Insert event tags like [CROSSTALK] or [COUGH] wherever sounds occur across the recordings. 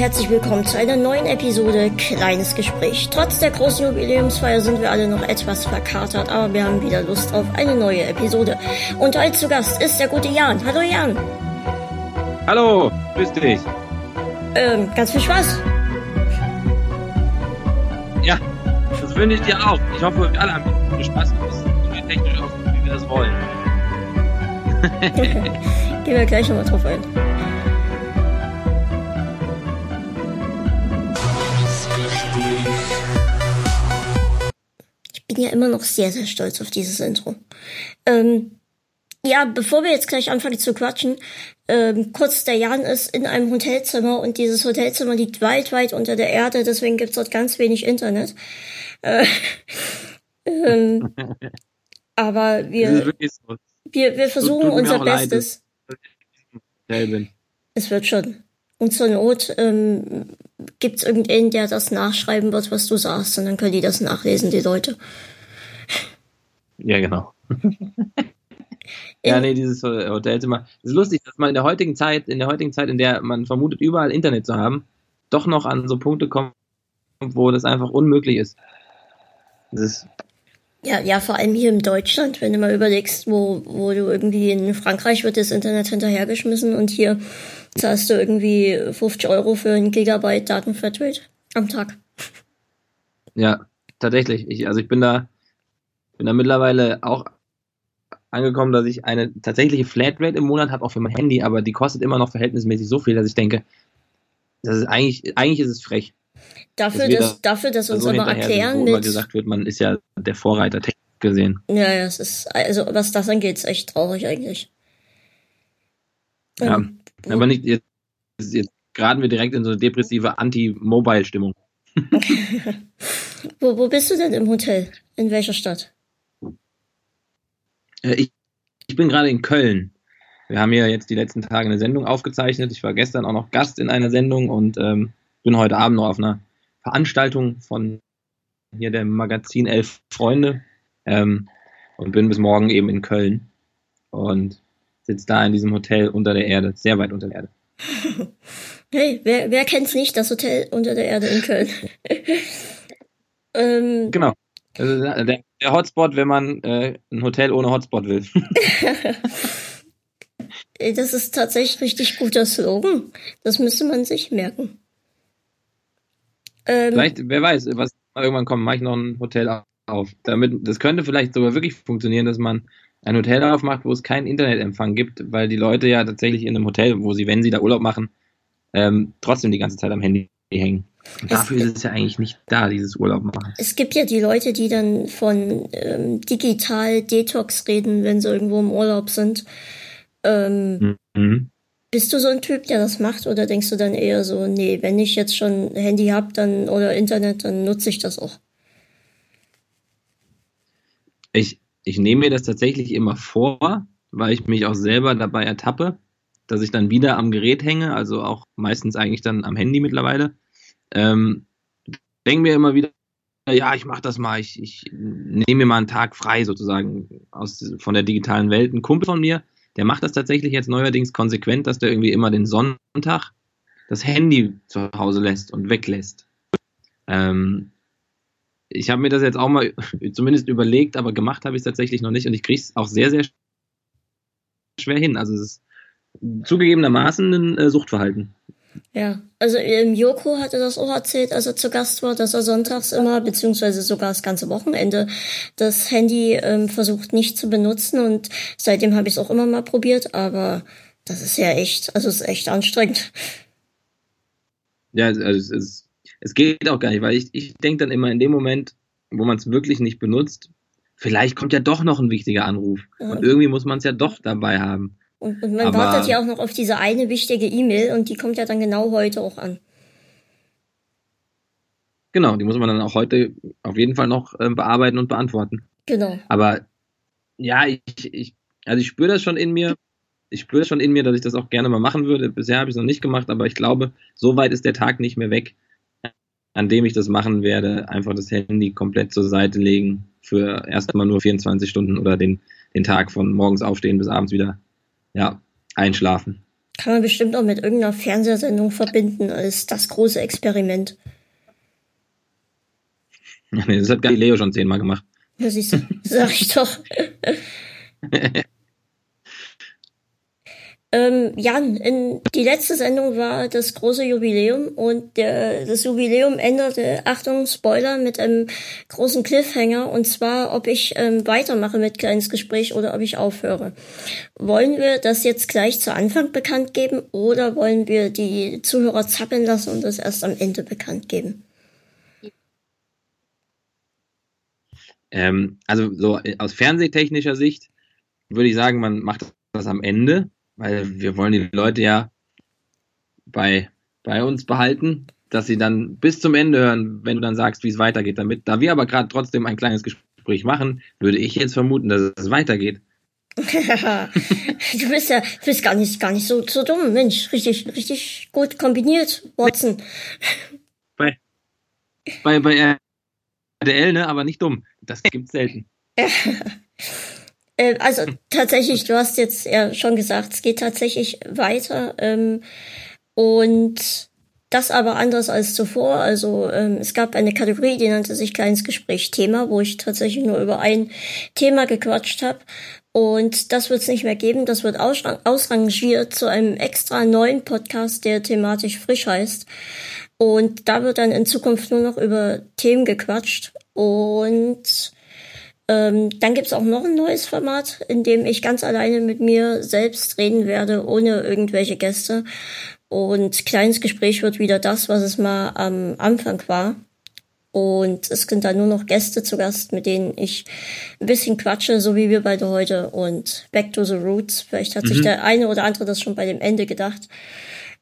herzlich willkommen zu einer neuen Episode Kleines Gespräch. Trotz der großen Jubiläumsfeier sind wir alle noch etwas verkatert, aber wir haben wieder Lust auf eine neue Episode. Und heute zu Gast ist der gute Jan. Hallo Jan. Hallo, grüß dich. Ähm, ganz viel Spaß. Ja, das wünsche ich dir auch. Ich hoffe, wir alle haben viel Spaß und so technisch aus, wie wir das wollen. [LAUGHS] Gehen wir gleich nochmal drauf ein. Bin ja immer noch sehr, sehr stolz auf dieses Intro. Ähm, ja, bevor wir jetzt gleich anfangen zu quatschen, ähm, kurz, der Jan ist in einem Hotelzimmer und dieses Hotelzimmer liegt weit, weit unter der Erde, deswegen gibt's dort ganz wenig Internet. Äh, [LAUGHS] ähm, aber wir, wir, wir versuchen unser Bestes. Es wird schon. Und zur Not ähm, gibt's irgendeinen, der das nachschreiben wird, was du sagst, und dann können die das nachlesen, die Leute. Ja, genau. [LAUGHS] ja, nee, dieses Hotelzimmer. Es ist lustig, dass man in der heutigen Zeit, in der heutigen Zeit, in der man vermutet, überall Internet zu haben, doch noch an so Punkte kommt, wo das einfach unmöglich ist. Das ist ja, ja, vor allem hier in Deutschland, wenn du mal überlegst, wo, wo du irgendwie in Frankreich wird das Internet hinterhergeschmissen und hier zahlst du irgendwie 50 Euro für ein Gigabyte Datenflatrate am Tag. Ja, tatsächlich. Ich, also ich bin da, bin da mittlerweile auch angekommen, dass ich eine tatsächliche Flatrate im Monat habe, auch für mein Handy, aber die kostet immer noch verhältnismäßig so viel, dass ich denke, das ist eigentlich, eigentlich ist es frech. Dafür, dass, da, dafür, dass uns so aber erklären sind, wo mit. gesagt wird, man ist ja der Vorreiter technisch gesehen. Ja, ja, es ist, also was das angeht, ist echt traurig eigentlich. Ja, ähm, aber nicht, jetzt, jetzt geraten wir direkt in so eine depressive Anti-Mobile-Stimmung. [LAUGHS] wo, wo bist du denn im Hotel? In welcher Stadt? Äh, ich, ich bin gerade in Köln. Wir haben hier jetzt die letzten Tage eine Sendung aufgezeichnet. Ich war gestern auch noch Gast in einer Sendung und ähm, bin heute Abend noch auf einer Veranstaltung von hier dem Magazin Elf Freunde ähm, und bin bis morgen eben in Köln und sitze da in diesem Hotel unter der Erde, sehr weit unter der Erde. [LAUGHS] Hey, wer, wer kennt's nicht, das Hotel unter der Erde in Köln? [LAUGHS] ähm, genau. Also der, der, Hotspot, wenn man äh, ein Hotel ohne Hotspot will. [LAUGHS] das ist tatsächlich richtig guter Slogan. Das müsste man sich merken. Ähm, vielleicht, wer weiß, was irgendwann kommt, mache ich noch ein Hotel auf. Damit, das könnte vielleicht sogar wirklich funktionieren, dass man ein Hotel aufmacht, wo es keinen Internetempfang gibt, weil die Leute ja tatsächlich in einem Hotel, wo sie, wenn sie da Urlaub machen, ähm, trotzdem die ganze Zeit am Handy hängen. Und dafür ist es ja eigentlich nicht da, dieses Urlaub machen. Es gibt ja die Leute, die dann von ähm, digital Detox reden, wenn sie irgendwo im Urlaub sind. Ähm, mhm. Bist du so ein Typ, der das macht, oder denkst du dann eher so, nee, wenn ich jetzt schon Handy hab, dann oder Internet, dann nutze ich das auch? Ich, ich nehme mir das tatsächlich immer vor, weil ich mich auch selber dabei ertappe, dass ich dann wieder am Gerät hänge, also auch meistens eigentlich dann am Handy mittlerweile. Ähm, denke mir immer wieder, ja, ich mache das mal, ich, ich nehme mir mal einen Tag frei sozusagen aus, von der digitalen Welt. Ein Kumpel von mir, der macht das tatsächlich jetzt neuerdings konsequent, dass der irgendwie immer den Sonntag das Handy zu Hause lässt und weglässt. Ähm, ich habe mir das jetzt auch mal [LAUGHS] zumindest überlegt, aber gemacht habe ich es tatsächlich noch nicht und ich kriege es auch sehr, sehr schwer hin. Also es ist zugegebenermaßen ein äh, Suchtverhalten. Ja, also ähm, Joko hatte das auch erzählt, als er zu Gast war, dass er sonntags immer, beziehungsweise sogar das ganze Wochenende, das Handy ähm, versucht nicht zu benutzen und seitdem habe ich es auch immer mal probiert, aber das ist ja echt, also es ist echt anstrengend. Ja, also es, es, es geht auch gar nicht, weil ich, ich denke dann immer in dem Moment, wo man es wirklich nicht benutzt, vielleicht kommt ja doch noch ein wichtiger Anruf. Ja. Und irgendwie muss man es ja doch dabei haben. Und, und man Aber wartet ja auch noch auf diese eine wichtige E-Mail und die kommt ja dann genau heute auch an. Genau, die muss man dann auch heute auf jeden Fall noch äh, bearbeiten und beantworten. Genau. Aber ja, ich, ich also ich spüre das schon in mir. Ich spüre schon in mir, dass ich das auch gerne mal machen würde. Bisher habe ich es noch nicht gemacht, aber ich glaube, so weit ist der Tag nicht mehr weg, an dem ich das machen werde. Einfach das Handy komplett zur Seite legen für erst einmal nur 24 Stunden oder den, den Tag von morgens aufstehen bis abends wieder ja, einschlafen. Kann man bestimmt auch mit irgendeiner Fernsehsendung verbinden als das große Experiment. [LAUGHS] Das hat Galileo schon zehnmal gemacht. Ja, siehst du, sag ich doch. [LAUGHS] Ähm, Jan, in, die letzte Sendung war das große Jubiläum und der, das Jubiläum änderte, Achtung, Spoiler, mit einem großen Cliffhanger und zwar, ob ich ähm, weitermache mit kleines Gespräch oder ob ich aufhöre. Wollen wir das jetzt gleich zu Anfang bekannt geben oder wollen wir die Zuhörer zappeln lassen und das erst am Ende bekannt geben? Ähm, also so aus fernsehtechnischer Sicht würde ich sagen, man macht das am Ende weil wir wollen die Leute ja bei, bei uns behalten, dass sie dann bis zum Ende hören, wenn du dann sagst, wie es weitergeht damit. Da wir aber gerade trotzdem ein kleines Gespräch machen, würde ich jetzt vermuten, dass es weitergeht. [LAUGHS] du bist ja du bist gar nicht, gar nicht so, so dumm, Mensch. Richtig, richtig gut kombiniert, Watson. Bei, bei, bei RDL, ne, aber nicht dumm. Das gibt's selten. [LAUGHS] Äh, also tatsächlich, du hast jetzt ja schon gesagt, es geht tatsächlich weiter. Ähm, und das aber anders als zuvor. Also ähm, es gab eine Kategorie, die nannte sich Kleines Gespräch Thema, wo ich tatsächlich nur über ein Thema gequatscht habe. Und das wird es nicht mehr geben. Das wird ausrangiert zu einem extra neuen Podcast, der thematisch frisch heißt. Und da wird dann in Zukunft nur noch über Themen gequatscht. Und ähm, dann gibt's auch noch ein neues Format, in dem ich ganz alleine mit mir selbst reden werde, ohne irgendwelche Gäste. Und kleines Gespräch wird wieder das, was es mal am Anfang war. Und es sind dann nur noch Gäste zu Gast, mit denen ich ein bisschen quatsche, so wie wir beide heute. Und Back to the Roots. Vielleicht hat mhm. sich der eine oder andere das schon bei dem Ende gedacht.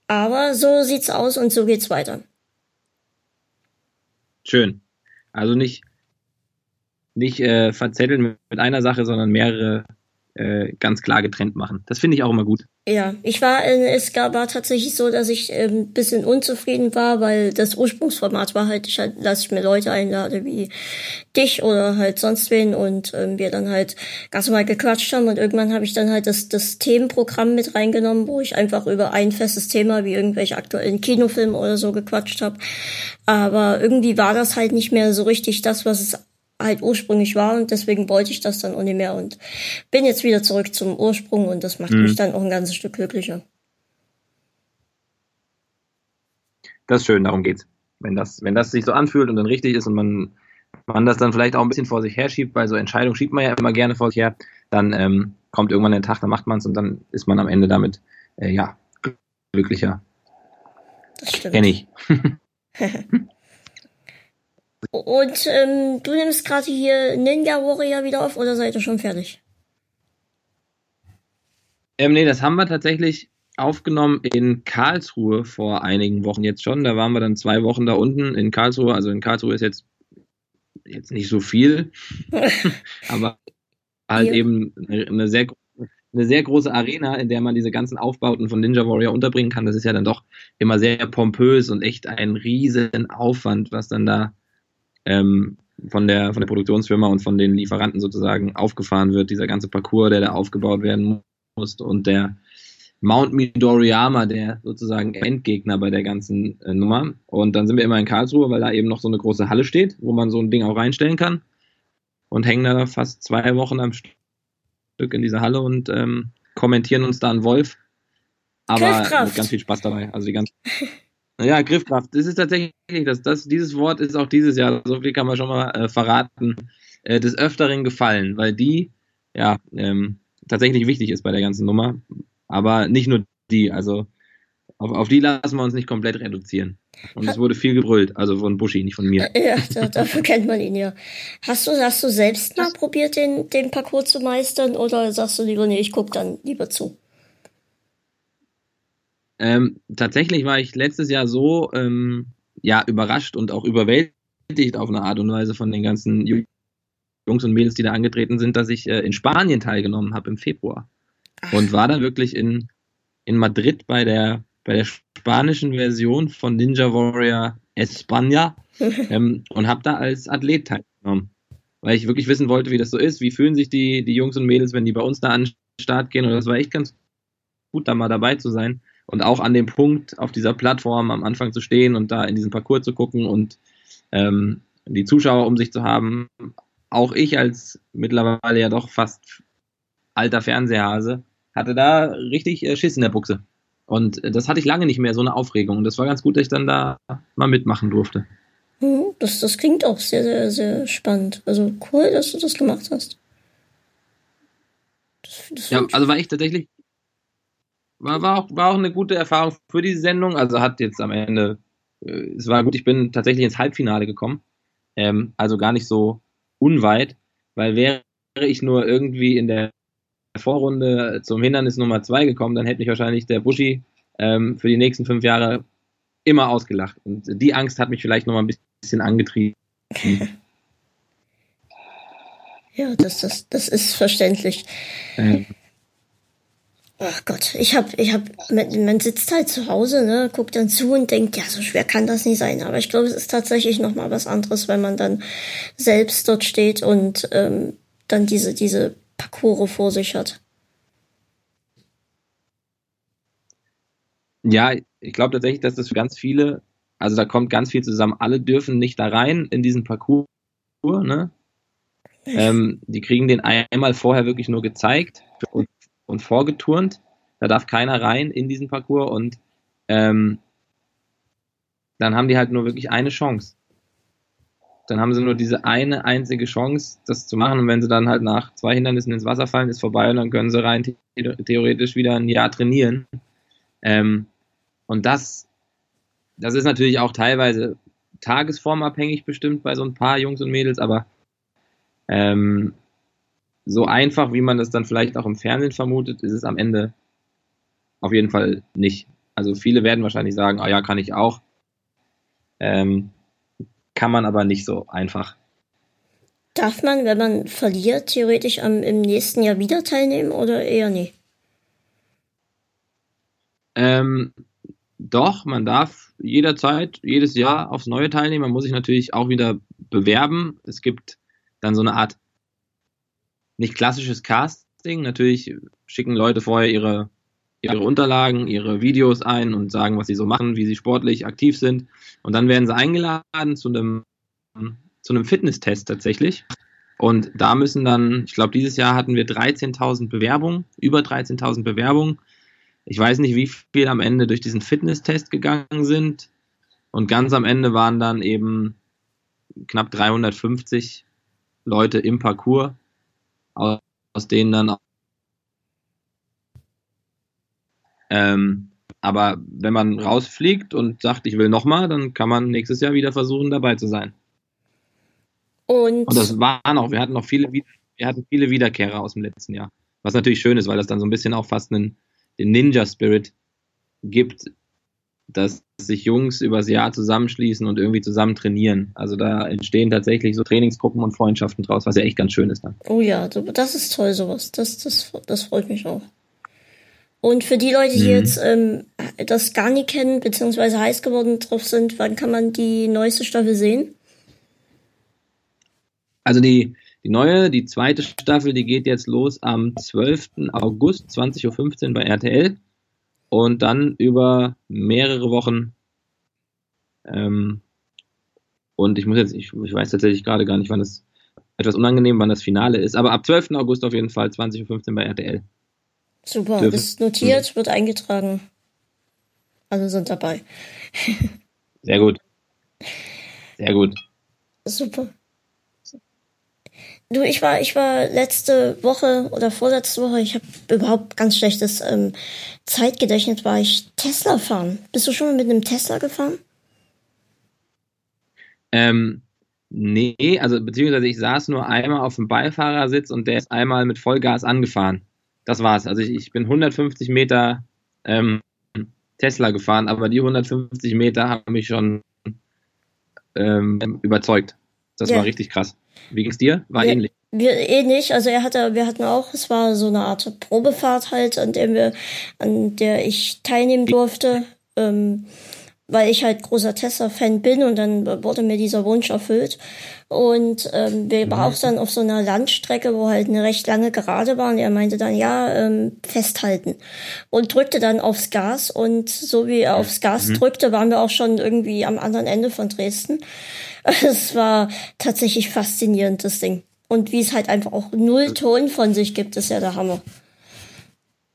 Aber so sieht's aus und so geht's weiter. Schön. Also nicht nicht äh, verzetteln mit einer Sache, sondern mehrere äh, ganz klar getrennt machen. Das finde ich auch immer gut. Ja, ich war, äh, es gab, war tatsächlich so, dass ich ein ähm, bisschen unzufrieden war, weil das Ursprungsformat war halt, ich halt, dass ich mir Leute einlade wie dich oder halt sonst wen und ähm, wir dann halt ganz normal gequatscht haben und irgendwann habe ich dann halt das, das Themenprogramm mit reingenommen, wo ich einfach über ein festes Thema wie irgendwelche aktuellen Kinofilme oder so gequatscht habe. Aber irgendwie war das halt nicht mehr so richtig das, was es halt ursprünglich war und deswegen wollte ich das dann auch nicht mehr und bin jetzt wieder zurück zum Ursprung und das macht mhm. mich dann auch ein ganzes Stück glücklicher. Das ist schön, darum geht's. Wenn das, wenn das sich so anfühlt und dann richtig ist und man, man das dann vielleicht auch ein bisschen vor sich her schiebt, weil so Entscheidungen schiebt man ja immer gerne vor sich her, dann ähm, kommt irgendwann der Tag, dann macht man es und dann ist man am Ende damit äh, ja glücklicher. Das stimmt. Kenn ich. [LAUGHS] Und ähm, du nimmst gerade hier Ninja Warrior wieder auf oder seid ihr schon fertig? Ähm, nee, das haben wir tatsächlich aufgenommen in Karlsruhe vor einigen Wochen jetzt schon. Da waren wir dann zwei Wochen da unten in Karlsruhe. Also in Karlsruhe ist jetzt, jetzt nicht so viel, [LAUGHS] aber halt ja. eben eine sehr, eine sehr große Arena, in der man diese ganzen Aufbauten von Ninja Warrior unterbringen kann. Das ist ja dann doch immer sehr pompös und echt ein riesen Aufwand, was dann da ähm, von, der, von der Produktionsfirma und von den Lieferanten sozusagen aufgefahren wird, dieser ganze Parcours, der da aufgebaut werden muss und der Mount Midoriyama, der sozusagen Endgegner bei der ganzen äh, Nummer. Und dann sind wir immer in Karlsruhe, weil da eben noch so eine große Halle steht, wo man so ein Ding auch reinstellen kann. Und hängen da fast zwei Wochen am Stück in dieser Halle und ähm, kommentieren uns da einen Wolf. Aber mit ganz viel Spaß dabei. Also die ganze [LAUGHS] Ja, Griffkraft. Das ist tatsächlich, das, das, dieses Wort ist auch dieses Jahr, so viel kann man schon mal äh, verraten, äh, des Öfteren gefallen, weil die ja ähm, tatsächlich wichtig ist bei der ganzen Nummer. Aber nicht nur die, also auf, auf die lassen wir uns nicht komplett reduzieren. Und es wurde viel gebrüllt, also von Buschi, nicht von mir. Ja, da, dafür kennt man ihn ja. Hast du, hast du selbst mal probiert, den, den Parcours zu meistern oder sagst du lieber, nee, ich guck dann lieber zu? Ähm, tatsächlich war ich letztes Jahr so ähm, ja überrascht und auch überwältigt auf eine Art und Weise von den ganzen Jungs und Mädels, die da angetreten sind, dass ich äh, in Spanien teilgenommen habe im Februar. Ach. und war dann wirklich in in Madrid bei der bei der spanischen Version von Ninja Warrior España [LAUGHS] ähm, und habe da als Athlet teilgenommen, weil ich wirklich wissen wollte, wie das so ist, wie fühlen sich die die Jungs und Mädels, wenn die bei uns da an den Start gehen? Und das war echt ganz gut, da mal dabei zu sein und auch an dem Punkt auf dieser Plattform am Anfang zu stehen und da in diesen Parcours zu gucken und ähm, die Zuschauer um sich zu haben. Auch ich als mittlerweile ja doch fast alter Fernsehhase hatte da richtig äh, Schiss in der Buchse. Und äh, das hatte ich lange nicht mehr, so eine Aufregung. Und das war ganz gut, dass ich dann da mal mitmachen durfte. Mhm, das, das klingt auch sehr, sehr, sehr spannend. Also cool, dass du das gemacht hast. Das, das ja, also war ich tatsächlich, war, war, auch, war auch eine gute Erfahrung für diese Sendung. Also hat jetzt am Ende, äh, es war gut, ich bin tatsächlich ins Halbfinale gekommen. Ähm, also gar nicht so unweit, weil wäre ich nur irgendwie in der Vorrunde zum Hindernis Nummer zwei gekommen, dann hätte mich wahrscheinlich der Buschi ähm, für die nächsten fünf Jahre immer ausgelacht. Und die Angst hat mich vielleicht noch mal ein bisschen angetrieben. [LAUGHS] ja, das, das, das ist verständlich. Ähm. Ach Gott, ich hab, ich hab, man, man sitzt halt zu Hause, ne, guckt dann zu und denkt, ja, so schwer kann das nicht sein. Aber ich glaube, es ist tatsächlich noch mal was anderes, wenn man dann selbst dort steht und ähm, dann diese, diese Parcours vor sich hat. Ja, ich glaube tatsächlich, dass das für ganz viele, also da kommt ganz viel zusammen. Alle dürfen nicht da rein in diesen Parcours, ne? Ähm, die kriegen den einmal vorher wirklich nur gezeigt und, und vorgeturnt. Da darf keiner rein in diesen Parcours und ähm, dann haben die halt nur wirklich eine Chance dann haben sie nur diese eine einzige Chance, das zu machen. Und wenn sie dann halt nach zwei Hindernissen ins Wasser fallen, ist vorbei und dann können sie rein theoretisch wieder ein Jahr trainieren. Ähm, und das, das ist natürlich auch teilweise tagesformabhängig bestimmt bei so ein paar Jungs und Mädels, aber ähm, so einfach, wie man das dann vielleicht auch im Fernsehen vermutet, ist es am Ende auf jeden Fall nicht. Also viele werden wahrscheinlich sagen, ah oh ja, kann ich auch. Ähm, kann man aber nicht so einfach. Darf man, wenn man verliert, theoretisch am, im nächsten Jahr wieder teilnehmen oder eher nicht? Ähm, doch, man darf jederzeit, jedes Jahr aufs Neue teilnehmen. Man muss sich natürlich auch wieder bewerben. Es gibt dann so eine Art nicht klassisches Casting. Natürlich schicken Leute vorher ihre, ihre Unterlagen, ihre Videos ein und sagen, was sie so machen, wie sie sportlich aktiv sind. Und dann werden sie eingeladen zu einem, zu einem Fitnesstest tatsächlich. Und da müssen dann, ich glaube, dieses Jahr hatten wir 13.000 Bewerbungen, über 13.000 Bewerbungen. Ich weiß nicht, wie viel am Ende durch diesen Fitnesstest gegangen sind. Und ganz am Ende waren dann eben knapp 350 Leute im Parcours, aus, aus denen dann ähm, aber wenn man rausfliegt und sagt, ich will nochmal, dann kann man nächstes Jahr wieder versuchen, dabei zu sein. Und, und das waren auch, wir hatten noch viele, wir hatten viele Wiederkehrer aus dem letzten Jahr. Was natürlich schön ist, weil das dann so ein bisschen auch fast einen, den Ninja-Spirit gibt, dass sich Jungs übers Jahr zusammenschließen und irgendwie zusammen trainieren. Also da entstehen tatsächlich so Trainingsgruppen und Freundschaften draus, was ja echt ganz schön ist dann. Oh ja, das ist toll, sowas. Das, das, das freut mich auch. Und für die Leute, die mhm. jetzt ähm, das gar nicht kennen, beziehungsweise heiß geworden drauf sind, wann kann man die neueste Staffel sehen? Also die, die neue, die zweite Staffel, die geht jetzt los am 12. August 20.15 Uhr bei RTL und dann über mehrere Wochen. Ähm, und ich muss jetzt, ich, ich weiß tatsächlich gerade gar nicht, wann das etwas unangenehm, wann das Finale ist, aber ab 12. August auf jeden Fall 20.15 Uhr bei RTL. Super, dürfen. ist notiert, wird eingetragen. Alle sind dabei. Sehr gut. Sehr gut. Super. Du, ich war, ich war letzte Woche oder vorletzte Woche, ich habe überhaupt ganz schlechtes ähm, Zeitgedächtnis, war ich Tesla fahren. Bist du schon mal mit einem Tesla gefahren? Ähm, nee, also beziehungsweise ich saß nur einmal auf dem Beifahrersitz und der ist einmal mit Vollgas angefahren das war's. Also ich, ich bin 150 Meter ähm, Tesla gefahren, aber die 150 Meter haben mich schon ähm, überzeugt. Das ja. war richtig krass. Wie ging's dir? War wir, ähnlich. Wir ähnlich, also er hatte, wir hatten auch, es war so eine Art Probefahrt halt, an der wir, an der ich teilnehmen durfte. Ähm, weil ich halt großer Tesla-Fan bin und dann wurde mir dieser Wunsch erfüllt. Und ähm, wir waren mhm. auch dann auf so einer Landstrecke, wo halt eine recht lange Gerade war und er meinte dann, ja, ähm, festhalten. Und drückte dann aufs Gas und so wie er aufs Gas mhm. drückte, waren wir auch schon irgendwie am anderen Ende von Dresden. [LAUGHS] Es war tatsächlich faszinierend, das Ding. Und wie es halt einfach auch null Ton von sich gibt, ist ja der Hammer.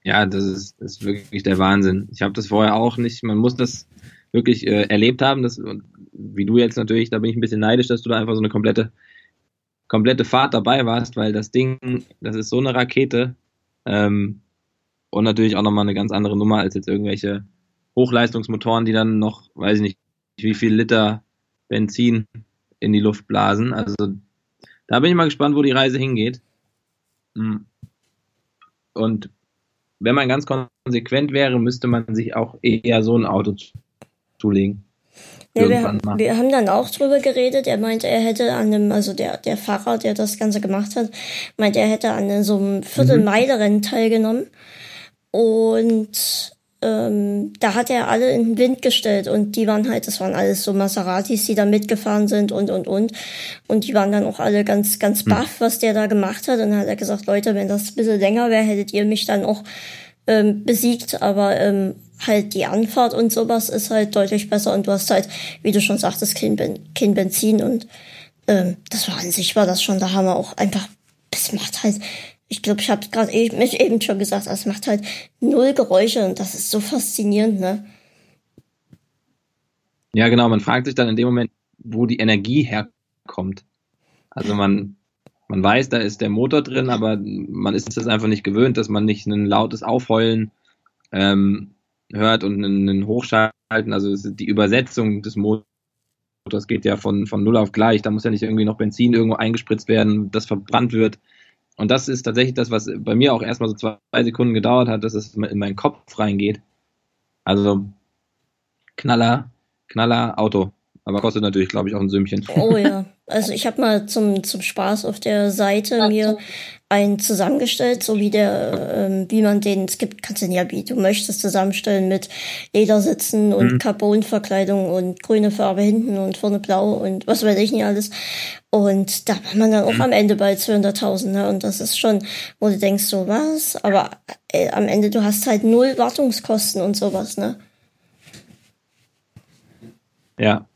Ja, das ist, das ist wirklich der Wahnsinn. Ich habe das vorher auch nicht. Man muss das wirklich äh, erlebt haben. Das, wie du jetzt natürlich, da bin ich ein bisschen neidisch, dass du da einfach so eine komplette, komplette Fahrt dabei warst, weil das Ding, das ist so eine Rakete ähm, und natürlich auch nochmal eine ganz andere Nummer als jetzt irgendwelche Hochleistungsmotoren, die dann noch, weiß ich nicht, wie viel Liter Benzin in die Luft blasen. Also da bin ich mal gespannt, wo die Reise hingeht. Hm. Und wenn man ganz konsequent wäre, müsste man sich auch eher so ein Auto zulegen. Ja, wir, wir, haben dann auch drüber geredet. Er meinte, er hätte an einem, also der, der Fahrer, der das Ganze gemacht hat, meinte, er hätte an so einem Viertelmeile-Rennen teilgenommen. Und ähm, da hat er alle in den Wind gestellt und die waren halt, das waren alles so Maseratis, die da mitgefahren sind und und und. Und die waren dann auch alle ganz, ganz hm. baff, was der da gemacht hat. Und dann hat er gesagt, Leute, wenn das ein bisschen länger wäre, hättet ihr mich dann auch ähm, besiegt. Aber ähm, halt die Anfahrt und sowas ist halt deutlich besser und du hast halt, wie du schon sagtest, kein, ben kein Benzin und ähm, das war an sich war das schon, da haben wir auch einfach, das macht halt, ich glaube, ich habe gerade eben, eben schon gesagt, es macht halt null Geräusche und das ist so faszinierend, ne? Ja, genau, man fragt sich dann in dem Moment, wo die Energie herkommt. Also man, man weiß, da ist der Motor drin, aber man ist es einfach nicht gewöhnt, dass man nicht ein lautes Aufheulen ähm, hört und einen Hochschalten, also die Übersetzung des Motors geht ja von, von null auf gleich. Da muss ja nicht irgendwie noch Benzin irgendwo eingespritzt werden, das verbrannt wird. Und das ist tatsächlich das, was bei mir auch erstmal so zwei Sekunden gedauert hat, dass es in meinen Kopf reingeht. Also Knaller, Knaller Auto. Aber kostet natürlich, glaube ich, auch ein Sümmchen. Oh ja. [LAUGHS] Also ich habe mal zum, zum Spaß auf der Seite mir einen zusammengestellt, so wie der, ähm, wie man den, es gibt, kannst du ja, wie du möchtest, zusammenstellen mit Ledersitzen und mhm. Carbonverkleidung und grüne Farbe hinten und vorne blau und was weiß ich nicht alles. Und da war man dann auch mhm. am Ende bei 200.000, ne? Und das ist schon, wo du denkst, so was, aber äh, am Ende, du hast halt null Wartungskosten und sowas, ne? Ja,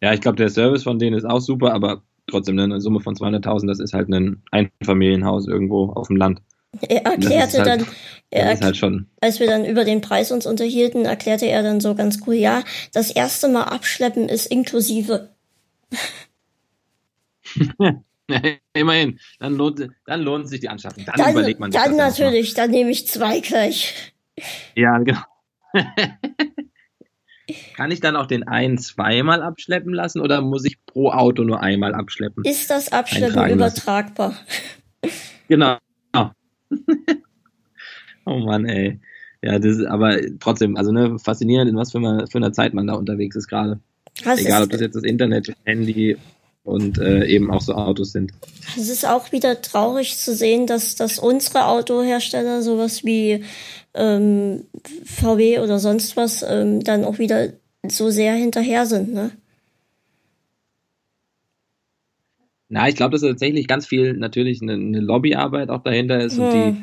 ja, ich glaube, der Service von denen ist auch super, aber trotzdem ne, eine Summe von 200.000, das ist halt ein Einfamilienhaus irgendwo auf dem Land. Er erklärte halt, dann, er halt schon. als wir dann über den Preis uns unterhielten, erklärte er dann so ganz cool, ja, das erste Mal abschleppen ist inklusive. [LAUGHS] Immerhin, dann lohnt, dann lohnt sich die Anschaffung. Dann, dann überlegt man sich Dann natürlich, dann nehme ich zwei gleich. Ja, genau. [LAUGHS] Kann ich dann auch den einen zweimal abschleppen lassen oder muss ich pro Auto nur einmal abschleppen? Ist das Abschleppen übertragbar? Genau. [LAUGHS] oh Mann, ey. Ja, das ist aber trotzdem, also ne, faszinierend, in was für einer, für einer Zeit man da unterwegs ist gerade. Egal, ob das jetzt das Internet, das Handy und äh, eben auch so Autos sind. Es ist auch wieder traurig zu sehen, dass, dass unsere Autohersteller sowas wie ähm, VW oder sonst was ähm, dann auch wieder so sehr hinterher sind, ne? Na, ich glaube, dass tatsächlich ganz viel natürlich eine, eine Lobbyarbeit auch dahinter ist hm. und die,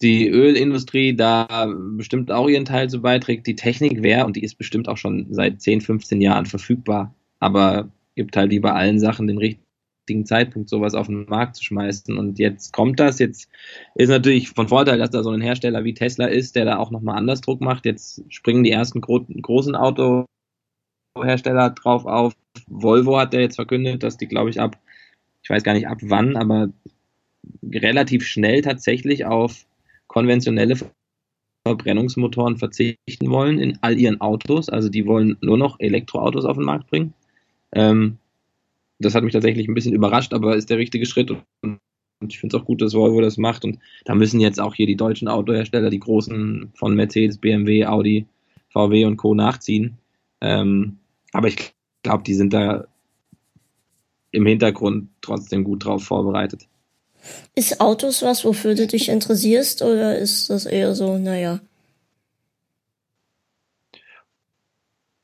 die Ölindustrie da bestimmt auch ihren Teil zu beiträgt. Die Technik wäre, und die ist bestimmt auch schon seit 10, 15 Jahren verfügbar, aber gibt halt wie bei allen Sachen den richtigen Zeitpunkt sowas auf den Markt zu schmeißen. Und jetzt kommt das. Jetzt ist natürlich von Vorteil, dass da so ein Hersteller wie Tesla ist, der da auch nochmal anders Druck macht. Jetzt springen die ersten gro großen Autohersteller drauf auf. Volvo hat ja jetzt verkündet, dass die, glaube ich, ab, ich weiß gar nicht ab wann, aber relativ schnell tatsächlich auf konventionelle Verbrennungsmotoren verzichten wollen in all ihren Autos. Also die wollen nur noch Elektroautos auf den Markt bringen. Ähm, das hat mich tatsächlich ein bisschen überrascht, aber ist der richtige Schritt. Und ich finde es auch gut, dass Volvo das macht. Und da müssen jetzt auch hier die deutschen Autohersteller, die großen von Mercedes, BMW, Audi, VW und Co. nachziehen. Ähm, aber ich glaube, die sind da im Hintergrund trotzdem gut drauf vorbereitet. Ist Autos was, wofür du dich interessierst, oder ist das eher so, naja?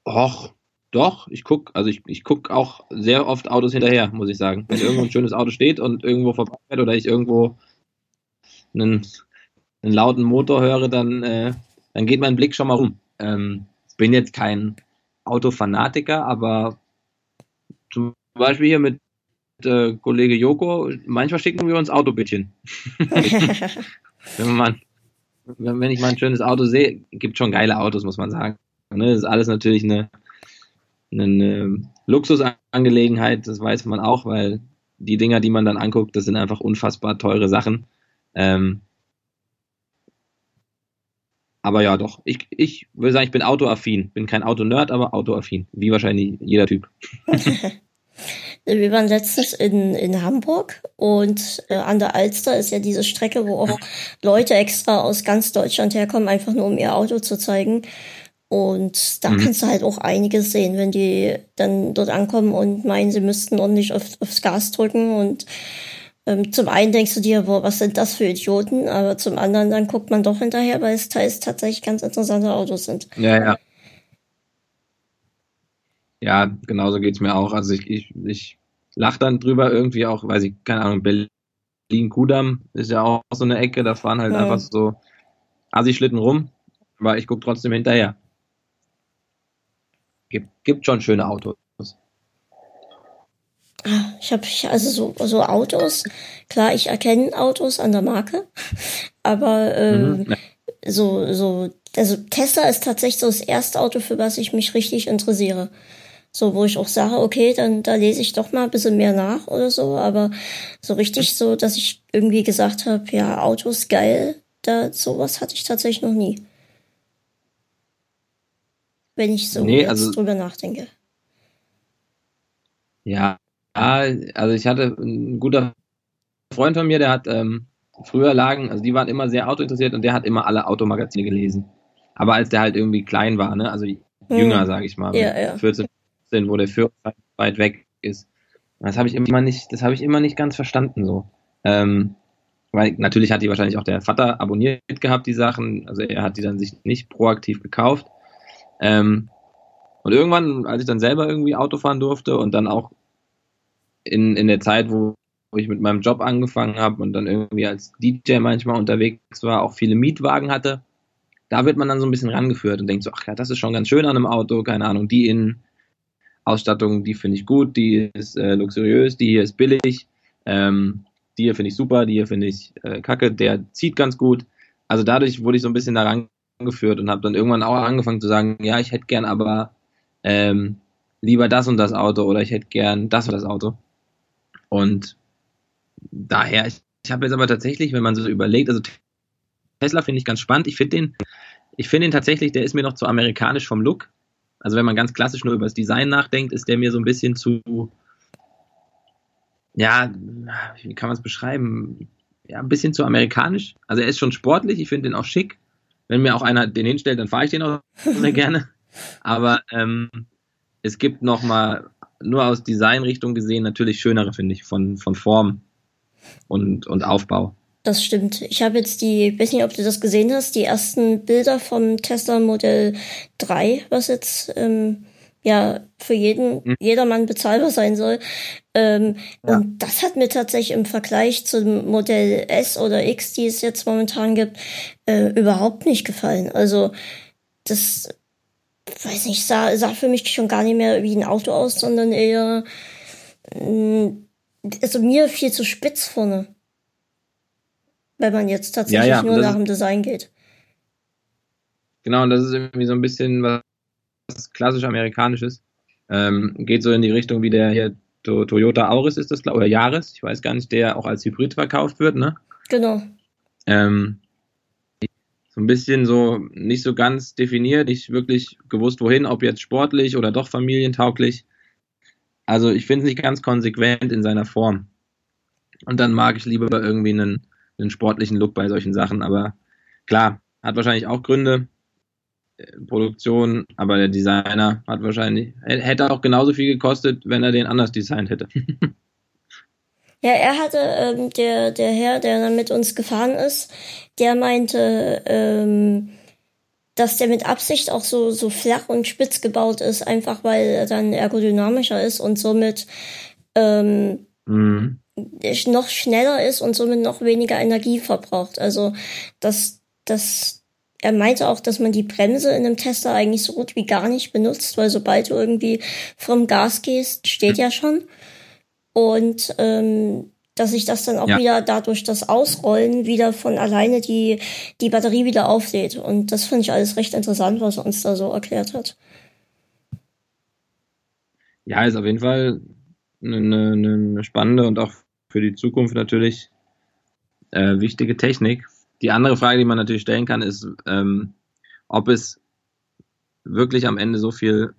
Och, doch, ich gucke, also ich, ich gucke auch sehr oft Autos hinterher, muss ich sagen. Wenn irgendwo ein schönes Auto steht und irgendwo vorbeifährt oder ich irgendwo einen, einen lauten Motor höre, dann, äh, dann geht mein Blick schon mal rum. Ähm, bin jetzt kein Autofanatiker, aber zum Beispiel hier mit äh, Kollege Joko, manchmal schicken wir uns Autobittchen. [LAUGHS] wenn, man, wenn ich mal ein schönes Auto sehe, gibt schon geile Autos, muss man sagen. Ne, das ist alles natürlich eine, eine Luxusangelegenheit, das weiß man auch, weil die Dinger, die man dann anguckt, das sind einfach unfassbar teure Sachen. Ähm, aber ja, doch. Ich, ich würde sagen, ich bin autoaffin. Bin kein Autonerd, aber autoaffin. Wie wahrscheinlich jeder Typ. [LAUGHS] [LAUGHS] Wir waren letztens in, in Hamburg und äh, an der Alster ist ja diese Strecke, wo auch Leute extra aus ganz Deutschland herkommen, einfach nur um ihr Auto zu zeigen. Und da mhm. kannst du halt auch einiges sehen, wenn die dann dort ankommen und meinen, sie müssten ordentlich auf, aufs Gas drücken. Und ähm, zum einen denkst du dir, boah, was sind das für Idioten? Aber zum anderen dann guckt man doch hinterher, weil es teils tatsächlich ganz interessante Autos sind. Ja, ja. Ja, genauso geht's mir auch. Also ich, ich, ich lache dann drüber irgendwie auch, weiß ich, keine Ahnung, Berlin-Kudam ist ja auch so eine Ecke, da fahren halt ja. einfach so Assi-Schlitten rum, aber ich gucke trotzdem hinterher gibt, gibt schon schöne Autos. Ah, ich habe also so, so Autos, klar, ich erkenne Autos an der Marke, [LAUGHS] aber ähm, mhm, so, so, also Tesla ist tatsächlich so das erste Auto, für was ich mich richtig interessiere. So, wo ich auch sage, okay, dann da lese ich doch mal ein bisschen mehr nach oder so, aber so richtig so, dass ich irgendwie gesagt habe, ja, Autos geil, da sowas hatte ich tatsächlich noch nie wenn ich so nee, also, drüber nachdenke. Ja, also ich hatte ein guter Freund von mir, der hat ähm, früher lagen, also die waren immer sehr autointeressiert und der hat immer alle Automagazine gelesen. Aber als der halt irgendwie klein war, ne, also jünger, hm. sage ich mal, ja, ja. 14, 15, wo der Führerschein weit weg ist. Das habe ich immer nicht, das habe ich immer nicht ganz verstanden so. Ähm, weil natürlich hat die wahrscheinlich auch der Vater abonniert gehabt, die Sachen. Also er hat die dann sich nicht proaktiv gekauft. Ähm, und irgendwann, als ich dann selber irgendwie Auto fahren durfte und dann auch in, in der Zeit, wo, ich mit meinem Job angefangen habe und dann irgendwie als DJ manchmal unterwegs war, auch viele Mietwagen hatte, da wird man dann so ein bisschen rangeführt und denkt so, ach ja, das ist schon ganz schön an einem Auto, keine Ahnung, die Innenausstattung, die finde ich gut, die ist äh, luxuriös, die hier ist billig, ähm, die hier finde ich super, die hier finde ich äh, kacke, der zieht ganz gut. Also dadurch wurde ich so ein bisschen daran geführt und habe dann irgendwann auch angefangen zu sagen, ja, ich hätte gern aber ähm, lieber das und das Auto oder ich hätte gern das und das Auto. Und daher, ich, ich habe jetzt aber tatsächlich, wenn man so überlegt, also Tesla finde ich ganz spannend. Ich finde den, ich finde den tatsächlich, der ist mir noch zu amerikanisch vom Look. Also wenn man ganz klassisch nur über das Design nachdenkt, ist der mir so ein bisschen zu, ja, wie kann man es beschreiben? Ja, ein bisschen zu amerikanisch. Also er ist schon sportlich, ich finde den auch schick. Wenn mir auch einer den hinstellt, dann fahre ich den auch sehr [LAUGHS] gerne. Aber ähm, es gibt noch mal nur aus Designrichtung gesehen natürlich schönere, finde ich, von, von Form und, und Aufbau. Das stimmt. Ich habe jetzt die, ich weiß nicht, ob du das gesehen hast, die ersten Bilder vom Tesla Modell 3, was jetzt ähm, ja für jeden, mhm. jedermann bezahlbar sein soll. Ähm, ja. Und das hat mir tatsächlich im Vergleich zum Modell S oder X, die es jetzt momentan gibt, äh, überhaupt nicht gefallen. Also das, weiß nicht, sah, sah für mich schon gar nicht mehr wie ein Auto aus, sondern eher, äh, also mir viel zu spitz vorne. Wenn man jetzt tatsächlich ja, ja, nur nach dem Design geht. Genau, und das ist irgendwie so ein bisschen was klassisch amerikanisches. Ähm, geht so in die Richtung wie der hier to Toyota Auris ist das, oder Yaris, ich weiß gar nicht, der auch als Hybrid verkauft wird, ne? Genau. Ähm, so ein bisschen so nicht so ganz definiert, nicht wirklich gewusst, wohin, ob jetzt sportlich oder doch familientauglich. Also ich finde es nicht ganz konsequent in seiner Form. Und dann mag ich lieber irgendwie einen, einen sportlichen Look bei solchen Sachen. Aber klar, hat wahrscheinlich auch Gründe. Produktion, aber der Designer hat wahrscheinlich, hätte auch genauso viel gekostet, wenn er den anders designt hätte. [LAUGHS] Ja, er hatte, ähm, der, der Herr, der dann mit uns gefahren ist, der meinte, ähm, dass der mit Absicht auch so, so flach und spitz gebaut ist, einfach weil er dann ergodynamischer ist und somit ähm, mhm. noch schneller ist und somit noch weniger Energie verbraucht. Also das, das, er meinte auch, dass man die Bremse in einem Tester eigentlich so gut wie gar nicht benutzt, weil sobald du irgendwie vom Gas gehst, steht ja schon. Und ähm, dass sich das dann auch ja. wieder dadurch das Ausrollen wieder von alleine die, die Batterie wieder auflädt. Und das finde ich alles recht interessant, was er uns da so erklärt hat. Ja, ist auf jeden Fall eine, eine, spannende und auch für die Zukunft natürlich äh, wichtige Technik. Die andere Frage, die man natürlich stellen kann, ist, ähm, ob es wirklich am Ende so viel,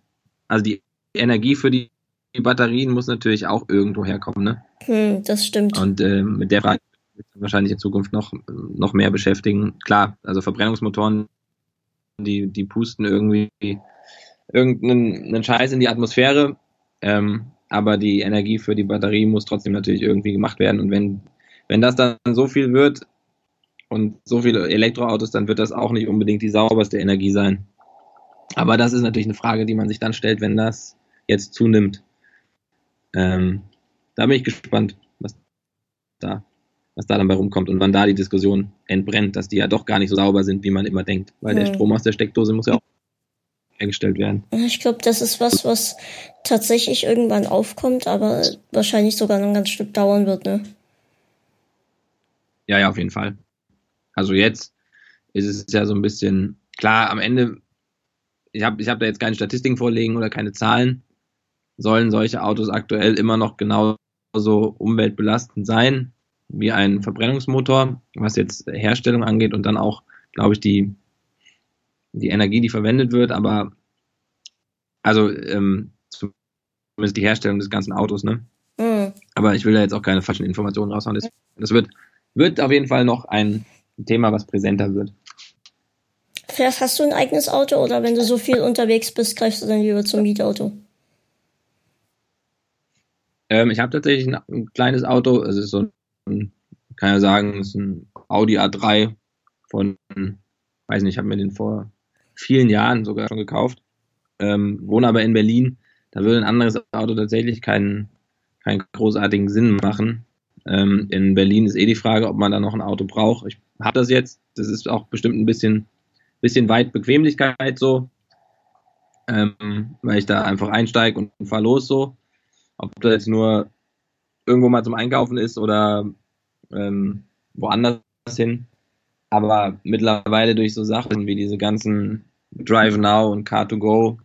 also die Energie für die die Batterien muss natürlich auch irgendwo herkommen, ne? Hm, das stimmt. Und äh, mit der Frage wird wahrscheinlich in Zukunft noch, noch mehr beschäftigen. Klar, also Verbrennungsmotoren, die, die pusten irgendwie irgendeinen Scheiß in die Atmosphäre, ähm, aber die Energie für die Batterie muss trotzdem natürlich irgendwie gemacht werden. Und wenn, wenn das dann so viel wird und so viele Elektroautos, dann wird das auch nicht unbedingt die sauberste Energie sein. Aber das ist natürlich eine Frage, die man sich dann stellt, wenn das jetzt zunimmt. Ähm, da bin ich gespannt, was da, was da dann bei rumkommt und wann da die Diskussion entbrennt, dass die ja doch gar nicht so sauber sind, wie man immer denkt. Weil hm. der Strom aus der Steckdose muss ja auch hergestellt werden. Ich glaube, das ist was, was tatsächlich irgendwann aufkommt, aber wahrscheinlich sogar noch ein ganz Stück dauern wird, ne? Ja, ja, auf jeden Fall. Also jetzt ist es ja so ein bisschen, klar, am Ende, ich habe ich hab da jetzt keine Statistiken vorlegen oder keine Zahlen, sollen solche Autos aktuell immer noch genauso umweltbelastend sein wie ein Verbrennungsmotor, was jetzt Herstellung angeht und dann auch, glaube ich, die, die Energie, die verwendet wird, aber also ähm, zumindest die Herstellung des ganzen Autos, ne? Mhm. Aber ich will da jetzt auch keine falschen Informationen raushauen. Das, das wird, wird auf jeden Fall noch ein Thema, was präsenter wird. Fährst, hast du ein eigenes Auto oder wenn du so viel unterwegs bist, greifst du dann lieber zum Mietauto? Ähm, ich habe tatsächlich ein, ein, kleines Auto. Es ist so ein, kann ja sagen, es ist ein Audi A3 von, weiß nicht, ich habe mir den vor vielen Jahren sogar schon gekauft. Ähm, wohne aber in Berlin. Da würde ein anderes Auto tatsächlich keinen, keinen großartigen Sinn machen. Ähm, in Berlin ist eh die Frage, ob man da noch ein Auto braucht. Ich habe das jetzt. Das ist auch bestimmt ein bisschen, bisschen weit Bequemlichkeit so, ähm, weil ich da einfach einsteige und fahre los so. Ob das jetzt nur irgendwo mal zum Einkaufen ist oder ähm, woanders hin. Aber mittlerweile durch so Sachen wie diese ganzen Drive Now und Car2Go,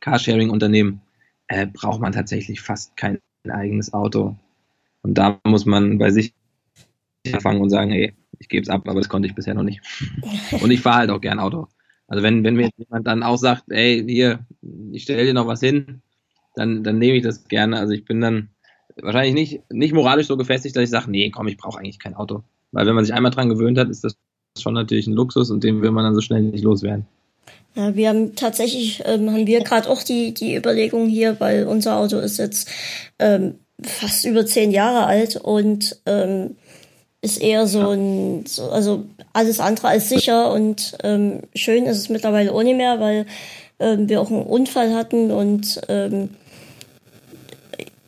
Carsharing-Unternehmen, äh, braucht man tatsächlich fast kein eigenes Auto. Und da muss man bei sich anfangen und sagen, hey, ich gebe es ab, aber das konnte ich bisher noch nicht. Und ich fahre halt auch gern Auto. Also wenn, wenn mir jemand dann auch sagt, ey, hier, ich stelle dir noch was hin, dann, dann nehme ich das gerne. Also ich bin dann wahrscheinlich nicht, nicht moralisch so gefestigt, dass ich sage, nee, komm, ich brauche eigentlich kein Auto. Weil wenn man sich einmal dran gewöhnt hat, ist das schon natürlich ein Luxus und den will man dann so schnell nicht loswerden. Ja, wir haben tatsächlich, ähm, haben wir gerade auch die, die Überlegung hier, weil unser Auto ist jetzt ähm, fast über zehn Jahre alt und ähm, ist eher so ein, so, also alles andere als sicher und ähm, schön ist es mittlerweile ohne mehr, weil ähm, wir auch einen Unfall hatten und ähm,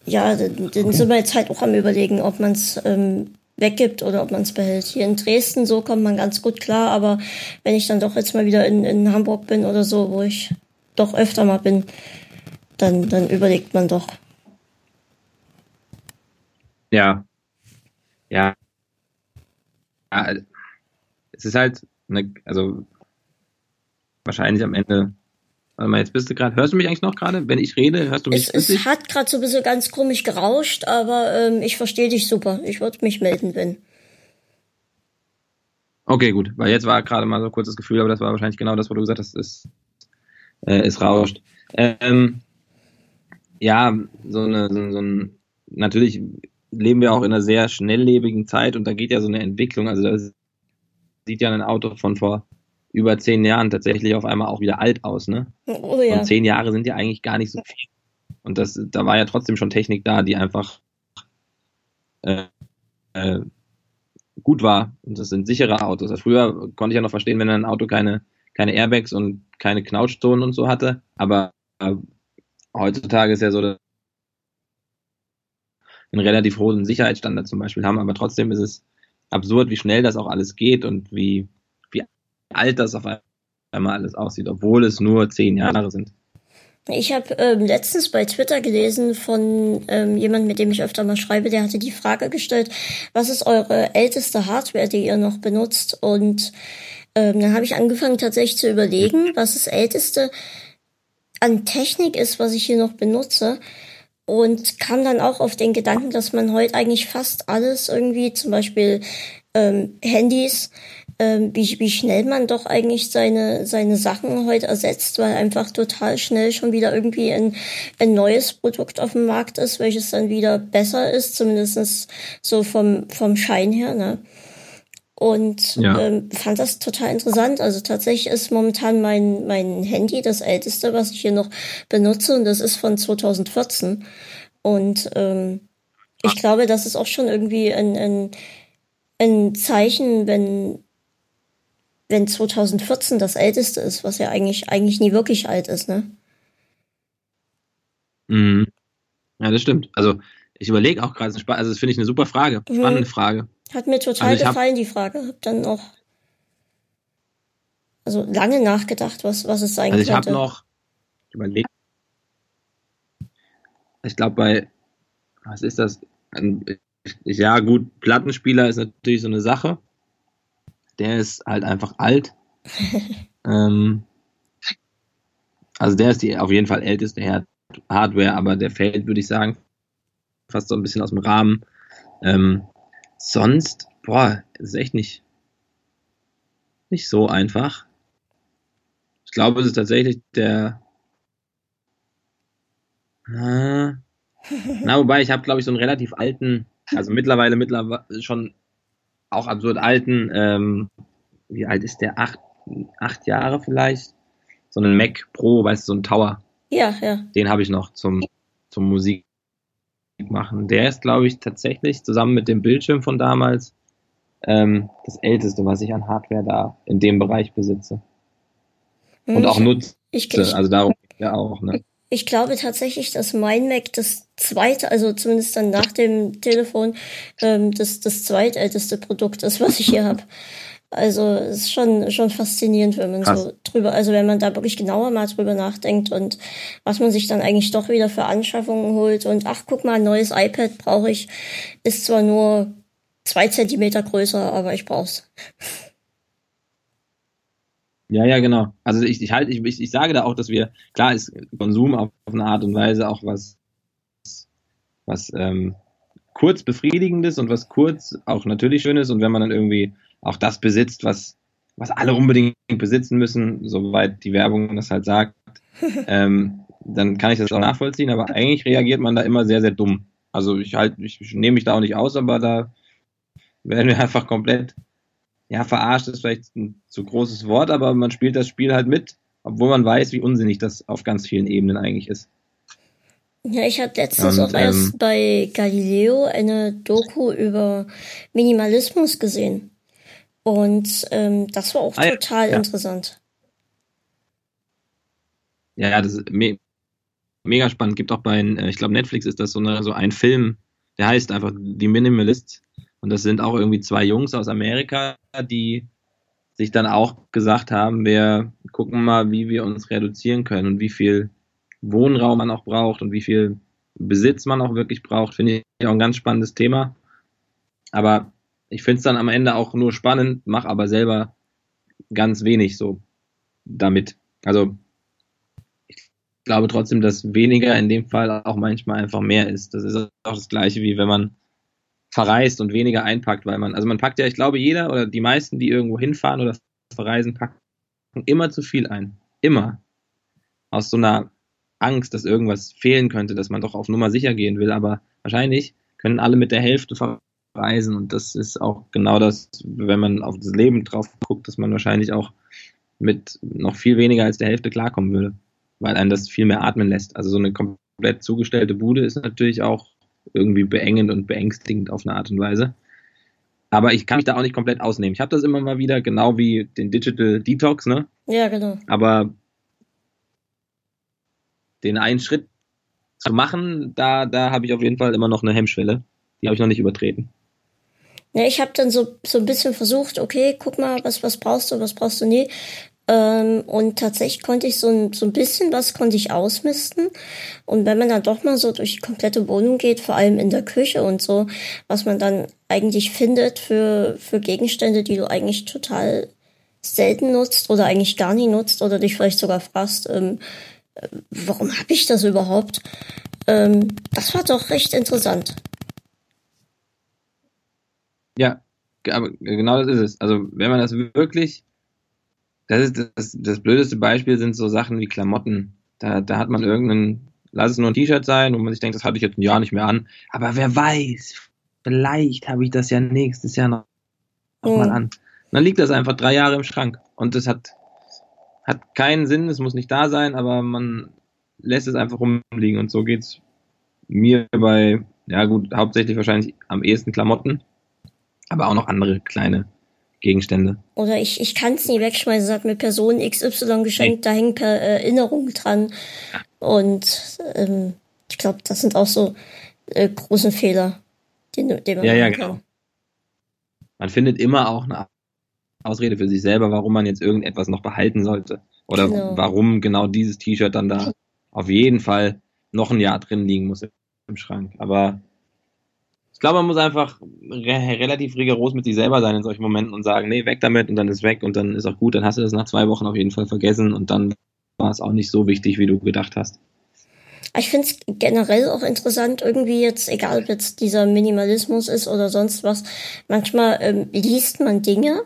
ja, dann, dann sind wir jetzt halt auch am überlegen, ob man es ähm, weggibt oder ob man es behält. Hier in Dresden so kommt man ganz gut klar, aber wenn ich dann doch jetzt mal wieder in, in Hamburg bin oder so, wo ich doch öfter mal bin, dann, dann überlegt man doch. Ja. Ja. Ja es ist halt, eine, also wahrscheinlich am Ende Warte mal, jetzt bist du gerade. Hörst du mich eigentlich noch gerade? Wenn ich rede, hörst du mich? Es, es hat gerade so ein bisschen ganz komisch gerauscht, aber ähm, ich verstehe dich super. Ich würde mich melden, wenn. Okay, gut. Weil jetzt war gerade mal so ein kurzes Gefühl, aber das war wahrscheinlich genau das, was du gesagt hast, es, äh, es rauscht. Ähm, ja, so eine, so, so ein, natürlich leben wir auch in einer sehr schnelllebigen Zeit und da geht ja so eine Entwicklung. Also da sieht ja ein Auto von vor über zehn Jahren tatsächlich auf einmal auch wieder alt aus, ne? Oh, ja. Und zehn Jahre sind ja eigentlich gar nicht so viel. Und das, da war ja trotzdem schon Technik da, die einfach äh, äh, gut war. Und das sind sichere Autos. Also früher konnte ich ja noch verstehen, wenn ein Auto keine, keine Airbags und keine Knautschzonen und so hatte. Aber äh, heutzutage ist ja so, dass einen relativ hohen Sicherheitsstandard zum Beispiel haben, aber trotzdem ist es absurd, wie schnell das auch alles geht und wie, wie alt das auf einmal alles aussieht, obwohl es nur zehn Jahre sind. Ich habe ähm, letztens bei Twitter gelesen von ähm, jemand, mit dem ich öfter mal schreibe, der hatte die Frage gestellt, was ist eure älteste Hardware, die ihr noch benutzt? Und ähm, dann habe ich angefangen tatsächlich zu überlegen, was das älteste an Technik ist, was ich hier noch benutze. Und kam dann auch auf den Gedanken, dass man heute eigentlich fast alles irgendwie, zum Beispiel ähm, Handys, ähm, wie, wie schnell man doch eigentlich seine, seine Sachen heute ersetzt, weil einfach total schnell schon wieder irgendwie ein, ein neues Produkt auf dem Markt ist, welches dann wieder besser ist, zumindest so vom, vom Schein her. Ne? Und ja. ähm, fand das total interessant. Also tatsächlich ist momentan mein, mein Handy das älteste, was ich hier noch benutze, und das ist von 2014. Und ähm, ich glaube, das ist auch schon irgendwie ein, ein, ein Zeichen, wenn wenn 2014 das älteste ist, was ja eigentlich, eigentlich nie wirklich alt ist, ne? Mhm. Ja, das stimmt. Also ich überlege auch gerade, also das finde ich eine super Frage, mhm. spannende mhm. Frage. Hat mir total also gefallen, hab, die Frage. Hab dann auch also lange nachgedacht, was, was es sein also ich könnte. Ich habe noch überlegt. Ich glaube bei, was ist das? Ja gut, Plattenspieler ist natürlich so eine Sache der ist halt einfach alt. [LAUGHS] ähm, also der ist die auf jeden Fall älteste Hardware, aber der fällt, würde ich sagen, fast so ein bisschen aus dem Rahmen. Ähm, sonst, boah, ist echt nicht, nicht so einfach. Ich glaube, es ist tatsächlich der. Äh, na, wobei ich habe, glaube ich, so einen relativ alten, also mittlerweile mittlerweile schon auch absurd alten, ähm, wie alt ist der? Acht, acht Jahre vielleicht? So einen Mac Pro, weißt du, so ein Tower. Ja, ja. Den habe ich noch zum, zum Musik machen. Der ist, glaube ich, tatsächlich zusammen mit dem Bildschirm von damals ähm, das älteste, was ich an Hardware da in dem Bereich besitze. Und auch nutze. Ich, ich, also darum ja auch, ne? Ich glaube tatsächlich, dass mein Mac das zweite, also zumindest dann nach dem Telefon, ähm, das, das zweitälteste Produkt ist, was ich hier habe. Also es ist schon, schon faszinierend, wenn man Krass. so drüber, also wenn man da wirklich genauer mal drüber nachdenkt und was man sich dann eigentlich doch wieder für Anschaffungen holt und ach, guck mal, ein neues iPad brauche ich, ist zwar nur zwei Zentimeter größer, aber ich brauch's. Ja, ja, genau. Also ich, ich halt, ich, ich sage da auch, dass wir, klar ist Konsum auf, auf eine Art und Weise auch was, was ähm, kurz befriedigendes und was kurz auch natürlich schönes und wenn man dann irgendwie auch das besitzt, was, was alle unbedingt besitzen müssen, soweit die Werbung das halt sagt, [LAUGHS] ähm, dann kann ich das auch nachvollziehen, aber eigentlich reagiert man da immer sehr, sehr dumm. Also ich halt, ich, ich nehme mich da auch nicht aus, aber da werden wir [LAUGHS] einfach komplett ja, verarscht ist vielleicht ein zu großes Wort, aber man spielt das Spiel halt mit, obwohl man weiß, wie unsinnig das auf ganz vielen Ebenen eigentlich ist. Ja, ich habe letztens Und, auch erst ähm, bei Galileo eine Doku über Minimalismus gesehen. Und ähm, das war auch ah, total ja. interessant. Ja, das ist me mega spannend. Gibt auch bei, äh, ich glaube, Netflix ist das so, eine, so ein Film, der heißt einfach Die Minimalist. Und das sind auch irgendwie zwei Jungs aus Amerika, die sich dann auch gesagt haben, wir gucken mal, wie wir uns reduzieren können und wie viel Wohnraum man auch braucht und wie viel Besitz man auch wirklich braucht, finde ich auch ein ganz spannendes Thema. Aber ich finde es dann am Ende auch nur spannend, mache aber selber ganz wenig so damit. Also ich glaube trotzdem, dass weniger in dem Fall auch manchmal einfach mehr ist. Das ist auch das gleiche, wie wenn man verreist und weniger einpackt, weil man, also man packt ja, ich glaube, jeder oder die meisten, die irgendwo hinfahren oder verreisen, packen immer zu viel ein. Immer. Aus so einer Angst, dass irgendwas fehlen könnte, dass man doch auf Nummer sicher gehen will, aber wahrscheinlich können alle mit der Hälfte verreisen und das ist auch genau das, wenn man auf das Leben drauf guckt, dass man wahrscheinlich auch mit noch viel weniger als der Hälfte klarkommen würde, weil einem das viel mehr atmen lässt. Also so eine komplett zugestellte Bude ist natürlich auch irgendwie beengend und beängstigend auf eine Art und Weise. Aber ich kann mich da auch nicht komplett ausnehmen. Ich habe das immer mal wieder, genau wie den Digital Detox, ne? Ja, genau. Aber den einen Schritt zu machen, da, da habe ich auf jeden Fall immer noch eine Hemmschwelle. Die habe ich noch nicht übertreten. Ja, ich habe dann so, so ein bisschen versucht, okay, guck mal, was, was brauchst du, was brauchst du nie. Ähm, und tatsächlich konnte ich so ein, so ein bisschen was konnte ich ausmisten. Und wenn man dann doch mal so durch die komplette Wohnung geht, vor allem in der Küche und so, was man dann eigentlich findet für, für Gegenstände, die du eigentlich total selten nutzt oder eigentlich gar nie nutzt oder dich vielleicht sogar fragst, ähm, äh, warum habe ich das überhaupt? Ähm, das war doch recht interessant. Ja, aber genau das ist es. Also wenn man das wirklich, das ist das, das blödeste Beispiel sind so Sachen wie Klamotten. Da, da hat man irgendeinen, lass es nur ein T-Shirt sein, wo man sich denkt, das hatte ich jetzt ein Jahr nicht mehr an. Aber wer weiß, vielleicht habe ich das ja nächstes Jahr noch, noch mhm. mal an. Und dann liegt das einfach drei Jahre im Schrank. Und das hat, hat keinen Sinn, es muss nicht da sein, aber man lässt es einfach rumliegen. Und so geht's mir bei, ja gut, hauptsächlich wahrscheinlich am ehesten Klamotten aber auch noch andere kleine Gegenstände. Oder ich, ich kann es nie wegschmeißen, es hat mir Person XY geschenkt, nee. da hängt per Erinnerung dran. Ja. Und ähm, ich glaube, das sind auch so äh, große Fehler, die, die man ja, ja, genau. Man findet immer auch eine Ausrede für sich selber, warum man jetzt irgendetwas noch behalten sollte. Oder genau. warum genau dieses T-Shirt dann da [LAUGHS] auf jeden Fall noch ein Jahr drin liegen muss im Schrank. Aber ich glaube, man muss einfach re relativ rigoros mit sich selber sein in solchen Momenten und sagen, nee, weg damit und dann ist weg und dann ist auch gut, dann hast du das nach zwei Wochen auf jeden Fall vergessen und dann war es auch nicht so wichtig, wie du gedacht hast. Ich finde es generell auch interessant, irgendwie jetzt, egal ob jetzt dieser Minimalismus ist oder sonst was, manchmal ähm, liest man Dinge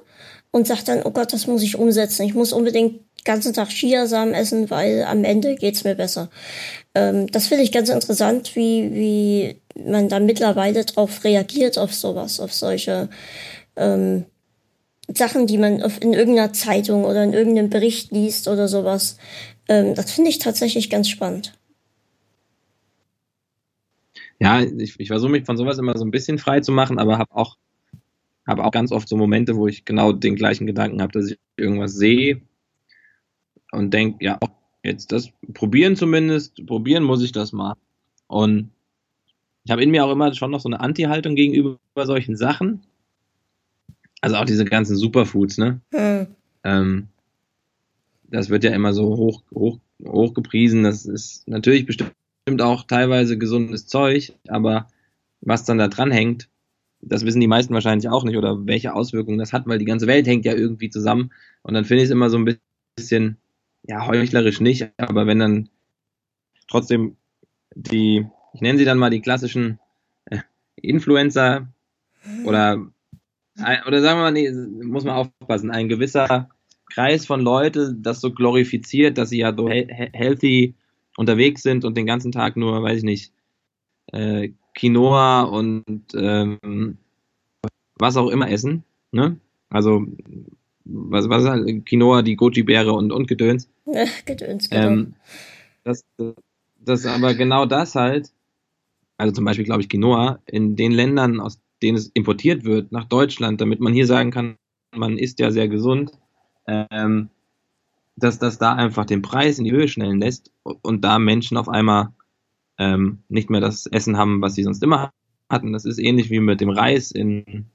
und sagt dann, oh Gott, das muss ich umsetzen. Ich muss unbedingt ganzen Tag Chiasamen essen, weil am Ende geht's mir besser. Ähm, das finde ich ganz interessant, wie, wie man da mittlerweile drauf reagiert, auf sowas, auf solche ähm, Sachen, die man auf, in irgendeiner Zeitung oder in irgendeinem Bericht liest oder sowas. Ähm, das finde ich tatsächlich ganz spannend. Ja, ich, ich versuche mich von sowas immer so ein bisschen frei zu machen, aber habe auch, hab auch ganz oft so Momente, wo ich genau den gleichen Gedanken habe, dass ich irgendwas sehe und denke, ja, jetzt das probieren zumindest, probieren muss ich das mal. Und ich habe in mir auch immer schon noch so eine Anti-Haltung gegenüber solchen Sachen. Also auch diese ganzen Superfoods, ne? Hm. Ähm, das wird ja immer so hoch, hoch, hoch gepriesen. Das ist natürlich bestimmt auch teilweise gesundes Zeug, aber was dann da dran hängt, das wissen die meisten wahrscheinlich auch nicht oder welche Auswirkungen das hat, weil die ganze Welt hängt ja irgendwie zusammen. Und dann finde ich es immer so ein bisschen ja, heuchlerisch nicht, aber wenn dann trotzdem die, ich nenne sie dann mal die klassischen äh, Influencer oder, oder sagen wir mal, nee, muss man aufpassen, ein gewisser Kreis von Leute das so glorifiziert, dass sie ja so he healthy unterwegs sind und den ganzen Tag nur, weiß ich nicht, äh, Quinoa und ähm, was auch immer essen, ne? Also was, was ist halt, Quinoa, die Goji-Beere und, und Gedöns. [LAUGHS] Gedöns, genau. Ähm, das, das aber genau das halt, also zum Beispiel glaube ich Quinoa, in den Ländern, aus denen es importiert wird, nach Deutschland, damit man hier sagen kann, man ist ja sehr gesund, ähm, dass das da einfach den Preis in die Höhe schnellen lässt und da Menschen auf einmal ähm, nicht mehr das Essen haben, was sie sonst immer hatten. Das ist ähnlich wie mit dem Reis in,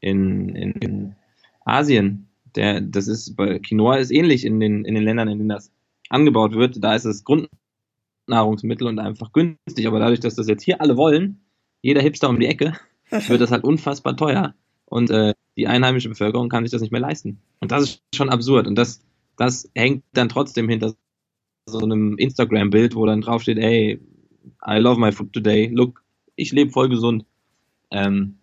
in, in, in Asien. Der, das ist bei Quinoa ist ähnlich in den, in den Ländern, in denen das angebaut wird. Da ist es Grundnahrungsmittel und einfach günstig. Aber dadurch, dass das jetzt hier alle wollen, jeder Hipster um die Ecke, [LAUGHS] wird das halt unfassbar teuer. Und äh, die einheimische Bevölkerung kann sich das nicht mehr leisten. Und das ist schon absurd. Und das, das hängt dann trotzdem hinter so einem Instagram-Bild, wo dann draufsteht, hey, I love my food today. Look, ich lebe voll gesund. Ähm,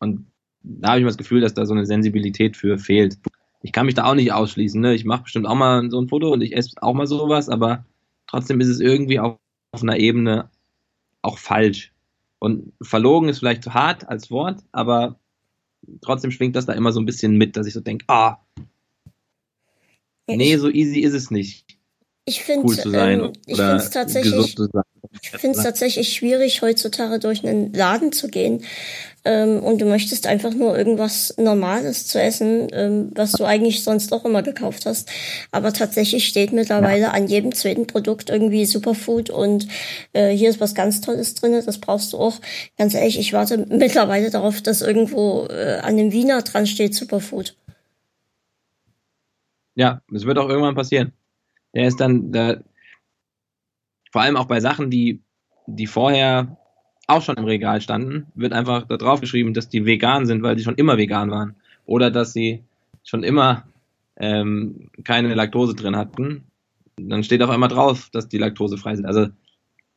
und da habe ich mal das Gefühl, dass da so eine Sensibilität für fehlt. Ich kann mich da auch nicht ausschließen. Ne? Ich mache bestimmt auch mal so ein Foto und ich esse auch mal sowas, aber trotzdem ist es irgendwie auf, auf einer Ebene auch falsch. Und verlogen ist vielleicht zu hart als Wort, aber trotzdem schwingt das da immer so ein bisschen mit, dass ich so denke, ah, nee, so easy ist es nicht. Ich finde cool ähm, ich tatsächlich, ich finde es tatsächlich schwierig, heutzutage durch einen Laden zu gehen ähm, und du möchtest einfach nur irgendwas Normales zu essen, ähm, was du eigentlich sonst auch immer gekauft hast. Aber tatsächlich steht mittlerweile ja. an jedem zweiten Produkt irgendwie Superfood und äh, hier ist was ganz Tolles drin, das brauchst du auch. Ganz ehrlich, ich warte mittlerweile darauf, dass irgendwo äh, an dem Wiener dran steht Superfood. Ja, es wird auch irgendwann passieren. Der ist dann, der, vor allem auch bei Sachen, die, die vorher auch schon im Regal standen, wird einfach da drauf geschrieben, dass die vegan sind, weil sie schon immer vegan waren. Oder dass sie schon immer ähm, keine Laktose drin hatten. Dann steht auf einmal drauf, dass die laktosefrei sind. Also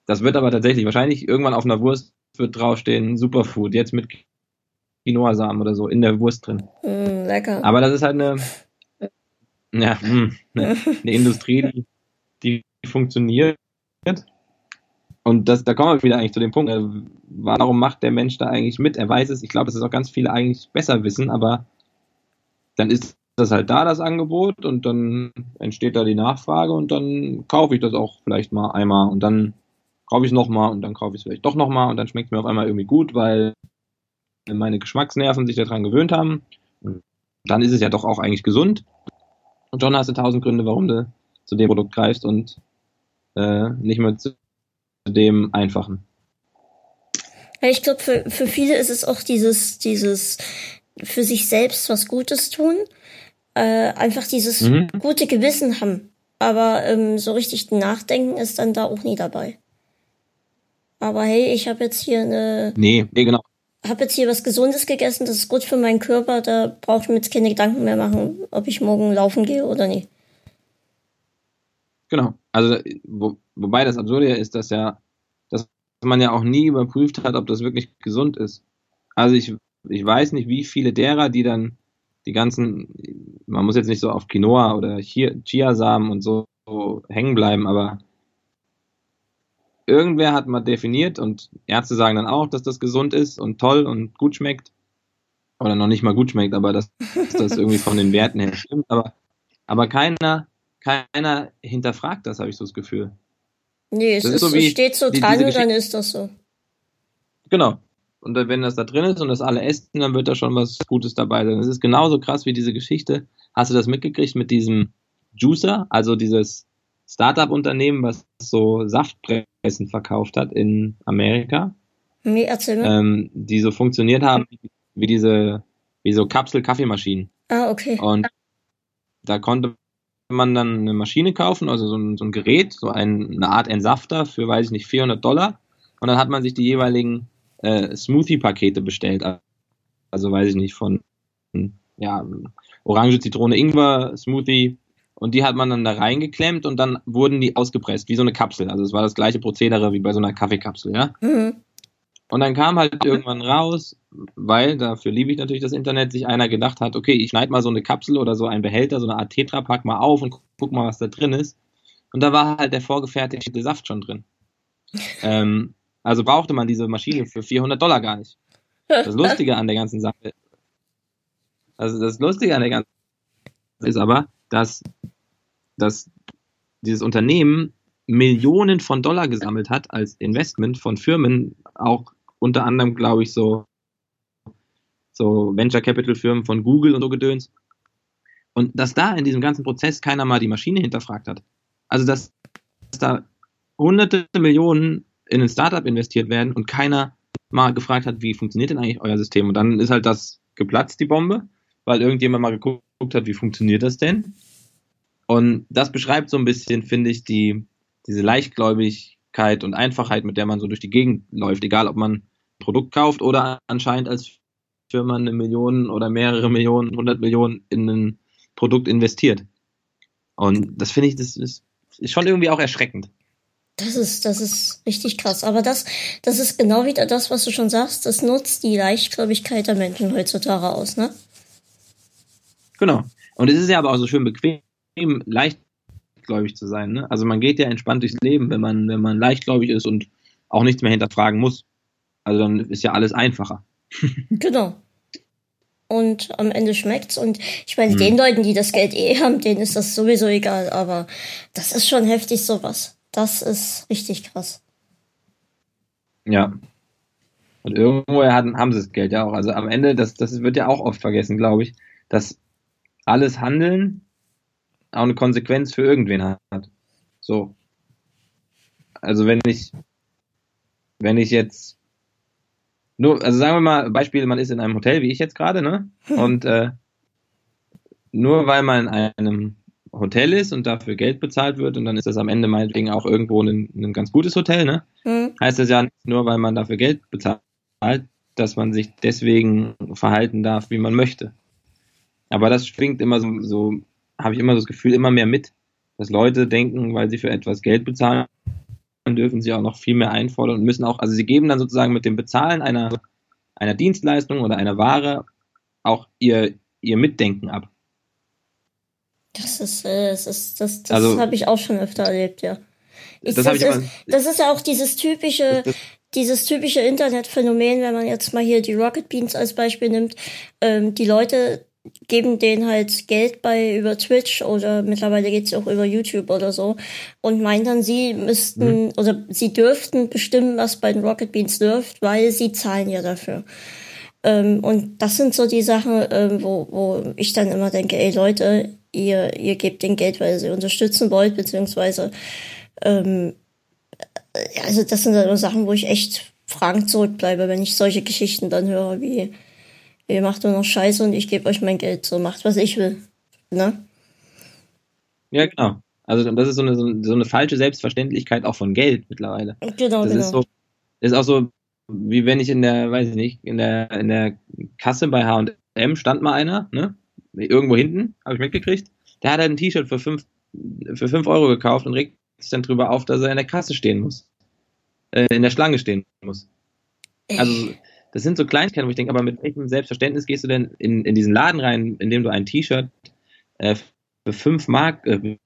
das wird aber tatsächlich wahrscheinlich irgendwann auf einer Wurst wird draufstehen Superfood, jetzt mit Quinoa-Samen oder so in der Wurst drin. Mm, lecker. Aber das ist halt eine, ja, mh, hm, eine, eine Industrie, die, die funktioniert und das, da kommen wir wieder eigentlich zu dem Punkt, äh, warum macht der Mensch da eigentlich mit? Er weiß es, ich glaube, dass es auch ganz viele eigentlich besser wissen, aber dann ist das halt da, das Angebot, und dann entsteht da die Nachfrage und dann kaufe ich das auch vielleicht mal einmal und dann kaufe ich es nochmal und dann kaufe ich es vielleicht doch nochmal und dann schmeckt es mir auf einmal irgendwie gut, weil meine Geschmacksnerven sich daran gewöhnt haben. Und dann ist es ja doch auch eigentlich gesund. Und schon hast du tausend Gründe, warum du zu dem Produkt greifst und äh, nicht mehr zu dem Einfachen. ich glaube, für, für viele ist es auch dieses, dieses für sich selbst was Gutes tun, äh, einfach dieses mhm. gute Gewissen haben. Aber ähm, so richtig nachdenken ist dann da auch nie dabei. Aber hey, ich habe jetzt hier eine. Nee, nee, genau. Habe jetzt hier was Gesundes gegessen, das ist gut für meinen Körper, da brauche ich mir jetzt keine Gedanken mehr machen, ob ich morgen laufen gehe oder nicht. Genau. Also, wo, wobei das Absurde ist, dass ja, dass man ja auch nie überprüft hat, ob das wirklich gesund ist. Also ich, ich weiß nicht, wie viele derer, die dann die ganzen, man muss jetzt nicht so auf Quinoa oder Chiasamen und so, hängen bleiben, aber irgendwer hat mal definiert und Ärzte sagen dann auch, dass das gesund ist und toll und gut schmeckt. Oder noch nicht mal gut schmeckt, aber dass, dass das irgendwie von den Werten her stimmt. Aber, aber keiner keiner hinterfragt das, habe ich so das Gefühl. Nee, es ist, ist so wie steht so dran und dann ist das so. Genau. Und wenn das da drin ist und das alle essen, dann wird da schon was Gutes dabei sein. Es ist genauso krass wie diese Geschichte. Hast du das mitgekriegt mit diesem Juicer, also dieses Startup-Unternehmen, was so Saftpressen verkauft hat in Amerika? Nee, erzähl mir. Ähm, die so funktioniert haben wie diese, wie so Kapsel-Kaffeemaschinen. Ah, okay. Und da konnte man dann eine Maschine kaufen, also so ein, so ein Gerät, so ein, eine Art Entsafter für, weiß ich nicht, 400 Dollar. Und dann hat man sich die jeweiligen äh, Smoothie-Pakete bestellt. Also weiß ich nicht, von ja, Orange, Zitrone, Ingwer, Smoothie. Und die hat man dann da reingeklemmt und dann wurden die ausgepresst, wie so eine Kapsel. Also es war das gleiche Prozedere wie bei so einer Kaffeekapsel, ja. Mhm. Und dann kam halt irgendwann raus, weil, dafür liebe ich natürlich das Internet, sich einer gedacht hat, okay, ich schneide mal so eine Kapsel oder so einen Behälter, so eine Art Tetrapack mal auf und guck mal, was da drin ist. Und da war halt der vorgefertigte Saft schon drin. [LAUGHS] ähm, also brauchte man diese Maschine für 400 Dollar gar nicht. Das Lustige an der ganzen Sache, also das Lustige an der ganzen Sache ist aber, dass, dass dieses Unternehmen Millionen von Dollar gesammelt hat als Investment von Firmen, auch unter anderem, glaube ich, so, so Venture Capital Firmen von Google und so Gedöns. Und dass da in diesem ganzen Prozess keiner mal die Maschine hinterfragt hat. Also, dass, dass da hunderte Millionen in ein Startup investiert werden und keiner mal gefragt hat, wie funktioniert denn eigentlich euer System? Und dann ist halt das geplatzt, die Bombe, weil irgendjemand mal geguckt hat, wie funktioniert das denn? Und das beschreibt so ein bisschen, finde ich, die, diese Leichtgläubig, Leichtigkeit und Einfachheit, mit der man so durch die Gegend läuft, egal ob man ein Produkt kauft oder anscheinend als Firma eine Million oder mehrere Millionen, hundert Millionen in ein Produkt investiert. Und das finde ich, das ist, ist schon irgendwie auch erschreckend. Das ist, das ist richtig krass. Aber das, das ist genau wieder das, was du schon sagst. Das nutzt die Leichtgläubigkeit der Menschen heutzutage aus, ne? Genau. Und es ist ja aber auch so schön bequem, leicht leichtgläubig zu sein. Ne? Also man geht ja entspannt durchs Leben, wenn man, wenn man leichtgläubig ist und auch nichts mehr hinterfragen muss. Also dann ist ja alles einfacher. [LAUGHS] genau. Und am Ende schmeckt's. Und ich meine, hm. den Leuten, die das Geld eh haben, denen ist das sowieso egal. Aber das ist schon heftig, sowas. Das ist richtig krass. Ja. Und irgendwo haben sie das Geld ja auch. Also am Ende, das, das wird ja auch oft vergessen, glaube ich, dass alles Handeln auch eine Konsequenz für irgendwen hat. So. Also wenn ich, wenn ich jetzt nur, also sagen wir mal, Beispiel, man ist in einem Hotel, wie ich jetzt gerade, ne? Und äh, nur weil man in einem Hotel ist und dafür Geld bezahlt wird und dann ist das am Ende meinetwegen auch irgendwo ein, ein ganz gutes Hotel, ne? Mhm. Heißt das ja nicht nur, weil man dafür Geld bezahlt, dass man sich deswegen verhalten darf, wie man möchte. Aber das schwingt immer so, so habe ich immer das Gefühl, immer mehr mit, dass Leute denken, weil sie für etwas Geld bezahlen, dürfen sie auch noch viel mehr einfordern und müssen auch, also sie geben dann sozusagen mit dem Bezahlen einer, einer Dienstleistung oder einer Ware auch ihr, ihr Mitdenken ab. Das ist, äh, das ist, das, das also, habe ich auch schon öfter erlebt, ja. Ich, das, das, ist, das ist ja auch dieses typische, das, dieses typische Internetphänomen, wenn man jetzt mal hier die Rocket Beans als Beispiel nimmt. Ähm, die Leute geben denen halt Geld bei über Twitch oder mittlerweile geht's auch über YouTube oder so und meinen dann, sie müssten mhm. oder sie dürften bestimmen, was bei den Rocket Beans dürft, weil sie zahlen ja dafür. Ähm, und das sind so die Sachen, ähm, wo, wo ich dann immer denke, ey Leute, ihr, ihr gebt den Geld, weil ihr sie unterstützen wollt, beziehungsweise ähm, also das sind dann Sachen, wo ich echt fragend zurückbleibe, wenn ich solche Geschichten dann höre, wie ihr macht nur noch Scheiße und ich gebe euch mein Geld, so macht, was ich will. Ne? Ja, genau. Also das ist so eine, so eine falsche Selbstverständlichkeit auch von Geld mittlerweile. Genau, das genau. Ist, so, ist auch so, wie wenn ich in der, weiß ich nicht, in der, in der Kasse bei H&M stand mal einer, ne? Irgendwo hinten, habe ich mitgekriegt. Der hat halt ein T-Shirt für fünf, für fünf Euro gekauft und regt sich dann drüber auf, dass er in der Kasse stehen muss. Äh, in der Schlange stehen muss. Also das sind so Kleinigkeiten, wo ich denke, aber mit welchem Selbstverständnis gehst du denn in, in diesen Laden rein, in dem du ein T-Shirt äh, für fünf Mark, äh,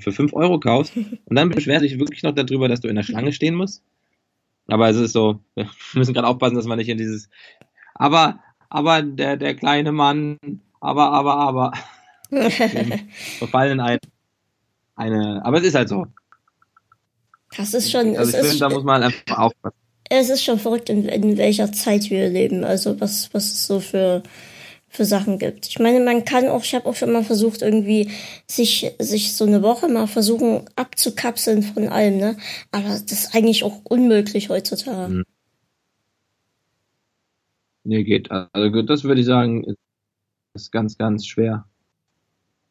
für fünf Euro kaufst und dann beschwerst du dich wirklich noch darüber, dass du in der Schlange stehen musst? Aber es ist so, wir [LAUGHS] müssen gerade aufpassen, dass man nicht in dieses, aber, aber der, der kleine Mann, aber, aber, aber, [LAUGHS] verfallen ein, eine, aber es ist halt so. Das ist schon, also ich finde, da muss man einfach aufpassen es ist schon verrückt, in, in welcher Zeit wir leben. Also was, was es so für, für Sachen gibt. Ich meine, man kann auch, ich habe auch schon mal versucht, irgendwie sich, sich so eine Woche mal versuchen abzukapseln von allem, ne? Aber das ist eigentlich auch unmöglich heutzutage. Hm. Nee, geht. Also das würde ich sagen, ist ganz, ganz schwer.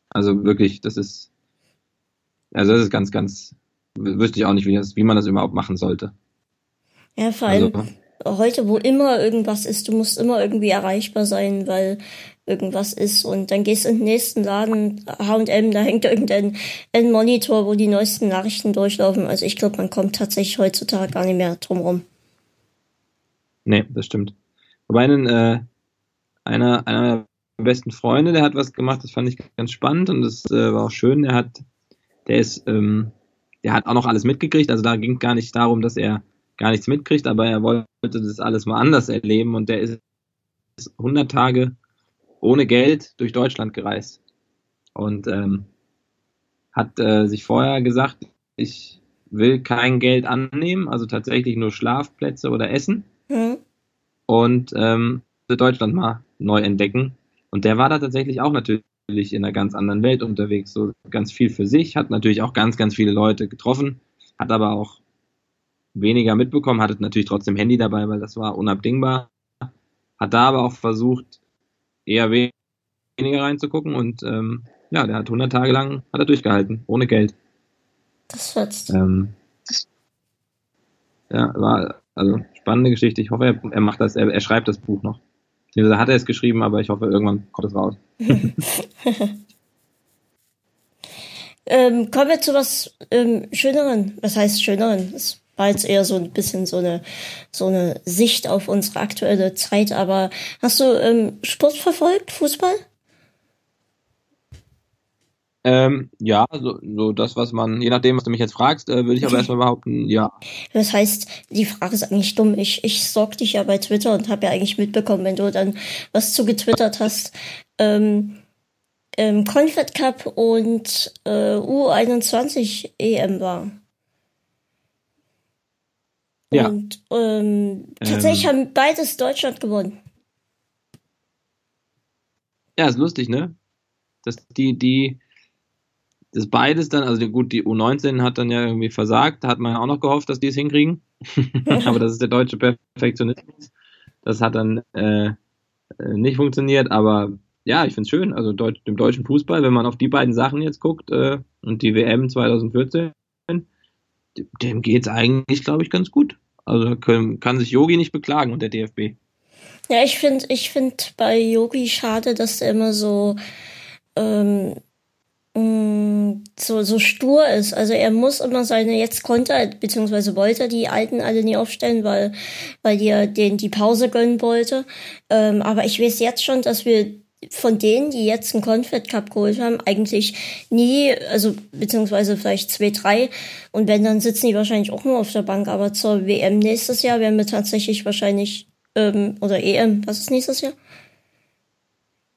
Also wirklich, das ist, also das ist ganz, ganz, wüsste ich auch nicht, wie, das, wie man das überhaupt machen sollte. Ja, vor allem also, heute, wo immer irgendwas ist, du musst immer irgendwie erreichbar sein, weil irgendwas ist und dann gehst du in den nächsten Laden, H&M, da hängt irgendein ein Monitor, wo die neuesten Nachrichten durchlaufen. Also ich glaube, man kommt tatsächlich heutzutage gar nicht mehr drum rum. Nee, das stimmt. Wobei einen, äh, einer, einer meiner besten Freunde, der hat was gemacht, das fand ich ganz spannend und das äh, war auch schön. Der hat, der ist, ähm, der hat auch noch alles mitgekriegt. Also da ging gar nicht darum, dass er gar nichts mitkriegt, aber er wollte das alles mal anders erleben und der ist 100 Tage ohne Geld durch Deutschland gereist und ähm, hat äh, sich vorher gesagt, ich will kein Geld annehmen, also tatsächlich nur Schlafplätze oder Essen mhm. und ähm, Deutschland mal neu entdecken. Und der war da tatsächlich auch natürlich in einer ganz anderen Welt unterwegs, so ganz viel für sich, hat natürlich auch ganz, ganz viele Leute getroffen, hat aber auch weniger mitbekommen, hatte natürlich trotzdem Handy dabei, weil das war unabdingbar. Hat da aber auch versucht, eher weniger reinzugucken und ähm, ja, der hat 100 Tage lang hat er durchgehalten, ohne Geld. Das fetzt. Ähm, ja, war also spannende Geschichte. Ich hoffe, er, er macht das, er, er, schreibt das Buch noch. Da hat er es geschrieben, aber ich hoffe, irgendwann kommt es raus. [LAUGHS] ähm, kommen wir zu was ähm, Schöneren. Was heißt Schöneren? Das war jetzt eher so ein bisschen so eine, so eine Sicht auf unsere aktuelle Zeit. Aber hast du ähm, Sport verfolgt, Fußball? Ähm, ja, so, so das, was man, je nachdem, was du mich jetzt fragst, äh, würde ich aber erstmal behaupten, ja. Das heißt, die Frage ist eigentlich dumm. Ich, ich sorg dich ja bei Twitter und habe ja eigentlich mitbekommen, wenn du dann was zu getwittert hast. Ähm, ähm, Confed Cup und äh, U21 EM war. Ja. Und ähm, tatsächlich ähm, haben beides Deutschland gewonnen. Ja, ist lustig, ne? Dass die, die, das beides dann, also gut, die U19 hat dann ja irgendwie versagt, da hat man ja auch noch gehofft, dass die es hinkriegen. [LAUGHS] [LAUGHS] Aber das ist der deutsche Perfektionismus. Das hat dann äh, äh nicht funktioniert, aber ja, ich finde es schön. Also Deut dem deutschen Fußball, wenn man auf die beiden Sachen jetzt guckt äh, und die WM 2014, dem geht es eigentlich, glaube ich, ganz gut. Also können, kann sich Yogi nicht beklagen und der DFB. Ja, ich finde ich find bei Yogi schade, dass er immer so ähm, mm, so, so stur ist. Also er muss immer seine, jetzt konnte er, beziehungsweise wollte er die Alten alle nie aufstellen, weil, weil er denen die Pause gönnen wollte. Ähm, aber ich weiß jetzt schon, dass wir von denen, die jetzt einen Confed Cup geholt haben, eigentlich nie, also beziehungsweise vielleicht zwei, drei. Und wenn, dann sitzen die wahrscheinlich auch nur auf der Bank. Aber zur WM nächstes Jahr werden wir tatsächlich wahrscheinlich, ähm, oder EM, was ist nächstes Jahr?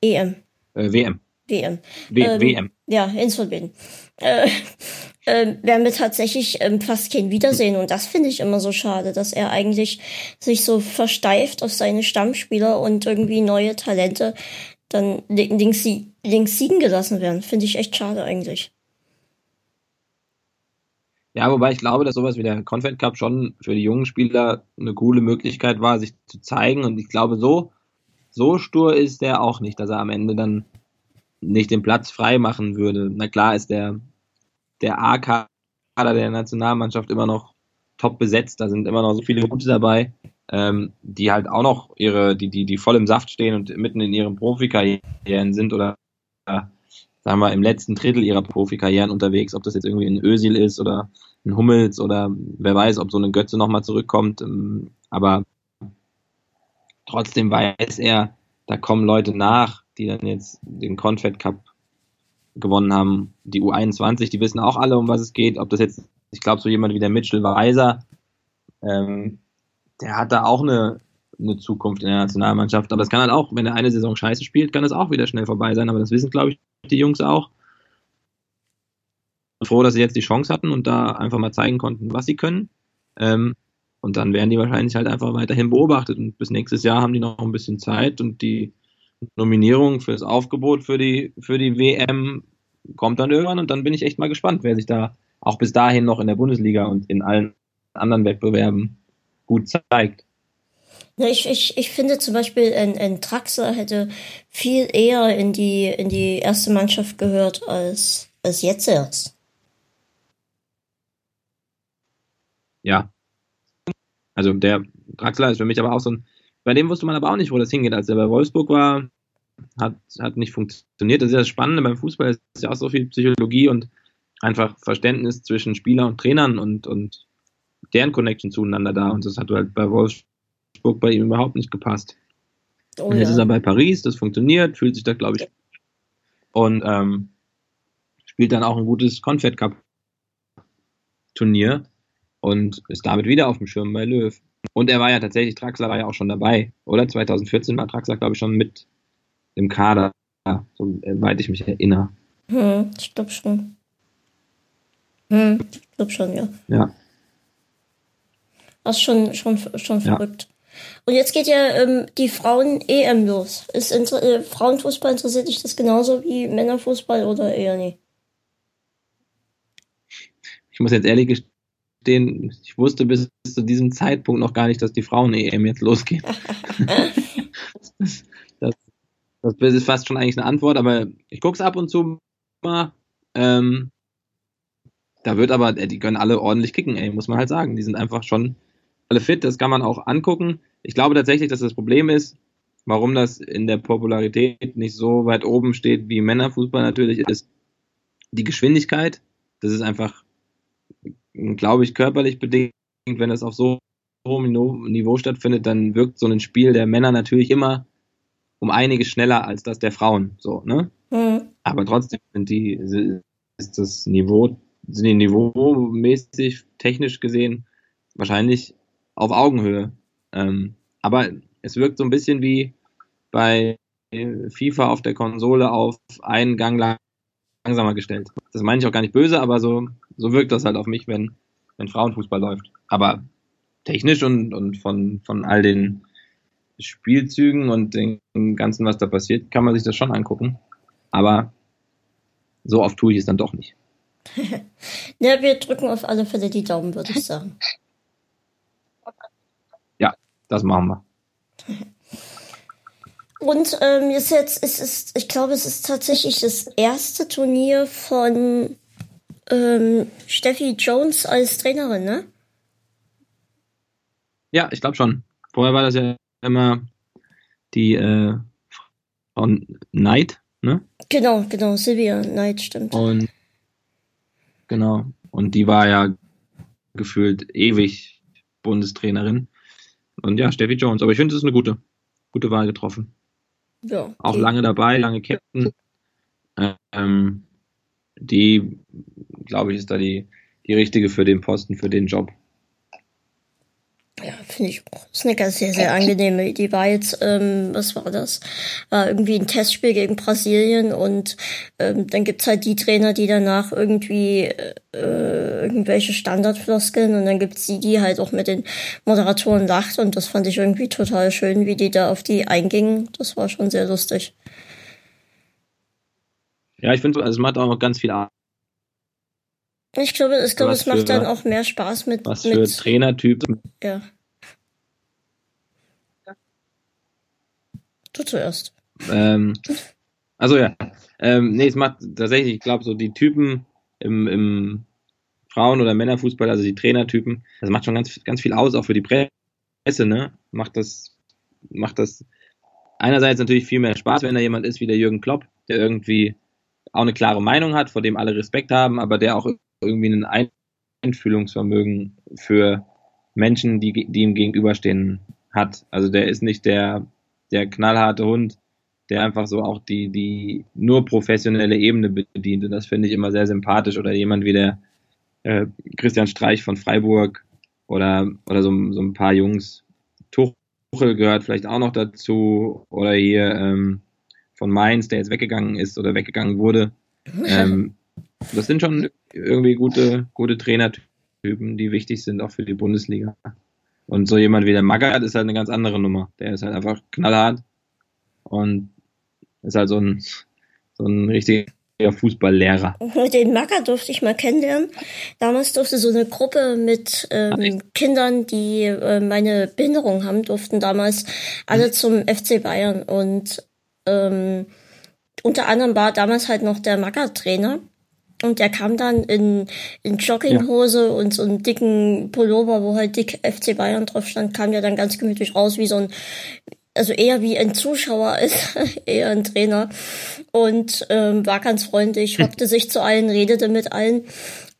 EM. Äh, WM. WM. W ähm, WM. Ja, ins Verbinden. Äh, äh, werden wir tatsächlich ähm, fast kein Wiedersehen. Und das finde ich immer so schade, dass er eigentlich sich so versteift auf seine Stammspieler und irgendwie neue Talente dann links, links siegen gelassen werden. Finde ich echt schade eigentlich. Ja, wobei ich glaube, dass sowas wie der Confed Cup schon für die jungen Spieler eine coole Möglichkeit war, sich zu zeigen. Und ich glaube, so, so stur ist der auch nicht, dass er am Ende dann nicht den Platz frei machen würde. Na klar ist der, der A-Kader der Nationalmannschaft immer noch top besetzt. Da sind immer noch so viele Gute dabei ähm, die halt auch noch ihre, die, die, die voll im Saft stehen und mitten in ihren Profikarrieren sind oder äh, sagen wir im letzten Drittel ihrer Profikarrieren unterwegs, ob das jetzt irgendwie ein Ösil ist oder ein Hummels oder wer weiß, ob so eine Götze nochmal zurückkommt. Ähm, aber trotzdem weiß er, da kommen Leute nach, die dann jetzt den Confed Cup gewonnen haben. Die U21, die wissen auch alle, um was es geht. Ob das jetzt, ich glaube, so jemand wie der Mitchell Weiser, ähm, der hat da auch eine, eine Zukunft in der Nationalmannschaft. Aber es kann halt auch, wenn er eine Saison scheiße spielt, kann es auch wieder schnell vorbei sein. Aber das wissen, glaube ich, die Jungs auch. Froh, dass sie jetzt die Chance hatten und da einfach mal zeigen konnten, was sie können. Ähm, und dann werden die wahrscheinlich halt einfach weiterhin beobachtet. Und bis nächstes Jahr haben die noch ein bisschen Zeit und die Nominierung für das Aufgebot für die, für die WM kommt dann irgendwann und dann bin ich echt mal gespannt, wer sich da auch bis dahin noch in der Bundesliga und in allen anderen Wettbewerben gut zeigt. Ja, ich, ich, ich finde zum Beispiel, ein, ein Traxler hätte viel eher in die, in die erste Mannschaft gehört als, als jetzt erst. Ja. Also der Draxler ist für mich aber auch so ein, bei dem wusste man aber auch nicht, wo das hingeht. Als er bei Wolfsburg war, hat, hat nicht funktioniert. Das ist ja das Spannende beim Fußball, ist ja auch so viel Psychologie und einfach Verständnis zwischen Spieler und Trainern und, und deren Connection zueinander da und das hat halt bei Wolfsburg bei ihm überhaupt nicht gepasst. Oh, und jetzt ja. ist er bei Paris, das funktioniert, fühlt sich da, glaube ich, und ähm, spielt dann auch ein gutes Confed Cup Turnier und ist damit wieder auf dem Schirm bei Löw. Und er war ja tatsächlich, Draxler war ja auch schon dabei, oder? 2014 war Draxler, glaube ich, schon mit im Kader, soweit ich mich erinnere. Hm, ich glaube schon. Hm, ich glaube schon, ja. Ja. Das ist schon, schon, schon ja. verrückt. Und jetzt geht ja ähm, die Frauen-EM los. Ist äh, Frauenfußball interessiert dich das genauso wie Männerfußball oder eher nicht? Ich muss jetzt ehrlich gestehen, ich wusste bis zu diesem Zeitpunkt noch gar nicht, dass die Frauen-EM jetzt losgeht. [LAUGHS] das, das, das, ist fast schon eigentlich eine Antwort, aber ich gucke es ab und zu mal. Ähm, da wird aber, äh, die können alle ordentlich kicken, ey, muss man halt sagen. Die sind einfach schon alle fit, das kann man auch angucken. Ich glaube tatsächlich, dass das Problem ist, warum das in der Popularität nicht so weit oben steht wie Männerfußball natürlich, ist die Geschwindigkeit. Das ist einfach, glaube ich, körperlich bedingt. Wenn das auf so hohem Niveau stattfindet, dann wirkt so ein Spiel der Männer natürlich immer um einiges schneller als das der Frauen. So, ne? Mhm. Aber trotzdem sind die, ist das Niveau, sind die niveaumäßig, technisch gesehen wahrscheinlich auf Augenhöhe. Ähm, aber es wirkt so ein bisschen wie bei FIFA auf der Konsole auf einen Gang langsamer gestellt. Das meine ich auch gar nicht böse, aber so, so wirkt das halt auf mich, wenn, wenn Frauenfußball läuft. Aber technisch und, und von, von all den Spielzügen und dem Ganzen, was da passiert, kann man sich das schon angucken. Aber so oft tue ich es dann doch nicht. [LAUGHS] ja, wir drücken auf alle Fälle die Daumen, würde ich sagen. Das machen wir. Und ähm, ist jetzt, ist, ist, ich glaube, es ist tatsächlich das erste Turnier von ähm, Steffi Jones als Trainerin, ne? Ja, ich glaube schon. Vorher war das ja immer die äh, Frau Knight, ne? Genau, genau, Sylvia Knight, stimmt. Und genau. Und die war ja gefühlt ewig Bundestrainerin. Und ja, Steffi Jones. Aber ich finde, es ist eine gute, gute Wahl getroffen. Ja. Auch die. lange dabei, lange Captain. Ähm, die, glaube ich, ist da die, die richtige für den Posten, für den Job. Ja, finde ich auch. Ist eine ganz sehr, sehr angenehme. Die war jetzt, ähm, was war das? War irgendwie ein Testspiel gegen Brasilien und ähm, dann gibt's halt die Trainer, die danach irgendwie äh, irgendwelche Standardfloskeln und dann gibt's die, die halt auch mit den Moderatoren lacht und das fand ich irgendwie total schön, wie die da auf die eingingen. Das war schon sehr lustig. Ja, ich finde, also es macht auch noch ganz viel ich glaube, ich glaube es macht für, dann auch mehr Spaß mit. Was für mit, Trainertypen. Ja. Du zuerst. Ähm, also ja. Ähm, nee, es macht tatsächlich, ich glaube, so die Typen im, im Frauen- oder Männerfußball, also die Trainertypen, das macht schon ganz, ganz viel aus, auch für die Presse, ne? Macht das, macht das einerseits natürlich viel mehr Spaß, wenn da jemand ist wie der Jürgen Klopp, der irgendwie auch eine klare Meinung hat, vor dem alle Respekt haben, aber der auch irgendwie ein Einfühlungsvermögen für Menschen, die, die ihm gegenüberstehen hat. Also der ist nicht der, der knallharte Hund, der einfach so auch die, die nur professionelle Ebene bedient. Und das finde ich immer sehr sympathisch. Oder jemand wie der äh, Christian Streich von Freiburg oder, oder so, so ein paar Jungs. Tuchel gehört vielleicht auch noch dazu. Oder hier ähm, von Mainz, der jetzt weggegangen ist oder weggegangen wurde. [LAUGHS] Ähm, das sind schon irgendwie gute, gute Trainertypen, die wichtig sind auch für die Bundesliga. Und so jemand wie der Magath ist halt eine ganz andere Nummer. Der ist halt einfach knallhart und ist halt so ein, so ein richtiger Fußballlehrer. [LAUGHS] Den Magath durfte ich mal kennenlernen. Damals durfte so eine Gruppe mit ähm, Kindern, die äh, meine Behinderung haben, durften damals alle mhm. zum FC Bayern. Und ähm, unter anderem war damals halt noch der Magath Trainer. Und der kam dann in, in Jogginghose ja. und so einen dicken Pullover, wo halt dick FC Bayern drauf stand, kam der dann ganz gemütlich raus, wie so ein, also eher wie ein Zuschauer [LAUGHS] als eher ein Trainer. Und ähm, war ganz freundlich, hockte sich zu allen, redete mit allen.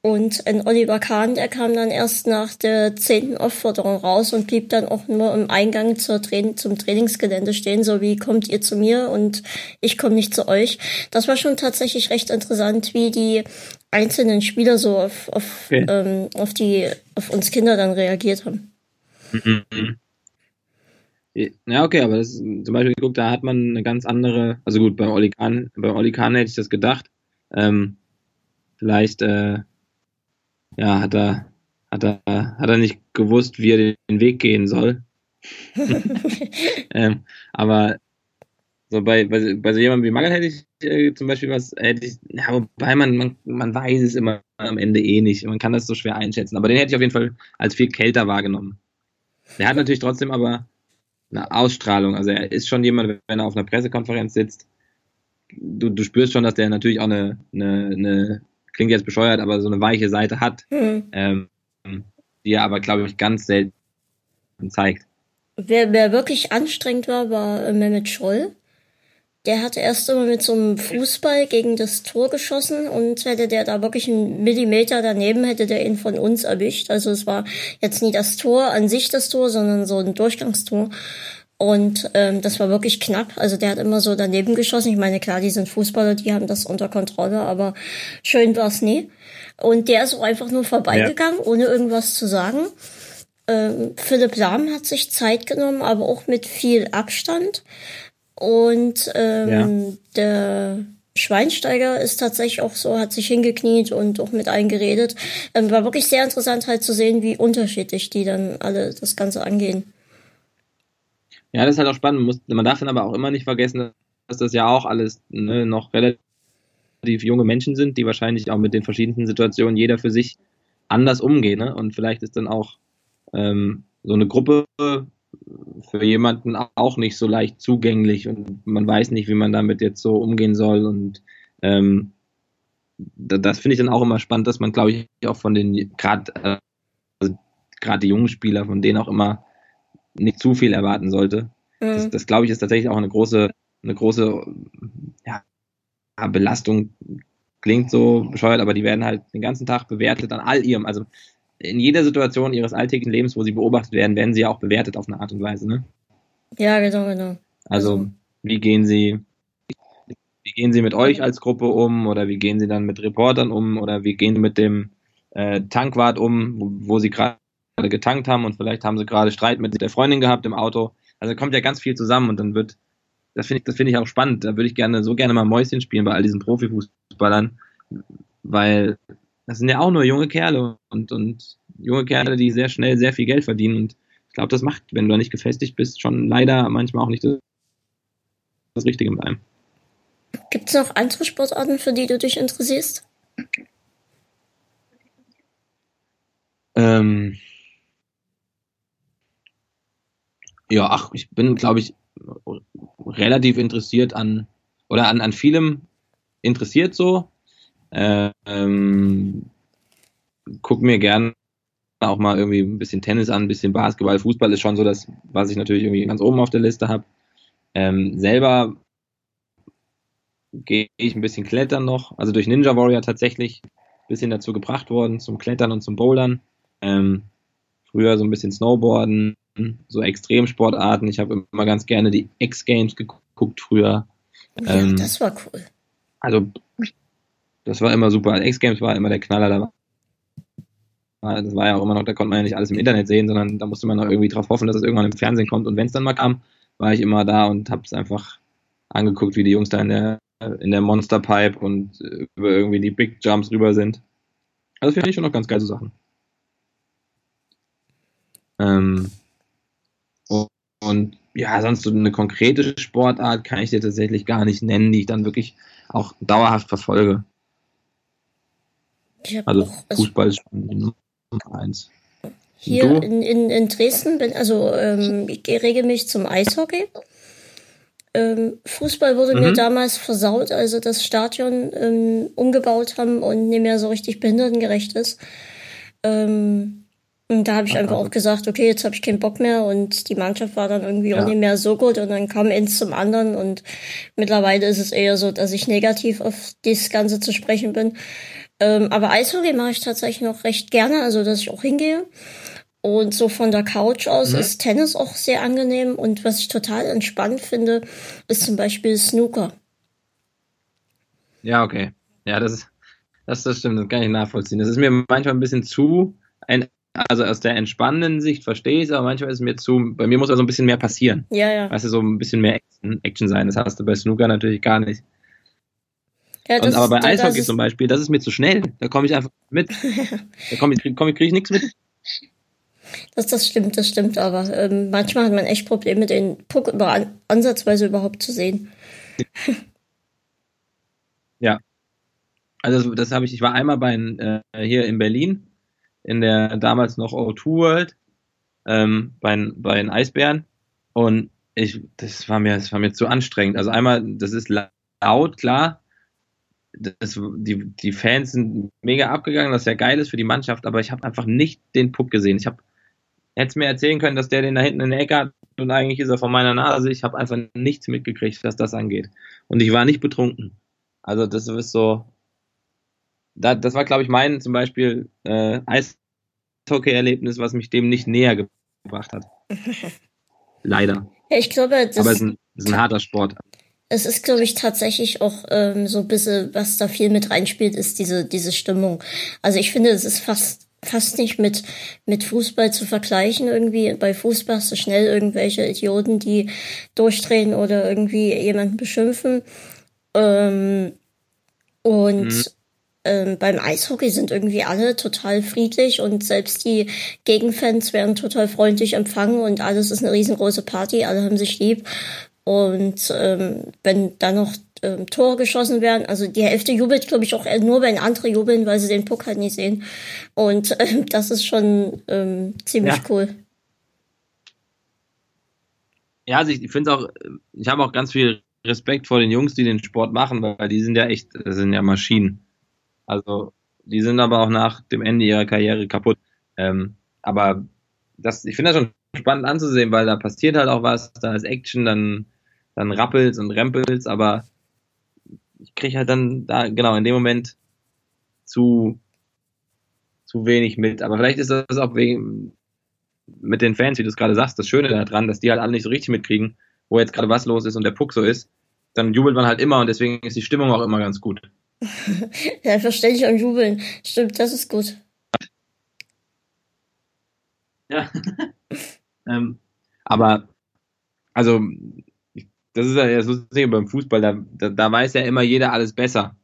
Und ein Oliver Kahn, der kam dann erst nach der zehnten Aufforderung raus und blieb dann auch nur im Eingang zur Tra zum Trainingsgelände stehen, so wie kommt ihr zu mir und ich komme nicht zu euch. Das war schon tatsächlich recht interessant, wie die einzelnen Spieler so auf, auf, okay. ähm, auf die, auf uns Kinder dann reagiert haben. Mhm. Ja, okay, aber das zum Beispiel, guck, da hat man eine ganz andere, also gut, bei Oli Kahn, bei Oli Kahn hätte ich das gedacht. Ähm, vielleicht, äh, ja, hat er, hat er, hat er nicht gewusst, wie er den Weg gehen soll. [LAUGHS] ähm, aber so bei, bei, bei so jemandem wie Mangel hätte ich äh, zum Beispiel was, hätte ich, ja, wobei man, man, man weiß es immer am Ende eh nicht. Man kann das so schwer einschätzen. Aber den hätte ich auf jeden Fall als viel kälter wahrgenommen. Der hat natürlich trotzdem aber eine Ausstrahlung. Also er ist schon jemand, wenn er auf einer Pressekonferenz sitzt, du, du spürst schon, dass der natürlich auch eine, eine, eine klingt jetzt bescheuert, aber so eine weiche Seite hat, mhm. ähm, die er aber, glaube ich, ganz selten zeigt. Wer, wer wirklich anstrengend war, war äh, Mehmet Scholl. Der hatte erst immer mit so einem Fußball gegen das Tor geschossen und hätte der da wirklich einen Millimeter daneben, hätte der ihn von uns erwischt. Also es war jetzt nie das Tor an sich das Tor, sondern so ein Durchgangstor. Und ähm, das war wirklich knapp. Also der hat immer so daneben geschossen. Ich meine, klar, die sind Fußballer, die haben das unter Kontrolle, aber schön war es nie. Und der ist auch einfach nur vorbeigegangen, ja. ohne irgendwas zu sagen. Ähm, Philipp Lahm hat sich Zeit genommen, aber auch mit viel Abstand. Und ähm, ja. der Schweinsteiger ist tatsächlich auch so, hat sich hingekniet und auch mit allen geredet. Ähm, war wirklich sehr interessant halt zu sehen, wie unterschiedlich die dann alle das Ganze angehen. Ja, das ist halt auch spannend. Man darf dann aber auch immer nicht vergessen, dass das ja auch alles ne, noch relativ junge Menschen sind, die wahrscheinlich auch mit den verschiedensten Situationen jeder für sich anders umgehen. Ne? Und vielleicht ist dann auch ähm, so eine Gruppe für jemanden auch nicht so leicht zugänglich und man weiß nicht, wie man damit jetzt so umgehen soll. Und ähm, das finde ich dann auch immer spannend, dass man, glaube ich, auch von den gerade also gerade die jungen Spieler, von denen auch immer nicht zu viel erwarten sollte. Mhm. Das, das glaube ich, ist tatsächlich auch eine große, eine große ja, Belastung. Klingt so bescheuert, aber die werden halt den ganzen Tag bewertet an all ihrem, also in jeder Situation ihres alltäglichen Lebens, wo sie beobachtet werden, werden sie ja auch bewertet auf eine Art und Weise, ne? Ja, genau, genau. Also, wie gehen sie, wie gehen sie mit euch als Gruppe um oder wie gehen sie dann mit Reportern um oder wie gehen sie mit dem äh, Tankwart um, wo, wo sie gerade getankt haben und vielleicht haben sie gerade Streit mit der Freundin gehabt im Auto. Also kommt ja ganz viel zusammen und dann wird, das finde ich, das finde ich auch spannend. Da würde ich gerne, so gerne mal Mäuschen spielen bei all diesen Profifußballern, weil das sind ja auch nur junge Kerle und, und junge Kerle, die sehr schnell sehr viel Geld verdienen. Und ich glaube, das macht, wenn du da nicht gefestigt bist, schon leider manchmal auch nicht das, das Richtige mit einem. Gibt es noch andere Sportarten, für die du dich interessierst? Ähm, ja, ach, ich bin, glaube ich, relativ interessiert an oder an, an vielem interessiert so. Ähm, guck mir gern auch mal irgendwie ein bisschen Tennis an, ein bisschen Basketball. Fußball ist schon so das, was ich natürlich irgendwie ganz oben auf der Liste habe. Ähm, selber gehe ich ein bisschen klettern noch, also durch Ninja Warrior tatsächlich ein bisschen dazu gebracht worden, zum Klettern und zum Bouldern. Ähm, früher so ein bisschen Snowboarden, so Extremsportarten. Ich habe immer ganz gerne die X-Games geguckt früher. Ja, ähm, das war cool. Also das war immer super. X-Games war immer der Knaller da. Das war ja auch immer noch, da konnte man ja nicht alles im Internet sehen, sondern da musste man noch irgendwie drauf hoffen, dass es irgendwann im Fernsehen kommt. Und wenn es dann mal kam, war ich immer da und habe es einfach angeguckt, wie die Jungs da in der, in der Monster Pipe und über irgendwie die Big Jumps rüber sind. Also finde ich schon noch ganz geile Sachen. Ähm, und, ja, sonst so eine konkrete Sportart kann ich dir tatsächlich gar nicht nennen, die ich dann wirklich auch dauerhaft verfolge. Also, also Fußball ist schon Nummer eins. Hier in, in, in Dresden bin, also ähm, ich gehe regelmäßig zum Eishockey. Ähm, Fußball wurde mhm. mir damals versaut, also das Stadion ähm, umgebaut haben und nicht mehr so richtig behindertengerecht ist. Ähm, und da habe ich einfach auch gesagt, okay, jetzt habe ich keinen Bock mehr und die Mannschaft war dann irgendwie ja. auch nicht mehr so gut und dann kam eins zum anderen und mittlerweile ist es eher so, dass ich negativ auf das Ganze zu sprechen bin. Ähm, aber Eishockey mache ich tatsächlich noch recht gerne, also dass ich auch hingehe. Und so von der Couch aus mhm. ist Tennis auch sehr angenehm. Und was ich total entspannt finde, ist zum Beispiel Snooker. Ja, okay. Ja, das ist, das, das stimmt, das kann ich nachvollziehen. Das ist mir manchmal ein bisschen zu, ein, also aus der entspannenden Sicht verstehe ich es, aber manchmal ist es mir zu, bei mir muss also ein bisschen mehr passieren. Ja, ja. Weißt du, so ein bisschen mehr Action, Action sein. Das hast du bei Snooker natürlich gar nicht. Ja, und, aber bei Eishockey zum Beispiel, das ist mir zu schnell. Da komme ich einfach mit. [LAUGHS] da komme ich, komm, kriege ich nichts mit. Das, das stimmt, das stimmt, aber ähm, manchmal hat man echt Probleme, den Puck über, ansatzweise überhaupt zu sehen. ja. Also das habe ich, ich war einmal bei äh, hier in Berlin, in der damals noch O2 World, ähm, bei, bei den Eisbären. Und ich, das war mir, das war mir zu anstrengend. Also einmal, das ist laut, klar, das, die, die Fans sind mega abgegangen, was ja geil ist für die Mannschaft, aber ich habe einfach nicht den Puck gesehen. Ich habe hätte mir erzählen können, dass der den da hinten in der Ecke hat und eigentlich ist er von meiner Nase. Ich habe einfach nichts mitgekriegt, was das angeht. Und ich war nicht betrunken. Also das ist so, da, das war glaube ich mein zum Beispiel äh, Eishockey-Erlebnis, was mich dem nicht näher gebracht hat. [LAUGHS] Leider. Ja, ich glaube, das aber es ist ein, ist ein harter Sport es ist, glaube ich, tatsächlich auch ähm, so ein bisschen, was da viel mit reinspielt, ist diese, diese Stimmung. Also ich finde, es ist fast fast nicht mit, mit Fußball zu vergleichen irgendwie. Bei Fußball hast du schnell irgendwelche Idioten, die durchdrehen oder irgendwie jemanden beschimpfen. Ähm, Und mhm. Ähm, beim Eishockey sind irgendwie alle total friedlich und selbst die Gegenfans werden total freundlich empfangen und alles ist eine riesengroße Party, alle haben sich lieb. Und ähm, wenn dann noch ähm, Tore geschossen werden, also die Hälfte jubelt, glaube ich, auch nur, wenn andere jubeln, weil sie den Puck halt nicht sehen. Und [LAUGHS] ähm, das ist schon ähm, ziemlich ja. cool. Ja, also ich, ich finde es auch, ich habe auch ganz viel Respekt vor den Jungs, die den Sport machen, weil die sind ja echt, das sind ja Maschinen. Also die sind aber auch nach dem Ende ihrer Karriere kaputt. Ähm, aber das, ich finde das schon spannend anzusehen, weil da passiert halt auch was, da ist Action, dann, dann rappelt's und rempelt's, aber ich kriege halt dann da, genau, in dem Moment zu, zu wenig mit. Aber vielleicht ist das auch wegen, mit den Fans, wie du es gerade sagst, das Schöne daran, dass die halt alle nicht so richtig mitkriegen, wo jetzt gerade was los ist und der Puck so ist. Dann jubelt man halt immer und deswegen ist die Stimmung auch immer ganz gut. [LAUGHS] ja, verständlich und jubeln. Stimmt, das ist gut. Ja. [LAUGHS] ähm, aber, also, das ist ja das Lustige beim Fußball, da, da, da weiß ja immer jeder alles besser.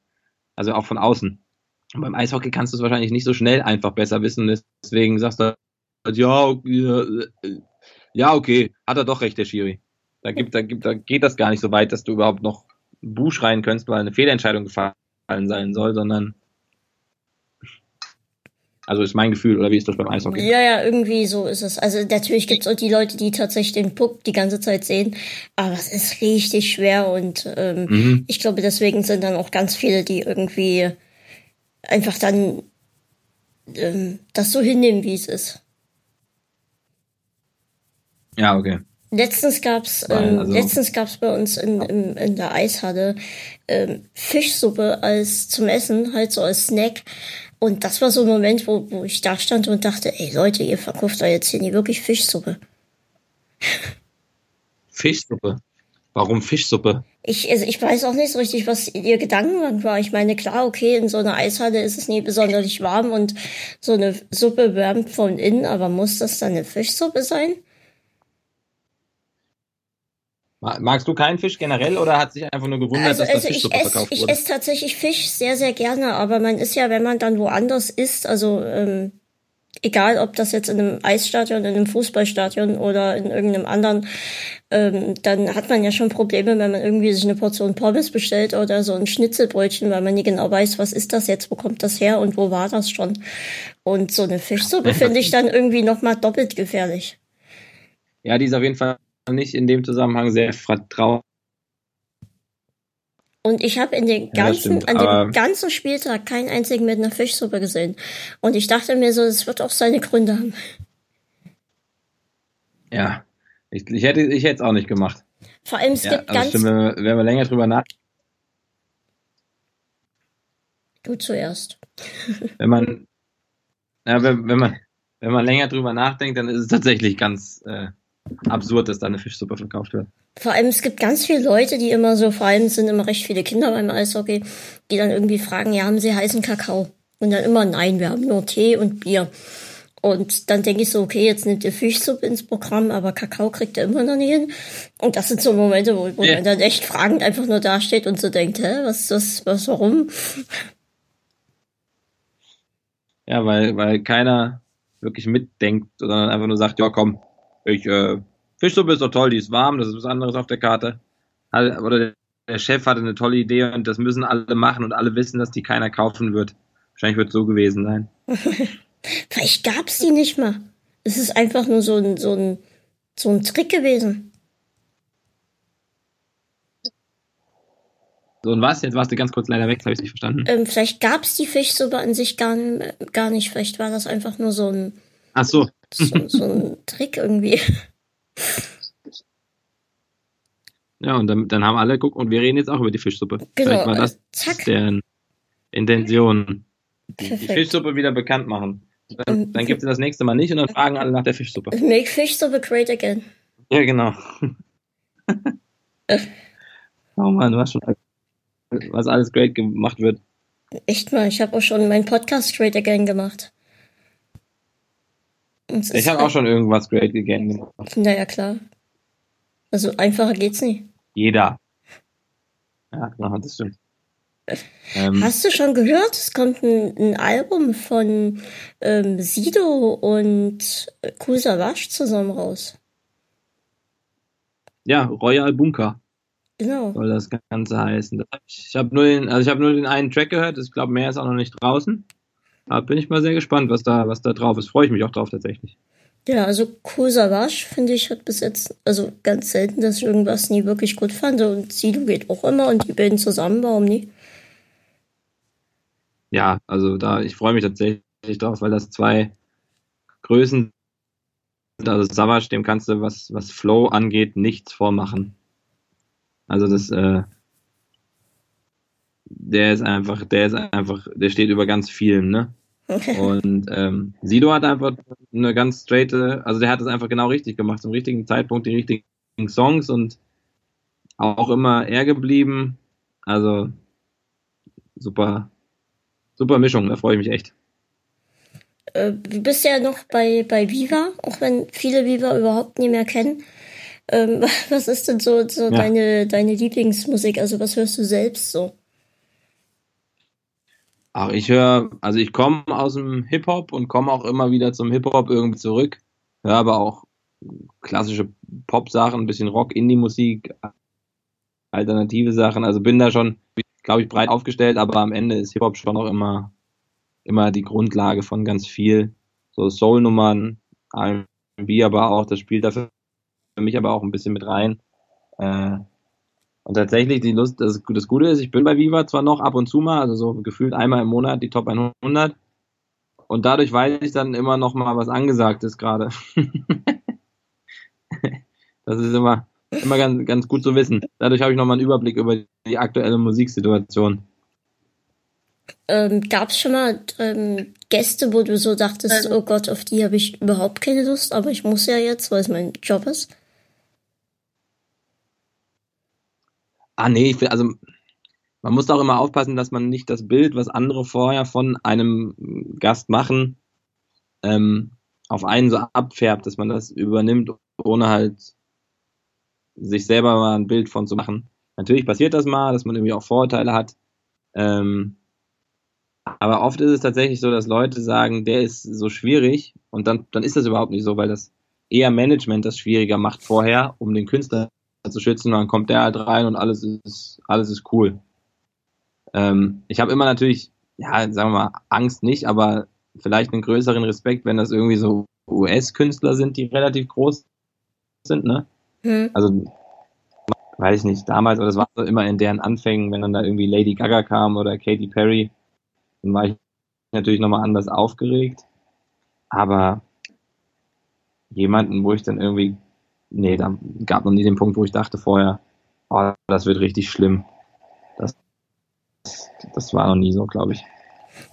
Also auch von außen. Und beim Eishockey kannst du es wahrscheinlich nicht so schnell einfach besser wissen. Deswegen sagst du, ja, ja, okay, hat er doch recht, der Schiri. Da, gibt, da, gibt, da geht das gar nicht so weit, dass du überhaupt noch Buh schreien könntest, weil eine Fehlentscheidung gefallen sein soll, sondern also ist mein Gefühl, oder wie ist das beim Eishockey? Ja, ja, irgendwie so ist es. Also natürlich gibt es auch die Leute, die tatsächlich den Puck die ganze Zeit sehen, aber es ist richtig schwer und ähm, mhm. ich glaube, deswegen sind dann auch ganz viele, die irgendwie einfach dann ähm, das so hinnehmen, wie es ist. Ja, okay. Letztens gab's, ähm, also, letztens gab's bei uns in, in, in der Eishalle ähm, Fischsuppe als zum Essen, halt so als Snack. Und das war so ein Moment, wo, wo ich da stand und dachte, ey Leute, ihr verkauft da jetzt hier nie wirklich Fischsuppe. Fischsuppe? Warum Fischsuppe? Ich, also ich weiß auch nicht so richtig, was ihr Gedankengang war. Ich meine, klar, okay, in so einer Eishalle ist es nie besonders warm und so eine Suppe wärmt von innen, aber muss das dann eine Fischsuppe sein? Magst du keinen Fisch generell oder hat sich einfach nur gewundert, also, dass also das Fischsuppe ich verkauft esse, wurde? Ich esse tatsächlich Fisch sehr, sehr gerne, aber man ist ja, wenn man dann woanders isst, also ähm, egal ob das jetzt in einem Eisstadion, in einem Fußballstadion oder in irgendeinem anderen, ähm, dann hat man ja schon Probleme, wenn man irgendwie sich eine Portion Pommes bestellt oder so ein Schnitzelbrötchen, weil man nie genau weiß, was ist das jetzt, wo kommt das her und wo war das schon. Und so eine Fischsuppe [LAUGHS] finde ich dann irgendwie nochmal doppelt gefährlich. Ja, die ist auf jeden Fall nicht in dem Zusammenhang sehr vertraut. Und ich habe in den ganzen, ja, an dem ganzen Spieltag keinen einzigen mit einer Fischsuppe gesehen. Und ich dachte mir so, es wird auch seine Gründe haben. Ja, ich, ich hätte ich es auch nicht gemacht. Vor allem es ja, gibt ganz. Stimmt, wenn, wir, wenn wir länger drüber nach. Du zuerst. [LAUGHS] wenn man, ja, wenn, wenn man, wenn man länger drüber nachdenkt, dann ist es tatsächlich ganz. Äh, absurd, dass da eine Fischsuppe verkauft wird. Vor allem, es gibt ganz viele Leute, die immer so, vor allem sind immer recht viele Kinder beim Eishockey, die dann irgendwie fragen, ja, haben sie heißen Kakao? Und dann immer, nein, wir haben nur Tee und Bier. Und dann denke ich so, okay, jetzt nimmt ihr Fischsuppe ins Programm, aber Kakao kriegt ihr immer noch nicht hin. Und das sind so Momente, wo, wo yeah. man dann echt fragend einfach nur dasteht und so denkt, hä, was ist das, was, warum? Ja, weil, weil keiner wirklich mitdenkt, sondern einfach nur sagt, ja komm, ich, äh, Fischsuppe ist doch toll, die ist warm, das ist was anderes auf der Karte. Oder der Chef hatte eine tolle Idee und das müssen alle machen und alle wissen, dass die keiner kaufen wird. Wahrscheinlich wird es so gewesen sein. [LAUGHS] Vielleicht gab es die nicht mal. Es ist einfach nur so ein, so ein, so ein Trick gewesen. So und was? Jetzt warst du ganz kurz leider weg, habe ich nicht verstanden. Ähm, vielleicht gab es die Fischsuppe an sich gar, gar nicht. Vielleicht war das einfach nur so ein. Ach so. So, so ein [LAUGHS] Trick irgendwie. Ja, und dann, dann haben alle geguckt und wir reden jetzt auch über die Fischsuppe. Genau, Vielleicht war das Zack. deren Intention. Die, die Fischsuppe wieder bekannt machen. Dann, ähm, dann gibt es das nächste Mal nicht und dann fragen alle nach der Fischsuppe. Make Fischsuppe great again. Ja, genau. [LAUGHS] oh Mann, du hast schon was alles great gemacht wird. Echt mal, ich habe auch schon meinen Podcast great again gemacht. Ich habe auch schon irgendwas Great Again gemacht. Naja, klar. Also einfacher geht's nicht. Jeder. Ja, genau, das stimmt. Ähm, Hast du schon gehört? Es kommt ein, ein Album von ähm, Sido und Kusavasch zusammen raus. Ja, Royal Bunker. Genau. Soll das Ganze heißen. ich habe nur den, also ich habe nur den einen Track gehört. Ich glaube, mehr ist auch noch nicht draußen. Aber bin ich mal sehr gespannt, was da, was da drauf ist. Freue ich mich auch drauf tatsächlich. Ja, also Kusavasch, finde ich, hat bis jetzt, also ganz selten, dass ich irgendwas nie wirklich gut fand. Und Sido geht auch immer und die bilden zusammen, warum nie? Ja, also da, ich freue mich tatsächlich drauf, weil das zwei Größen sind. Also Savage, dem kannst du, was, was Flow angeht, nichts vormachen. Also das, äh, der ist einfach, der ist einfach, der steht über ganz vielen, ne? [LAUGHS] Und ähm, Sido hat einfach eine ganz straighte, also der hat es einfach genau richtig gemacht, zum richtigen Zeitpunkt, die richtigen Songs und auch immer er geblieben. Also super, super Mischung, da freue ich mich echt. Äh, du bist ja noch bei, bei Viva, auch wenn viele Viva überhaupt nie mehr kennen. Ähm, [LAUGHS] was ist denn so, so ja. deine, deine Lieblingsmusik? Also was hörst du selbst so? Ach, ich höre, also ich komme aus dem Hip-Hop und komme auch immer wieder zum Hip-Hop irgendwie zurück. Höre aber auch klassische Pop-Sachen, ein bisschen Rock, Indie-Musik, alternative Sachen. Also bin da schon, glaube ich, breit aufgestellt, aber am Ende ist Hip-Hop schon auch immer, immer die Grundlage von ganz viel. So Soul-Nummern, R&B aber auch, das spielt da für mich aber auch ein bisschen mit rein. Äh, und tatsächlich, die Lust, das, das Gute ist, ich bin bei Viva zwar noch ab und zu mal, also so gefühlt einmal im Monat die Top 100. Und dadurch weiß ich dann immer noch mal, was angesagt ist gerade. [LAUGHS] das ist immer, immer ganz, ganz gut zu wissen. Dadurch habe ich noch mal einen Überblick über die aktuelle Musiksituation. Ähm, Gab es schon mal ähm, Gäste, wo du so dachtest, oh Gott, auf die habe ich überhaupt keine Lust, aber ich muss ja jetzt, weil es mein Job ist? Ah, nee, ich will, also man muss auch immer aufpassen, dass man nicht das Bild, was andere vorher von einem Gast machen, ähm, auf einen so abfärbt, dass man das übernimmt, ohne halt sich selber mal ein Bild von zu machen. Natürlich passiert das mal, dass man irgendwie auch Vorurteile hat. Ähm, aber oft ist es tatsächlich so, dass Leute sagen, der ist so schwierig und dann, dann ist das überhaupt nicht so, weil das eher Management das schwieriger macht vorher, um den Künstler zu schützen, dann kommt der halt rein und alles ist, alles ist cool. Ähm, ich habe immer natürlich, ja, sagen wir mal, Angst nicht, aber vielleicht einen größeren Respekt, wenn das irgendwie so US-Künstler sind, die relativ groß sind, ne? Hm. Also, weiß ich nicht, damals, aber das war so immer in deren Anfängen, wenn dann da irgendwie Lady Gaga kam oder Katy Perry, dann war ich natürlich nochmal anders aufgeregt. Aber jemanden, wo ich dann irgendwie nee, da gab noch nie den Punkt, wo ich dachte vorher, oh, das wird richtig schlimm. Das, das war noch nie so, glaube ich.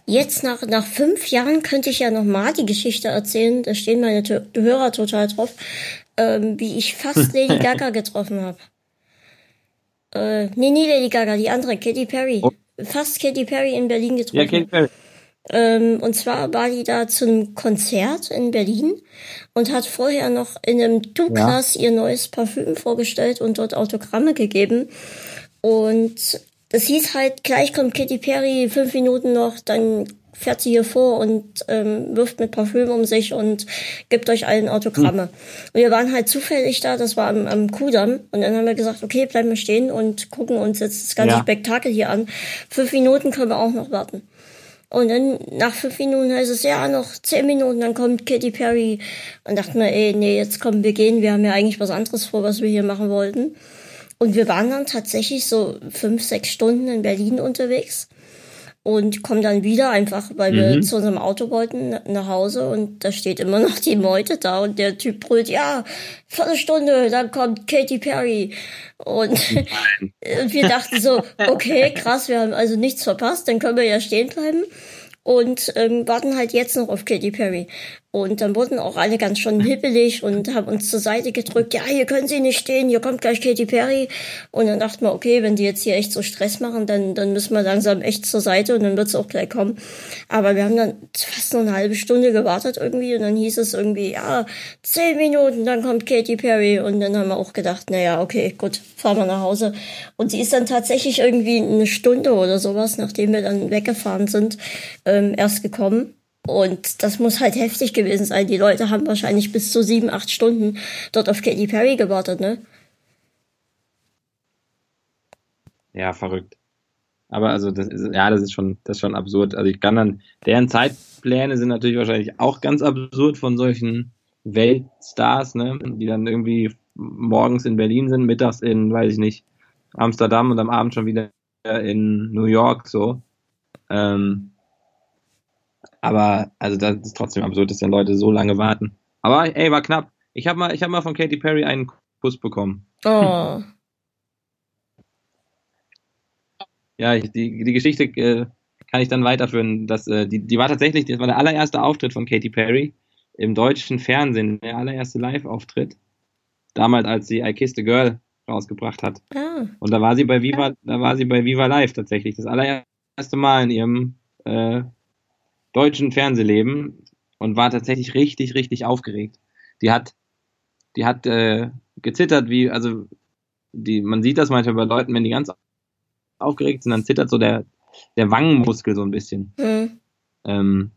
Jetzt nach, nach fünf Jahren könnte ich ja noch mal die Geschichte erzählen, da stehen meine T Hörer total drauf, ähm, wie ich fast [LAUGHS] Lady Gaga getroffen habe. Äh, nee, nie Lady Gaga, die andere, Katy Perry. Oh. Fast Katy Perry in Berlin getroffen. Ja, Katy Perry. Ähm, und zwar war die da zu einem Konzert in Berlin und hat vorher noch in einem Douglas ja. ihr neues Parfüm vorgestellt und dort Autogramme gegeben. Und es hieß halt, gleich kommt Katy Perry, fünf Minuten noch, dann fährt sie hier vor und ähm, wirft mit Parfüm um sich und gibt euch allen Autogramme. Hm. Und wir waren halt zufällig da, das war am, am Kudamm. Und dann haben wir gesagt, okay, bleiben wir stehen und gucken uns jetzt das ganze ja. Spektakel hier an. Fünf Minuten können wir auch noch warten. Und dann nach fünf Minuten heißt es, ja, noch zehn Minuten, dann kommt Katy Perry. Und dachten wir, ey, nee, jetzt kommen wir gehen, wir haben ja eigentlich was anderes vor, was wir hier machen wollten. Und wir waren dann tatsächlich so fünf, sechs Stunden in Berlin unterwegs und kommen dann wieder einfach, weil mhm. wir zu unserem Auto wollten, nach Hause und da steht immer noch die Meute da und der Typ brüllt, ja, Viertelstunde, dann kommt Katy Perry. Und [LAUGHS] wir dachten so, okay, krass, wir haben also nichts verpasst, dann können wir ja stehen bleiben und ähm, warten halt jetzt noch auf Katy Perry. Und dann wurden auch alle ganz schon hippelig und haben uns zur Seite gedrückt. Ja, hier können Sie nicht stehen, hier kommt gleich Katy Perry. Und dann dachten wir, okay, wenn die jetzt hier echt so Stress machen, dann, dann müssen wir langsam echt zur Seite und dann wird es auch gleich kommen. Aber wir haben dann fast nur eine halbe Stunde gewartet irgendwie und dann hieß es irgendwie, ja, zehn Minuten, dann kommt Katy Perry. Und dann haben wir auch gedacht, naja, okay, gut, fahren wir nach Hause. Und sie ist dann tatsächlich irgendwie eine Stunde oder sowas, nachdem wir dann weggefahren sind, ähm, erst gekommen. Und das muss halt heftig gewesen sein. Die Leute haben wahrscheinlich bis zu sieben, acht Stunden dort auf Katy Perry gewartet, ne? Ja, verrückt. Aber also das ist, ja, das ist schon, das ist schon absurd. Also ich kann dann, deren Zeitpläne sind natürlich wahrscheinlich auch ganz absurd von solchen Weltstars, ne, die dann irgendwie morgens in Berlin sind, mittags in, weiß ich nicht, Amsterdam und am Abend schon wieder in New York so. Ähm, aber also das ist trotzdem absurd, dass dann Leute so lange warten. Aber ey, war knapp. Ich habe mal, ich habe mal von Katy Perry einen Kuss bekommen. Oh. Ja, ich, die, die Geschichte äh, kann ich dann weiterführen. Dass, äh, die, die war tatsächlich, das war der allererste Auftritt von Katy Perry im deutschen Fernsehen, der allererste Live-Auftritt. Damals, als sie I Kissed a Girl rausgebracht hat. Ah. Und da war sie bei Viva, da war sie bei Viva Live tatsächlich. Das allererste Mal in ihrem äh, deutschen Fernsehleben und war tatsächlich richtig, richtig aufgeregt. Die hat, die hat äh, gezittert, wie, also die, man sieht das manchmal bei Leuten, wenn die ganz aufgeregt sind, dann zittert so der, der Wangenmuskel so ein bisschen. Mhm. Ähm,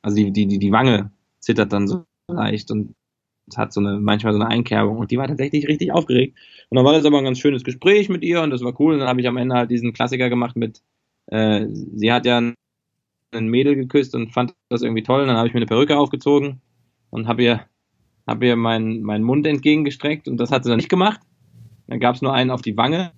also die, die, die, die Wange zittert dann so leicht und hat so eine, manchmal so eine Einkerbung und die war tatsächlich richtig aufgeregt. Und dann war das aber ein ganz schönes Gespräch mit ihr und das war cool. Und dann habe ich am Ende halt diesen Klassiker gemacht mit, äh, sie hat ja ein Mädel geküsst und fand das irgendwie toll. Und dann habe ich mir eine Perücke aufgezogen und habe ihr, hab ihr meinen mein Mund entgegengestreckt und das hat sie dann nicht gemacht. Dann gab es nur einen auf die Wange.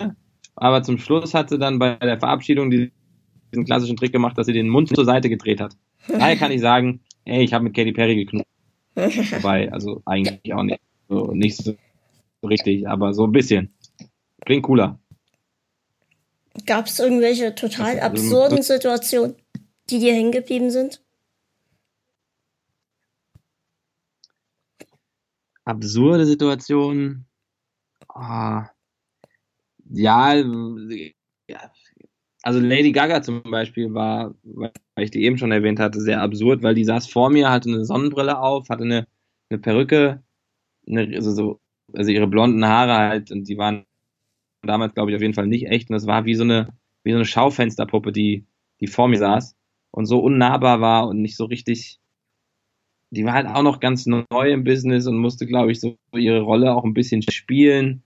Aber zum Schluss hat sie dann bei der Verabschiedung diesen klassischen Trick gemacht, dass sie den Mund zur Seite gedreht hat. Daher kann ich sagen, ey, ich habe mit Katy Perry geknutscht. Wobei, also eigentlich auch nicht so, nicht so richtig, aber so ein bisschen. Klingt cooler. Gab es irgendwelche total absurden Situationen? Die dir hängen geblieben sind? Absurde Situationen. Oh. Ja, also Lady Gaga zum Beispiel war, weil ich die eben schon erwähnt hatte, sehr absurd, weil die saß vor mir, hatte eine Sonnenbrille auf, hatte eine, eine Perücke, eine, also, so, also ihre blonden Haare halt, und die waren damals, glaube ich, auf jeden Fall nicht echt. Und das war wie so eine, wie so eine Schaufensterpuppe, die, die vor mir saß und so unnahbar war und nicht so richtig. Die war halt auch noch ganz neu im Business und musste, glaube ich, so ihre Rolle auch ein bisschen spielen.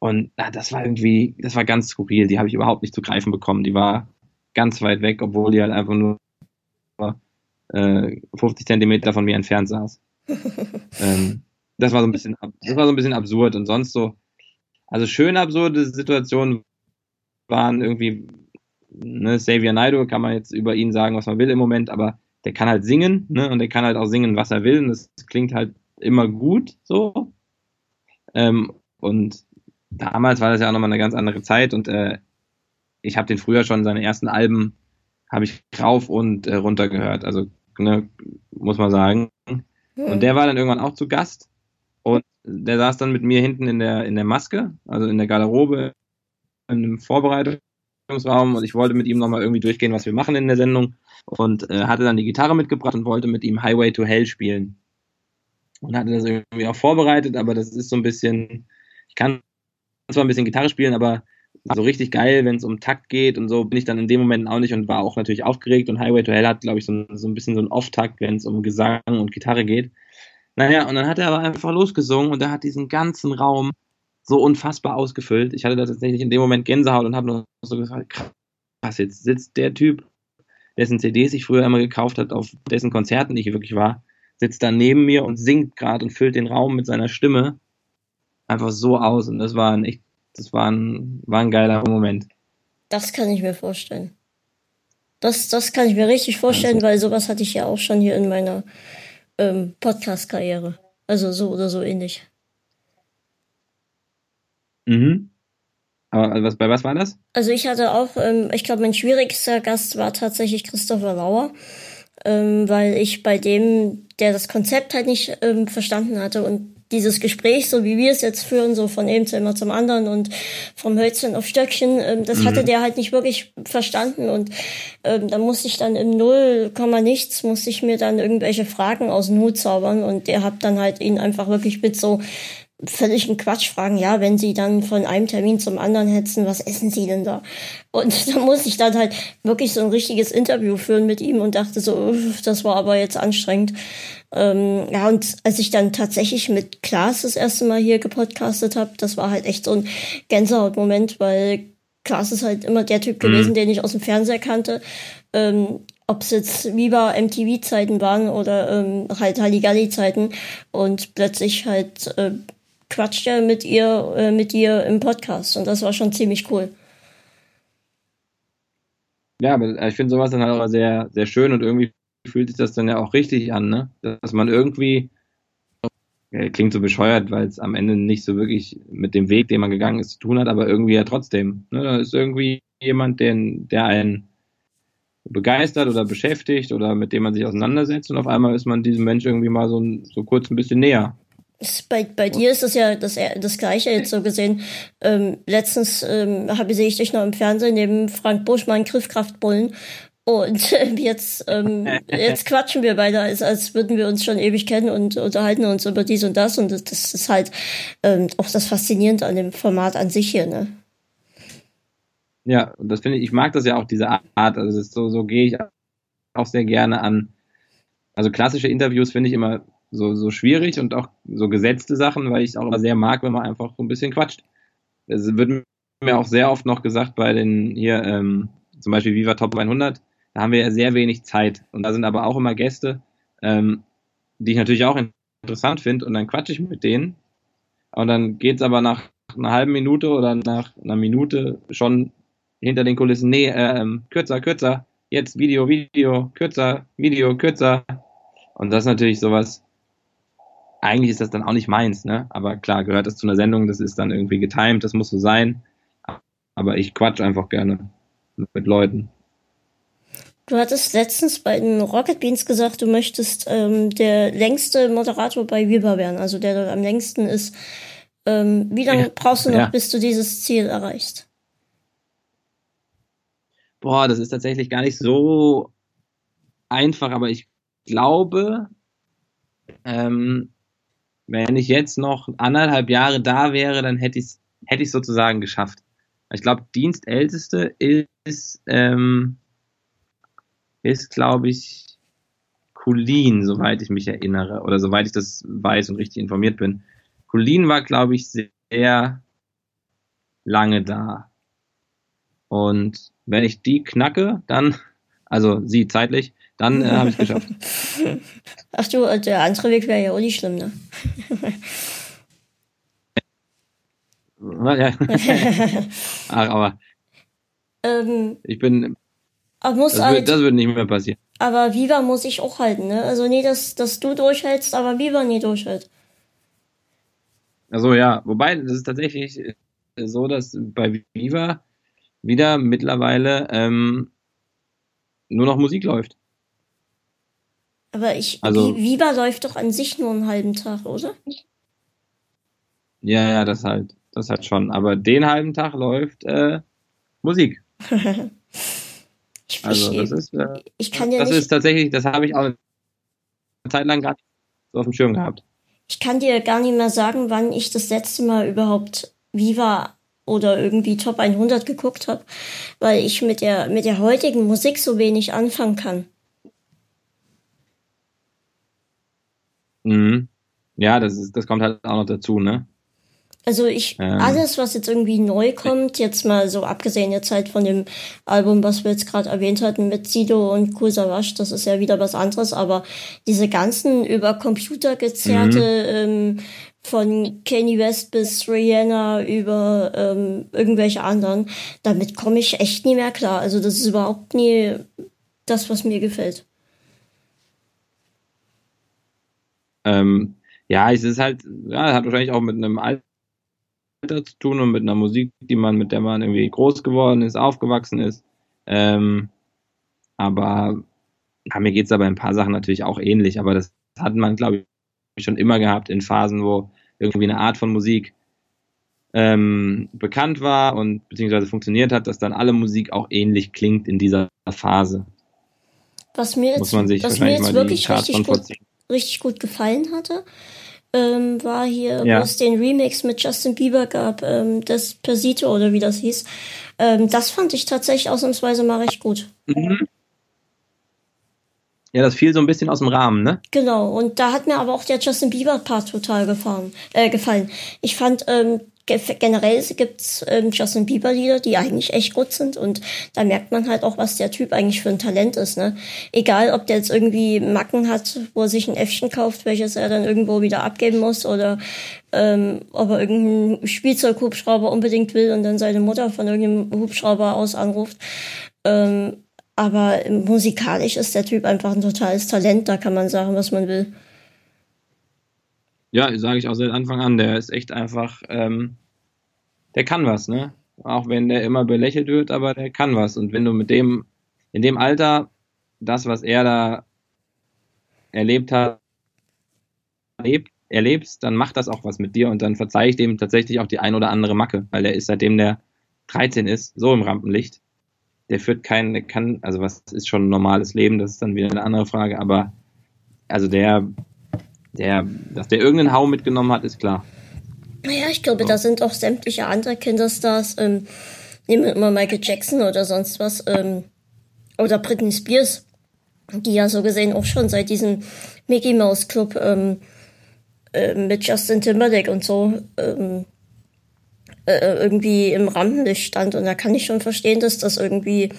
Und na, das war irgendwie, das war ganz skurril. Die habe ich überhaupt nicht zu greifen bekommen. Die war ganz weit weg, obwohl die halt einfach nur äh, 50 Zentimeter von mir entfernt saß. [LAUGHS] ähm, das war so ein bisschen, das war so ein bisschen absurd und sonst so. Also schön absurde Situationen waren irgendwie, ne, Xavier Naidoo kann man jetzt über ihn sagen, was man will im Moment, aber der kann halt singen, ne, und der kann halt auch singen, was er will, und das klingt halt immer gut, so. Ähm, und damals war das ja auch nochmal eine ganz andere Zeit und äh, ich habe den früher schon seine ersten Alben habe ich rauf und äh, runter gehört, also ne, muss man sagen. Und der war dann irgendwann auch zu Gast und der saß dann mit mir hinten in der in der Maske, also in der Garderobe in einem Vorbereitung Raum und ich wollte mit ihm nochmal irgendwie durchgehen, was wir machen in der Sendung und äh, hatte dann die Gitarre mitgebracht und wollte mit ihm Highway to Hell spielen. Und hatte das irgendwie auch vorbereitet, aber das ist so ein bisschen, ich kann zwar ein bisschen Gitarre spielen, aber so richtig geil, wenn es um Takt geht und so, bin ich dann in dem Moment auch nicht und war auch natürlich aufgeregt und Highway to Hell hat, glaube ich, so, so ein bisschen so ein Off-Takt, wenn es um Gesang und Gitarre geht. Naja, und dann hat er aber einfach losgesungen und er hat diesen ganzen Raum so unfassbar ausgefüllt. Ich hatte da tatsächlich in dem Moment Gänsehaut und habe nur so gesagt, krass, jetzt sitzt der Typ, dessen CDs ich früher immer gekauft hat, auf dessen Konzerten ich wirklich war, sitzt da neben mir und singt gerade und füllt den Raum mit seiner Stimme einfach so aus. Und das war ein echt, das war ein, war ein geiler Moment. Das kann ich mir vorstellen. Das, das kann ich mir richtig vorstellen, also. weil sowas hatte ich ja auch schon hier in meiner ähm, Podcast-Karriere. Also so oder so ähnlich. Mhm. Aber was, bei was war das? Also ich hatte auch, ähm, ich glaube, mein schwierigster Gast war tatsächlich Christopher Lauer. ähm, weil ich bei dem, der das Konzept halt nicht ähm, verstanden hatte und dieses Gespräch, so wie wir es jetzt führen, so von einem Zimmer zum anderen und vom Hölzchen auf Stöckchen, ähm, das mhm. hatte der halt nicht wirklich verstanden und ähm, da musste ich dann im Null, Komma nichts, musste ich mir dann irgendwelche Fragen aus dem Hut zaubern und der hat dann halt ihn einfach wirklich mit so völligen Quatsch fragen, ja, wenn sie dann von einem Termin zum anderen hetzen, was essen sie denn da? Und [LAUGHS] da muss ich dann halt wirklich so ein richtiges Interview führen mit ihm und dachte so, das war aber jetzt anstrengend. Ähm, ja, und als ich dann tatsächlich mit Klaas das erste Mal hier gepodcastet habe, das war halt echt so ein Gänsehautmoment, weil Klaas ist halt immer der Typ mhm. gewesen, den ich aus dem Fernseher kannte. Ähm, ob es jetzt Viva MTV-Zeiten waren oder ähm, halt Halligalli-Zeiten und plötzlich halt äh, quatscht er mit ihr, äh, mit ihr im Podcast und das war schon ziemlich cool. Ja, aber ich finde sowas dann halt auch sehr, sehr schön und irgendwie fühlt sich das dann ja auch richtig an, ne? Dass man irgendwie, ja, klingt so bescheuert, weil es am Ende nicht so wirklich mit dem Weg, den man gegangen ist, zu tun hat, aber irgendwie ja trotzdem. Ne? Da ist irgendwie jemand, den, der einen begeistert oder beschäftigt oder mit dem man sich auseinandersetzt und auf einmal ist man diesem Mensch irgendwie mal so, so kurz ein bisschen näher. Bei, bei dir ist das ja das, das Gleiche jetzt so gesehen. Ähm, letztens ähm, sehe ich dich noch im Fernsehen neben Frank Buschmann Griffkraftbullen und [LAUGHS] äh, jetzt ähm, jetzt quatschen wir beide, als, als würden wir uns schon ewig kennen und unterhalten uns über dies und das und das, das ist halt ähm, auch das Faszinierende an dem Format an sich hier, ne? Ja, und das finde ich, ich mag das ja auch, diese Art, also so, so gehe ich auch sehr gerne an, also klassische Interviews finde ich immer so, so schwierig und auch so gesetzte Sachen, weil ich es auch immer sehr mag, wenn man einfach so ein bisschen quatscht. Es wird mir auch sehr oft noch gesagt bei den hier, ähm, zum Beispiel Viva Top 100, da haben wir ja sehr wenig Zeit. Und da sind aber auch immer Gäste, ähm, die ich natürlich auch interessant finde und dann quatsche ich mit denen. Und dann geht's aber nach einer halben Minute oder nach einer Minute schon hinter den Kulissen, nee, ähm, kürzer, kürzer, jetzt Video, Video, kürzer, Video, kürzer. Und das ist natürlich sowas, eigentlich ist das dann auch nicht meins, ne? Aber klar, gehört das zu einer Sendung, das ist dann irgendwie getimed, das muss so sein. Aber ich quatsch einfach gerne mit Leuten. Du hattest letztens bei den Rocket Beans gesagt, du möchtest ähm, der längste Moderator bei Viva werden, also der dort am längsten ist. Ähm, wie lange ja, brauchst du noch, ja. bis du dieses Ziel erreichst? Boah, das ist tatsächlich gar nicht so einfach, aber ich glaube, ähm, wenn ich jetzt noch anderthalb Jahre da wäre, dann hätte ich es hätte ich sozusagen geschafft. Ich glaube, Dienstälteste ist, ähm, ist glaube ich, Colin, soweit ich mich erinnere, oder soweit ich das weiß und richtig informiert bin. Colin war, glaube ich, sehr lange da. Und wenn ich die knacke, dann, also sie zeitlich, dann äh, habe ich es geschafft. [LAUGHS] Ach du, äh, der andere Weg wäre ja auch nicht schlimm, ne? ja. [LAUGHS] Ach, aber ähm, ich bin. Aber muss das, halt, wird, das wird nicht mehr passieren. Aber Viva muss ich auch halten, ne? Also nee, dass, dass du durchhältst, aber Viva nie durchhält. Also ja, wobei, das ist tatsächlich so, dass bei Viva wieder mittlerweile ähm, nur noch Musik läuft. Aber ich, also, Viva läuft doch an sich nur einen halben Tag, oder? Ja, ja, das halt, das halt schon. Aber den halben Tag läuft äh, Musik. [LAUGHS] ich, also das ist, äh, ich kann ja das nicht, ist tatsächlich, das habe ich auch eine Zeit lang gar nicht so auf dem Schirm gehabt. Ich kann dir gar nicht mehr sagen, wann ich das letzte Mal überhaupt Viva oder irgendwie Top 100 geguckt habe, weil ich mit der mit der heutigen Musik so wenig anfangen kann. Mhm. Ja, das ist, das kommt halt auch noch dazu, ne? Also ich, ähm. alles, was jetzt irgendwie neu kommt, jetzt mal so abgesehen jetzt halt von dem Album, was wir jetzt gerade erwähnt hatten mit Sido und Kusawasch, das ist ja wieder was anderes, aber diese ganzen über Computer gezerrte, mhm. ähm, von Kanye West bis Rihanna über ähm, irgendwelche anderen, damit komme ich echt nie mehr klar. Also das ist überhaupt nie das, was mir gefällt. Ähm, ja, es ist halt, ja, hat wahrscheinlich auch mit einem Alter zu tun und mit einer Musik, die man, mit der man irgendwie groß geworden ist, aufgewachsen ist. Ähm, aber ja, mir geht's aber in ein paar Sachen natürlich auch ähnlich, aber das hat man, glaube ich, schon immer gehabt in Phasen, wo irgendwie eine Art von Musik ähm, bekannt war und beziehungsweise funktioniert hat, dass dann alle Musik auch ähnlich klingt in dieser Phase. Was mir jetzt, was mir jetzt wirklich richtig gut, richtig gut gefallen hatte, ähm, war hier, ja. wo es den Remix mit Justin Bieber gab, ähm, das Persito oder wie das hieß. Ähm, das fand ich tatsächlich ausnahmsweise mal recht gut. Mhm. Ja, das fiel so ein bisschen aus dem Rahmen, ne? Genau, und da hat mir aber auch der Justin Bieber-Part total gefallen. Äh, gefallen. Ich fand, ähm, generell gibt's ähm, Justin Bieber-Lieder, die eigentlich echt gut sind und da merkt man halt auch, was der Typ eigentlich für ein Talent ist, ne? Egal, ob der jetzt irgendwie Macken hat, wo er sich ein Äffchen kauft, welches er dann irgendwo wieder abgeben muss oder ähm, ob er irgendeinen Spielzeughubschrauber unbedingt will und dann seine Mutter von irgendeinem Hubschrauber aus anruft. Ähm, aber musikalisch ist der Typ einfach ein totales Talent, da kann man sagen, was man will. Ja, sage ich auch seit Anfang an, der ist echt einfach, ähm, der kann was, ne? Auch wenn der immer belächelt wird, aber der kann was. Und wenn du mit dem, in dem Alter, das, was er da erlebt hat, erlebt, erlebst, dann macht das auch was mit dir und dann verzeih ich dem tatsächlich auch die ein oder andere Macke, weil der ist seitdem der 13 ist, so im Rampenlicht. Der führt keinen, der kann, also was ist schon ein normales Leben, das ist dann wieder eine andere Frage, aber also der, der, dass der irgendeinen Hau mitgenommen hat, ist klar. Naja, ich glaube, da sind auch sämtliche andere Kinderstars, ähm, nehmen wir immer Michael Jackson oder sonst was, ähm, oder Britney Spears, die ja so gesehen auch schon seit diesem Mickey Mouse Club ähm, äh, mit Justin Timberlake und so ähm, äh, irgendwie im Rampenlicht stand. Und da kann ich schon verstehen, dass das irgendwie,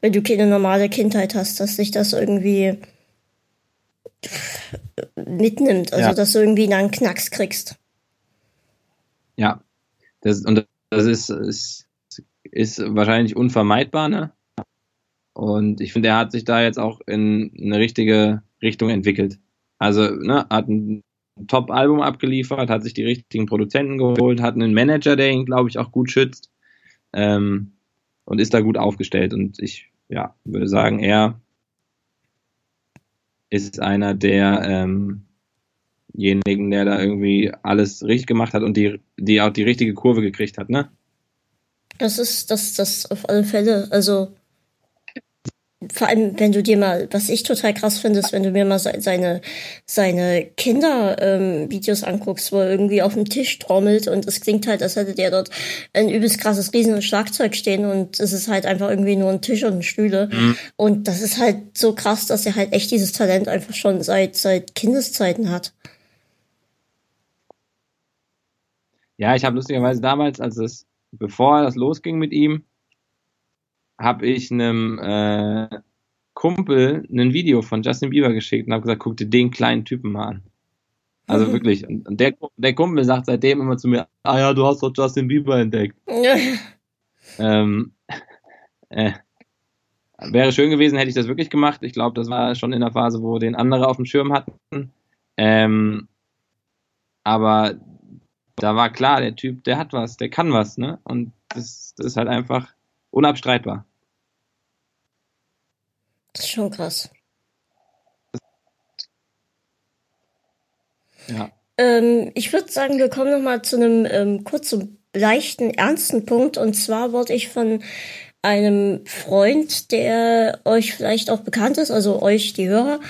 wenn du keine normale Kindheit hast, dass sich das irgendwie mitnimmt, also ja. dass du irgendwie einen Knacks kriegst. Ja, das, und das ist, ist, ist wahrscheinlich unvermeidbar, ne? Und ich finde, er hat sich da jetzt auch in eine richtige Richtung entwickelt. Also, ne, hat ein Top-Album abgeliefert, hat sich die richtigen Produzenten geholt, hat einen Manager, der ihn, glaube ich, auch gut schützt ähm, und ist da gut aufgestellt. Und ich ja, würde sagen, er ist einer derjenigen, ähm der da irgendwie alles richtig gemacht hat und die, die auch die richtige Kurve gekriegt hat, ne? Das ist das, das auf alle Fälle. Also vor allem, wenn du dir mal, was ich total krass finde, ist, wenn du mir mal seine, seine Kinder-Videos ähm, anguckst, wo er irgendwie auf dem Tisch trommelt und es klingt halt, als hätte der dort ein übelst krasses riesen Schlagzeug stehen und es ist halt einfach irgendwie nur ein Tisch und Stühle. Mhm. Und das ist halt so krass, dass er halt echt dieses Talent einfach schon seit, seit Kindeszeiten hat. Ja, ich habe lustigerweise damals, als es, bevor das losging mit ihm, habe ich einem äh, Kumpel ein Video von Justin Bieber geschickt und habe gesagt, guck dir den kleinen Typen mal an. Also mhm. wirklich. Und der, der Kumpel sagt seitdem immer zu mir, ah ja, du hast doch Justin Bieber entdeckt. ähm, äh, wäre schön gewesen, hätte ich das wirklich gemacht. Ich glaube, das war schon in der Phase, wo den andere auf dem Schirm hatten. Ähm, aber da war klar, der Typ, der hat was, der kann was, ne? Und das, das ist halt einfach Unabstreitbar. Das ist schon krass. Ja. Ähm, ich würde sagen, wir kommen noch mal zu einem ähm, kurzen, leichten, ernsten Punkt. Und zwar wurde ich von einem Freund, der euch vielleicht auch bekannt ist, also euch, die Hörer,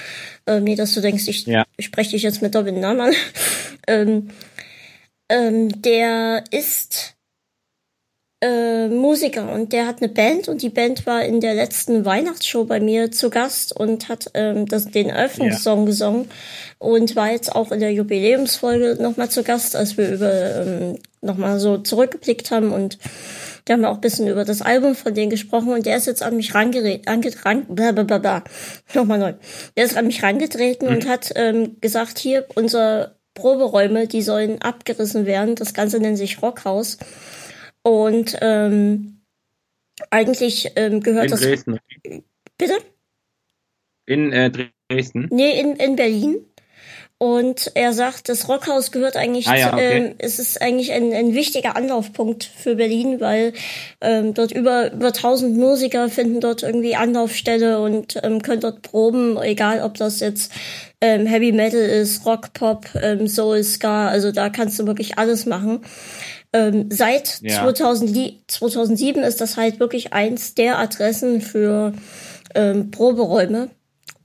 ähm, nee, dass du denkst, ich ja. spreche dich jetzt mit doppelten Namen an, [LAUGHS] ähm, ähm, der ist äh, Musiker und der hat eine Band und die Band war in der letzten Weihnachtsshow bei mir zu Gast und hat ähm, das, den Eröffnungssong ja. gesungen und war jetzt auch in der Jubiläumsfolge nochmal zu Gast, als wir über ähm, nochmal so zurückgeblickt haben und da haben wir auch ein bisschen über das Album von denen gesprochen und der ist jetzt an mich rangeredet, angetreten, blablabla, nochmal neu. Der ist an mich rangetreten mhm. und hat ähm, gesagt, hier, unsere Proberäume, die sollen abgerissen werden. Das Ganze nennt sich Rockhaus. Und ähm, eigentlich ähm, gehört in das. Dresden. Bitte? In äh, Dresden? Nee, in, in Berlin. Und er sagt, das Rockhaus gehört eigentlich, ah, ja, okay. ähm, es ist eigentlich ein, ein wichtiger Anlaufpunkt für Berlin, weil ähm, dort über über tausend Musiker finden dort irgendwie Anlaufstelle und ähm, können dort proben, egal ob das jetzt ähm, Heavy Metal ist, Rock, Pop, ähm, Soul, Ska, also da kannst du wirklich alles machen. Ähm, seit ja. 2000, 2007 ist das halt wirklich eins der Adressen für ähm, Proberäume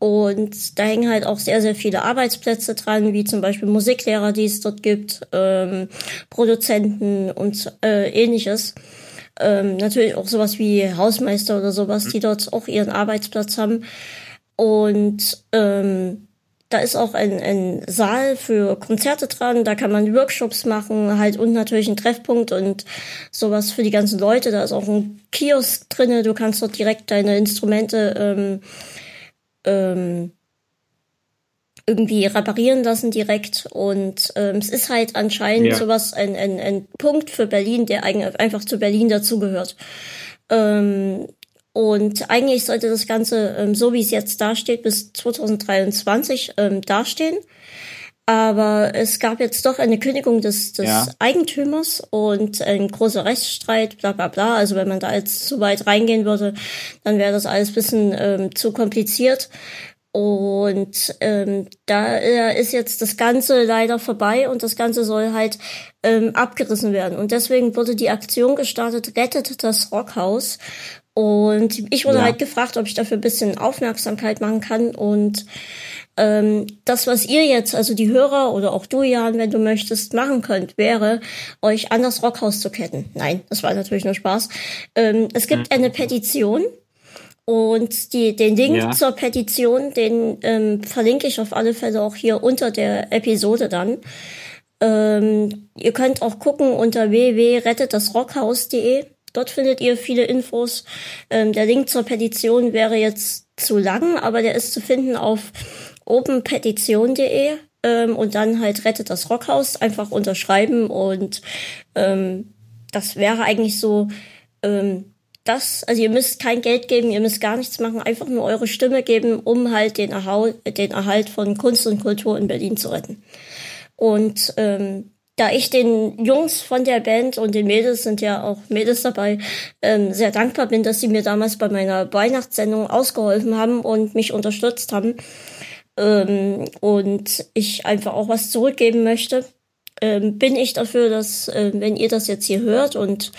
und da hängen halt auch sehr, sehr viele Arbeitsplätze dran, wie zum Beispiel Musiklehrer, die es dort gibt, ähm, Produzenten und äh, ähnliches. Ähm, natürlich auch sowas wie Hausmeister oder sowas, die dort auch ihren Arbeitsplatz haben. Und ähm, da ist auch ein, ein Saal für Konzerte dran, da kann man Workshops machen, halt und natürlich ein Treffpunkt und sowas für die ganzen Leute. Da ist auch ein Kiosk drinne, du kannst dort direkt deine Instrumente ähm, ähm, irgendwie reparieren lassen direkt. Und ähm, es ist halt anscheinend ja. sowas, ein, ein, ein Punkt für Berlin, der eigentlich einfach zu Berlin dazugehört. Ähm, und eigentlich sollte das Ganze, ähm, so wie es jetzt dasteht, bis 2023 ähm, dastehen. Aber es gab jetzt doch eine Kündigung des, des ja. Eigentümers und ein großer Rechtsstreit, bla bla bla. Also wenn man da jetzt zu weit reingehen würde, dann wäre das alles bisschen ähm, zu kompliziert. Und ähm, da äh, ist jetzt das Ganze leider vorbei und das Ganze soll halt ähm, abgerissen werden. Und deswegen wurde die Aktion gestartet, rettet das Rockhaus. Und ich wurde ja. halt gefragt, ob ich dafür ein bisschen Aufmerksamkeit machen kann. Und ähm, das, was ihr jetzt, also die Hörer oder auch du, Jan, wenn du möchtest, machen könnt, wäre, euch an das Rockhaus zu ketten. Nein, das war natürlich nur Spaß. Ähm, es gibt mhm. eine Petition. Und die, den Link ja. zur Petition, den ähm, verlinke ich auf alle Fälle auch hier unter der Episode dann. Ähm, ihr könnt auch gucken unter www.rettetdasrockhaus.de. Dort findet ihr viele Infos. Ähm, der Link zur Petition wäre jetzt zu lang, aber der ist zu finden auf openpetition.de ähm, und dann halt rettet das Rockhaus, einfach unterschreiben und ähm, das wäre eigentlich so ähm, das, also ihr müsst kein Geld geben, ihr müsst gar nichts machen, einfach nur eure Stimme geben, um halt den, Erhalt, den Erhalt von Kunst und Kultur in Berlin zu retten. Und ähm, da ich den Jungs von der Band und den Mädels sind ja auch Mädels dabei, ähm, sehr dankbar bin, dass sie mir damals bei meiner Weihnachtssendung ausgeholfen haben und mich unterstützt haben, ähm, und ich einfach auch was zurückgeben möchte, ähm, bin ich dafür, dass, äh, wenn ihr das jetzt hier hört und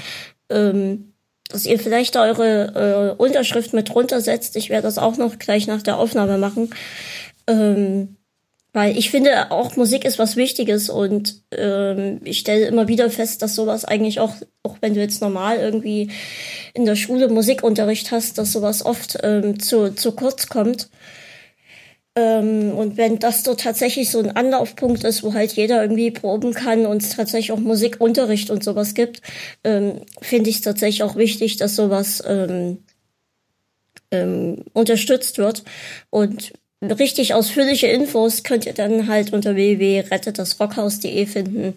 ähm, dass ihr vielleicht eure äh, Unterschrift mit runtersetzt. Ich werde das auch noch gleich nach der Aufnahme machen. Ähm, weil ich finde, auch Musik ist was Wichtiges und ähm, ich stelle immer wieder fest, dass sowas eigentlich auch, auch wenn du jetzt normal irgendwie in der Schule Musikunterricht hast, dass sowas oft ähm, zu, zu kurz kommt. Ähm, und wenn das so tatsächlich so ein Anlaufpunkt ist, wo halt jeder irgendwie proben kann und es tatsächlich auch Musikunterricht und sowas gibt, ähm, finde ich es tatsächlich auch wichtig, dass sowas ähm, ähm, unterstützt wird. Und richtig ausführliche Infos könnt ihr dann halt unter www.rettetdasrockhaus.de finden,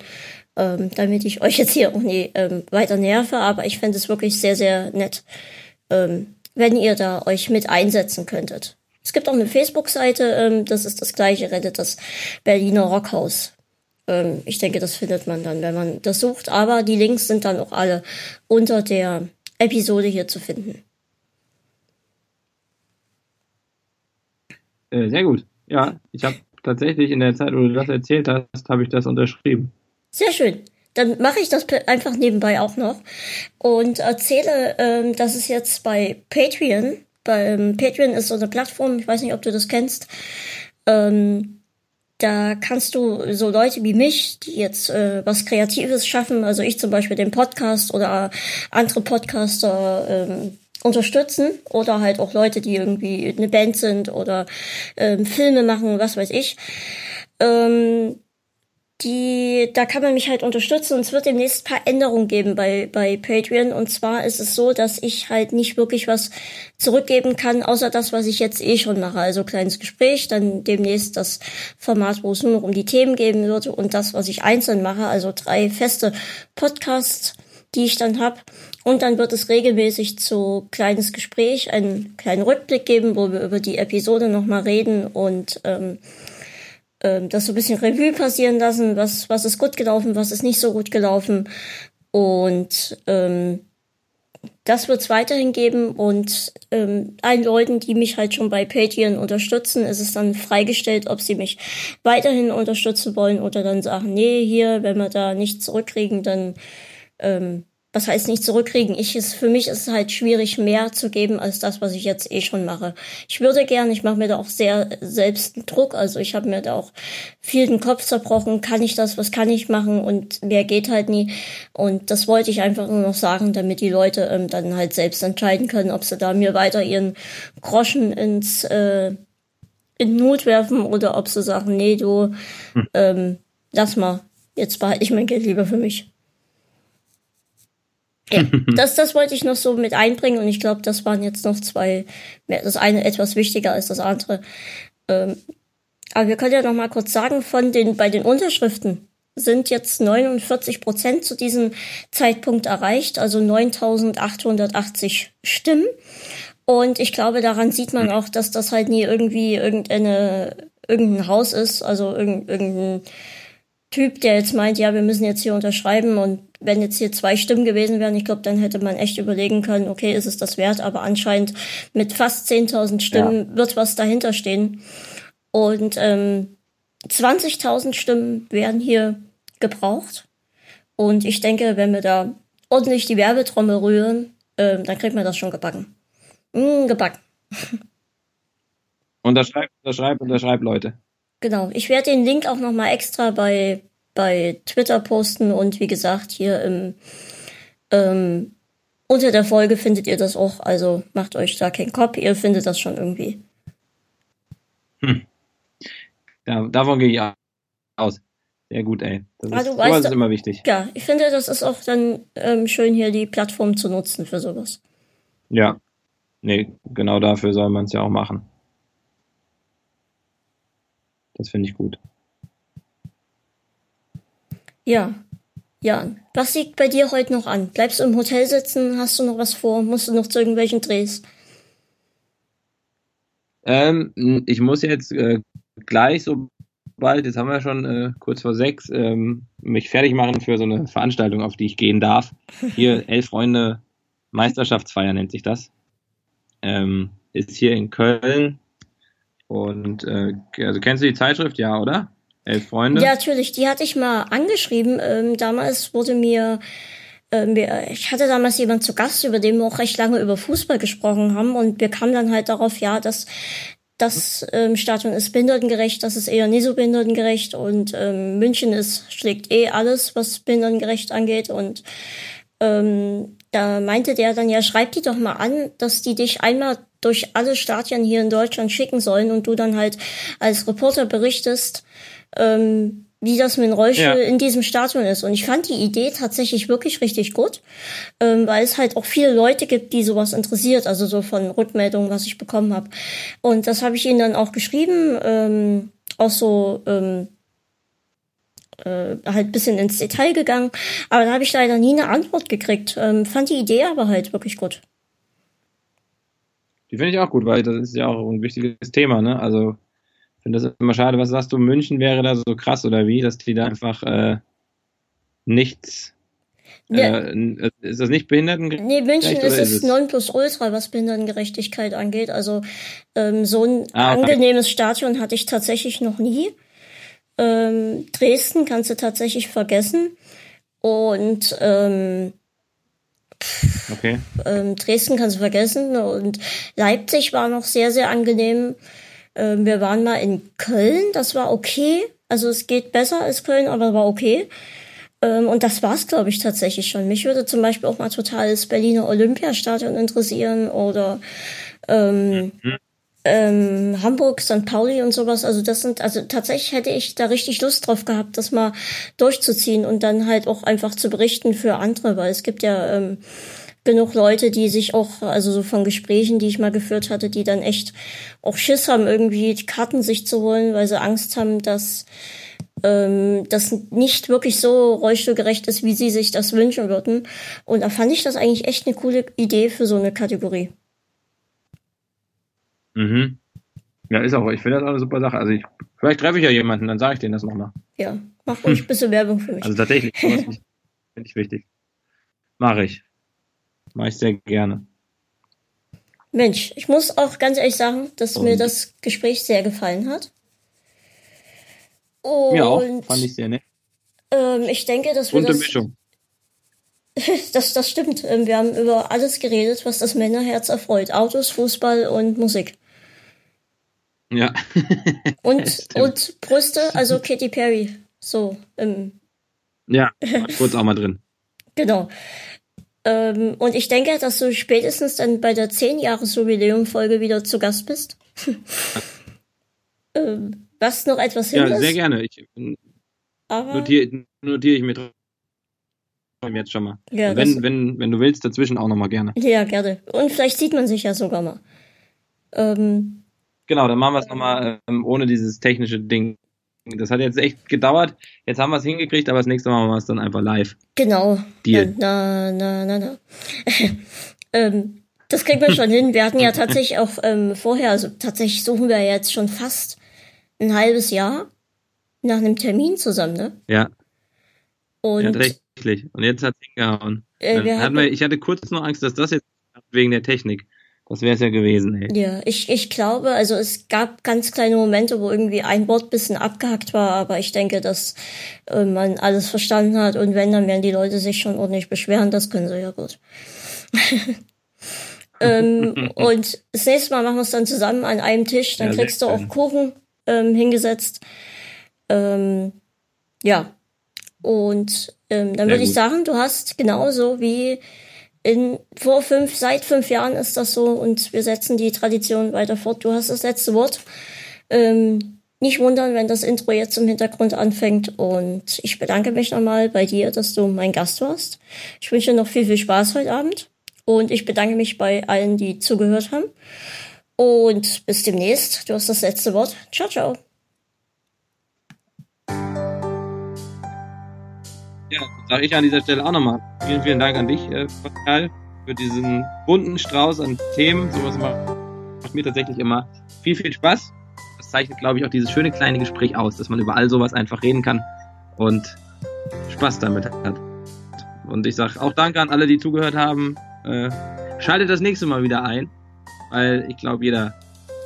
ähm, damit ich euch jetzt hier auch nie ähm, weiter nerve. Aber ich fände es wirklich sehr, sehr nett, wenn ihr da euch mit einsetzen könntet. Es gibt auch eine Facebook-Seite, ähm, das ist das gleiche, rettet das Berliner Rockhaus. Ähm, ich denke, das findet man dann, wenn man das sucht. Aber die Links sind dann auch alle unter der Episode hier zu finden. Äh, sehr gut. Ja, ich habe tatsächlich in der Zeit, wo du das erzählt hast, habe ich das unterschrieben. Sehr schön. Dann mache ich das einfach nebenbei auch noch und erzähle, ähm, dass es jetzt bei Patreon beim Patreon ist so eine Plattform, ich weiß nicht, ob du das kennst. Ähm, da kannst du so Leute wie mich, die jetzt äh, was Kreatives schaffen, also ich zum Beispiel den Podcast oder andere Podcaster ähm, unterstützen oder halt auch Leute, die irgendwie eine Band sind oder ähm, Filme machen, was weiß ich. Ähm, die, da kann man mich halt unterstützen und es wird demnächst paar Änderungen geben bei, bei Patreon. Und zwar ist es so, dass ich halt nicht wirklich was zurückgeben kann, außer das, was ich jetzt eh schon mache. Also kleines Gespräch, dann demnächst das Format, wo es nur noch um die Themen geben würde und das, was ich einzeln mache, also drei feste Podcasts, die ich dann habe. Und dann wird es regelmäßig zu kleines Gespräch, einen kleinen Rückblick geben, wo wir über die Episode nochmal reden und ähm, ähm, das so ein bisschen Revue passieren lassen, was, was ist gut gelaufen, was ist nicht so gut gelaufen. Und ähm, das wird es weiterhin geben und ähm, allen Leuten, die mich halt schon bei Patreon unterstützen, ist es dann freigestellt, ob sie mich weiterhin unterstützen wollen oder dann sagen, nee, hier, wenn wir da nichts zurückkriegen, dann ähm, was heißt nicht zurückkriegen? Ich ist, für mich ist es halt schwierig, mehr zu geben als das, was ich jetzt eh schon mache. Ich würde gerne, ich mache mir da auch sehr selbst einen Druck. Also ich habe mir da auch viel den Kopf zerbrochen. Kann ich das? Was kann ich machen? Und mehr geht halt nie. Und das wollte ich einfach nur noch sagen, damit die Leute ähm, dann halt selbst entscheiden können, ob sie da mir weiter ihren Groschen ins äh, in Not werfen oder ob sie sagen, nee, du, hm. ähm, lass mal, jetzt behalte ich mein Geld lieber für mich. Ja, [LAUGHS] das, das wollte ich noch so mit einbringen und ich glaube, das waren jetzt noch zwei, das eine etwas wichtiger als das andere. Ähm, aber wir können ja noch mal kurz sagen, von den, bei den Unterschriften sind jetzt 49 Prozent zu diesem Zeitpunkt erreicht, also 9880 Stimmen. Und ich glaube, daran sieht man auch, dass das halt nie irgendwie irgendeine, irgendein Haus ist, also irgendein Typ, der jetzt meint, ja, wir müssen jetzt hier unterschreiben und wenn jetzt hier zwei Stimmen gewesen wären, ich glaube, dann hätte man echt überlegen können, okay, ist es das wert, aber anscheinend mit fast 10.000 Stimmen ja. wird was dahinter stehen. Und ähm, 20.000 Stimmen werden hier gebraucht. Und ich denke, wenn wir da ordentlich die Werbetrommel rühren, ähm, dann kriegt man das schon gebacken. Mm, gebacken. [LAUGHS] Unterschreibt, unterschreibt, unterschreibt, Leute. Genau. Ich werde den Link auch nochmal extra bei, bei Twitter posten und wie gesagt, hier im, ähm, unter der Folge findet ihr das auch. Also macht euch da keinen Kopf, ihr findet das schon irgendwie. Hm. Ja, davon gehe ich aus. Sehr gut, ey. Das ah, ist, sowas weißt, ist immer wichtig. Ja, ich finde, das ist auch dann ähm, schön, hier die Plattform zu nutzen für sowas. Ja. Nee, genau dafür soll man es ja auch machen. Das finde ich gut. Ja, ja. Was liegt bei dir heute noch an? Bleibst du im Hotel sitzen? Hast du noch was vor? Musst du noch zu irgendwelchen Drehs? Ähm, ich muss jetzt äh, gleich so bald, jetzt haben wir schon äh, kurz vor sechs, ähm, mich fertig machen für so eine Veranstaltung, auf die ich gehen darf. Hier, [LAUGHS] Elf Freunde Meisterschaftsfeier nennt sich das. Ähm, ist hier in Köln und äh, also kennst du die Zeitschrift, ja, oder? Elf Freunde? Ja, natürlich. Die hatte ich mal angeschrieben. Ähm, damals wurde mir ähm, ich hatte damals jemand zu Gast, über den wir auch recht lange über Fußball gesprochen haben und wir kamen dann halt darauf, ja, dass das ähm, Stadion ist behindertengerecht, das ist eher nicht so behindertengerecht und ähm, München ist schlägt eh alles, was behindertengerecht angeht und ähm, da meinte der dann ja, schreib die doch mal an, dass die dich einmal durch alle Stadien hier in Deutschland schicken sollen und du dann halt als Reporter berichtest, ähm, wie das mit Rollstuhl ja. in diesem Stadion ist. Und ich fand die Idee tatsächlich wirklich richtig gut, ähm, weil es halt auch viele Leute gibt, die sowas interessiert, also so von Rückmeldungen, was ich bekommen habe. Und das habe ich ihnen dann auch geschrieben, ähm, auch so ähm, äh, halt bisschen ins Detail gegangen. Aber da habe ich leider nie eine Antwort gekriegt. Ähm, fand die Idee aber halt wirklich gut. Die finde ich auch gut, weil das ist ja auch ein wichtiges Thema, ne? Also, ich finde das immer schade. Was sagst du, München wäre da so krass oder wie, dass die da einfach äh, nichts. Ja. Äh, ist das nicht Behindertengerecht? Nee, München ist es Nonplusultra, was Behindertengerechtigkeit angeht. Also ähm, so ein ah, angenehmes Stadion hatte ich tatsächlich noch nie. Ähm, Dresden kannst du tatsächlich vergessen. Und ähm, Okay. Ähm, Dresden kannst du vergessen. Und Leipzig war noch sehr, sehr angenehm. Ähm, wir waren mal in Köln, das war okay. Also es geht besser als Köln, aber war okay. Ähm, und das war's, glaube ich, tatsächlich schon. Mich würde zum Beispiel auch mal total das Berliner Olympiastadion interessieren oder ähm, mhm ähm, Hamburg, St. Pauli und sowas. Also das sind, also tatsächlich hätte ich da richtig Lust drauf gehabt, das mal durchzuziehen und dann halt auch einfach zu berichten für andere, weil es gibt ja ähm, genug Leute, die sich auch, also so von Gesprächen, die ich mal geführt hatte, die dann echt auch Schiss haben, irgendwie die Karten sich zu holen, weil sie Angst haben, dass ähm, das nicht wirklich so rollstuhlgerecht ist, wie sie sich das wünschen würden. Und da fand ich das eigentlich echt eine coole Idee für so eine Kategorie. Mhm. Ja, ist auch, ich finde das auch eine super Sache. Also ich, vielleicht treffe ich ja jemanden, dann sage ich denen das nochmal. Ja, mach ruhig [LAUGHS] ein bisschen Werbung für mich. Also tatsächlich, [LAUGHS] finde ich wichtig. Mache ich. Mache ich sehr gerne. Mensch, ich muss auch ganz ehrlich sagen, dass Und? mir das Gespräch sehr gefallen hat. Und mir auch, fand ich sehr nett. Ähm, ich denke, dass wir Bunte das, Mischung. [LAUGHS] das, das stimmt. Ähm, wir haben über alles geredet, was das Männerherz erfreut. Autos, Fußball und Musik. Ja. [LAUGHS] und, [LAUGHS] und Brüste, also Katy Perry. So. Ähm. Ja, [LAUGHS] kurz auch mal drin. Genau. Ähm, und ich denke, dass du spätestens dann bei der 10-Jahres-Jubiläum-Folge wieder zu Gast bist. ähm, was noch etwas hin Ja, sehr gerne. Ich notiere notier ich mir jetzt schon mal. Ja, wenn, wenn, wenn du willst, dazwischen auch noch mal gerne. Ja, gerne. Und vielleicht sieht man sich ja sogar mal. Ähm, genau, dann machen wir es nochmal ähm, ohne dieses technische Ding. Das hat jetzt echt gedauert. Jetzt haben wir es hingekriegt, aber das nächste Mal machen wir es dann einfach live. Genau. Deal. Na, na, na, na. [LAUGHS] ähm, das kriegen wir schon hin. Wir hatten ja [LAUGHS] tatsächlich auch ähm, vorher, also tatsächlich suchen wir jetzt schon fast ein halbes Jahr nach einem Termin zusammen, ne? Ja. Und ja, tatsächlich. Und jetzt hat es hingehauen. Äh, wir hatten, wir, ich hatte kurz nur Angst, dass das jetzt wegen der Technik. Das wäre es ja gewesen, ey. Ja, ich, ich glaube, also es gab ganz kleine Momente, wo irgendwie ein Wort bisschen abgehackt war, aber ich denke, dass äh, man alles verstanden hat und wenn, dann werden die Leute sich schon ordentlich beschweren, das können sie ja gut. [LAUGHS] ähm, [LAUGHS] und das nächste Mal machen wir es dann zusammen an einem Tisch, dann ja, kriegst du auch Kuchen ähm, hingesetzt. Ähm, ja. Und ähm, dann würde ich sagen, du hast genauso wie in, vor fünf, seit fünf Jahren ist das so und wir setzen die Tradition weiter fort. Du hast das letzte Wort. Ähm, nicht wundern, wenn das Intro jetzt im Hintergrund anfängt und ich bedanke mich nochmal bei dir, dass du mein Gast warst. Ich wünsche noch viel, viel Spaß heute Abend und ich bedanke mich bei allen, die zugehört haben und bis demnächst. Du hast das letzte Wort. Ciao, ciao. Ja, sage ich an dieser Stelle auch nochmal. Vielen, vielen Dank an dich, äh, Pascal, für diesen bunten Strauß an Themen. Sowas macht mir tatsächlich immer viel, viel Spaß. Das zeichnet, glaube ich, auch dieses schöne kleine Gespräch aus, dass man über all sowas einfach reden kann und Spaß damit hat. Und ich sage auch Danke an alle, die zugehört haben. Äh, schaltet das nächste Mal wieder ein, weil ich glaube, jeder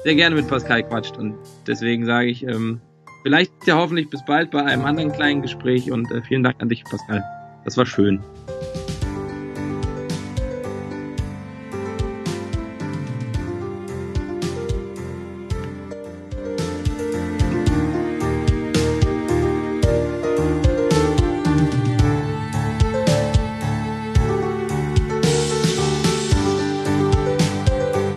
sehr gerne mit Pascal quatscht. Und deswegen sage ich, ähm, Vielleicht ja hoffentlich bis bald bei einem anderen kleinen Gespräch und äh, vielen Dank an dich, Pascal. Das war schön.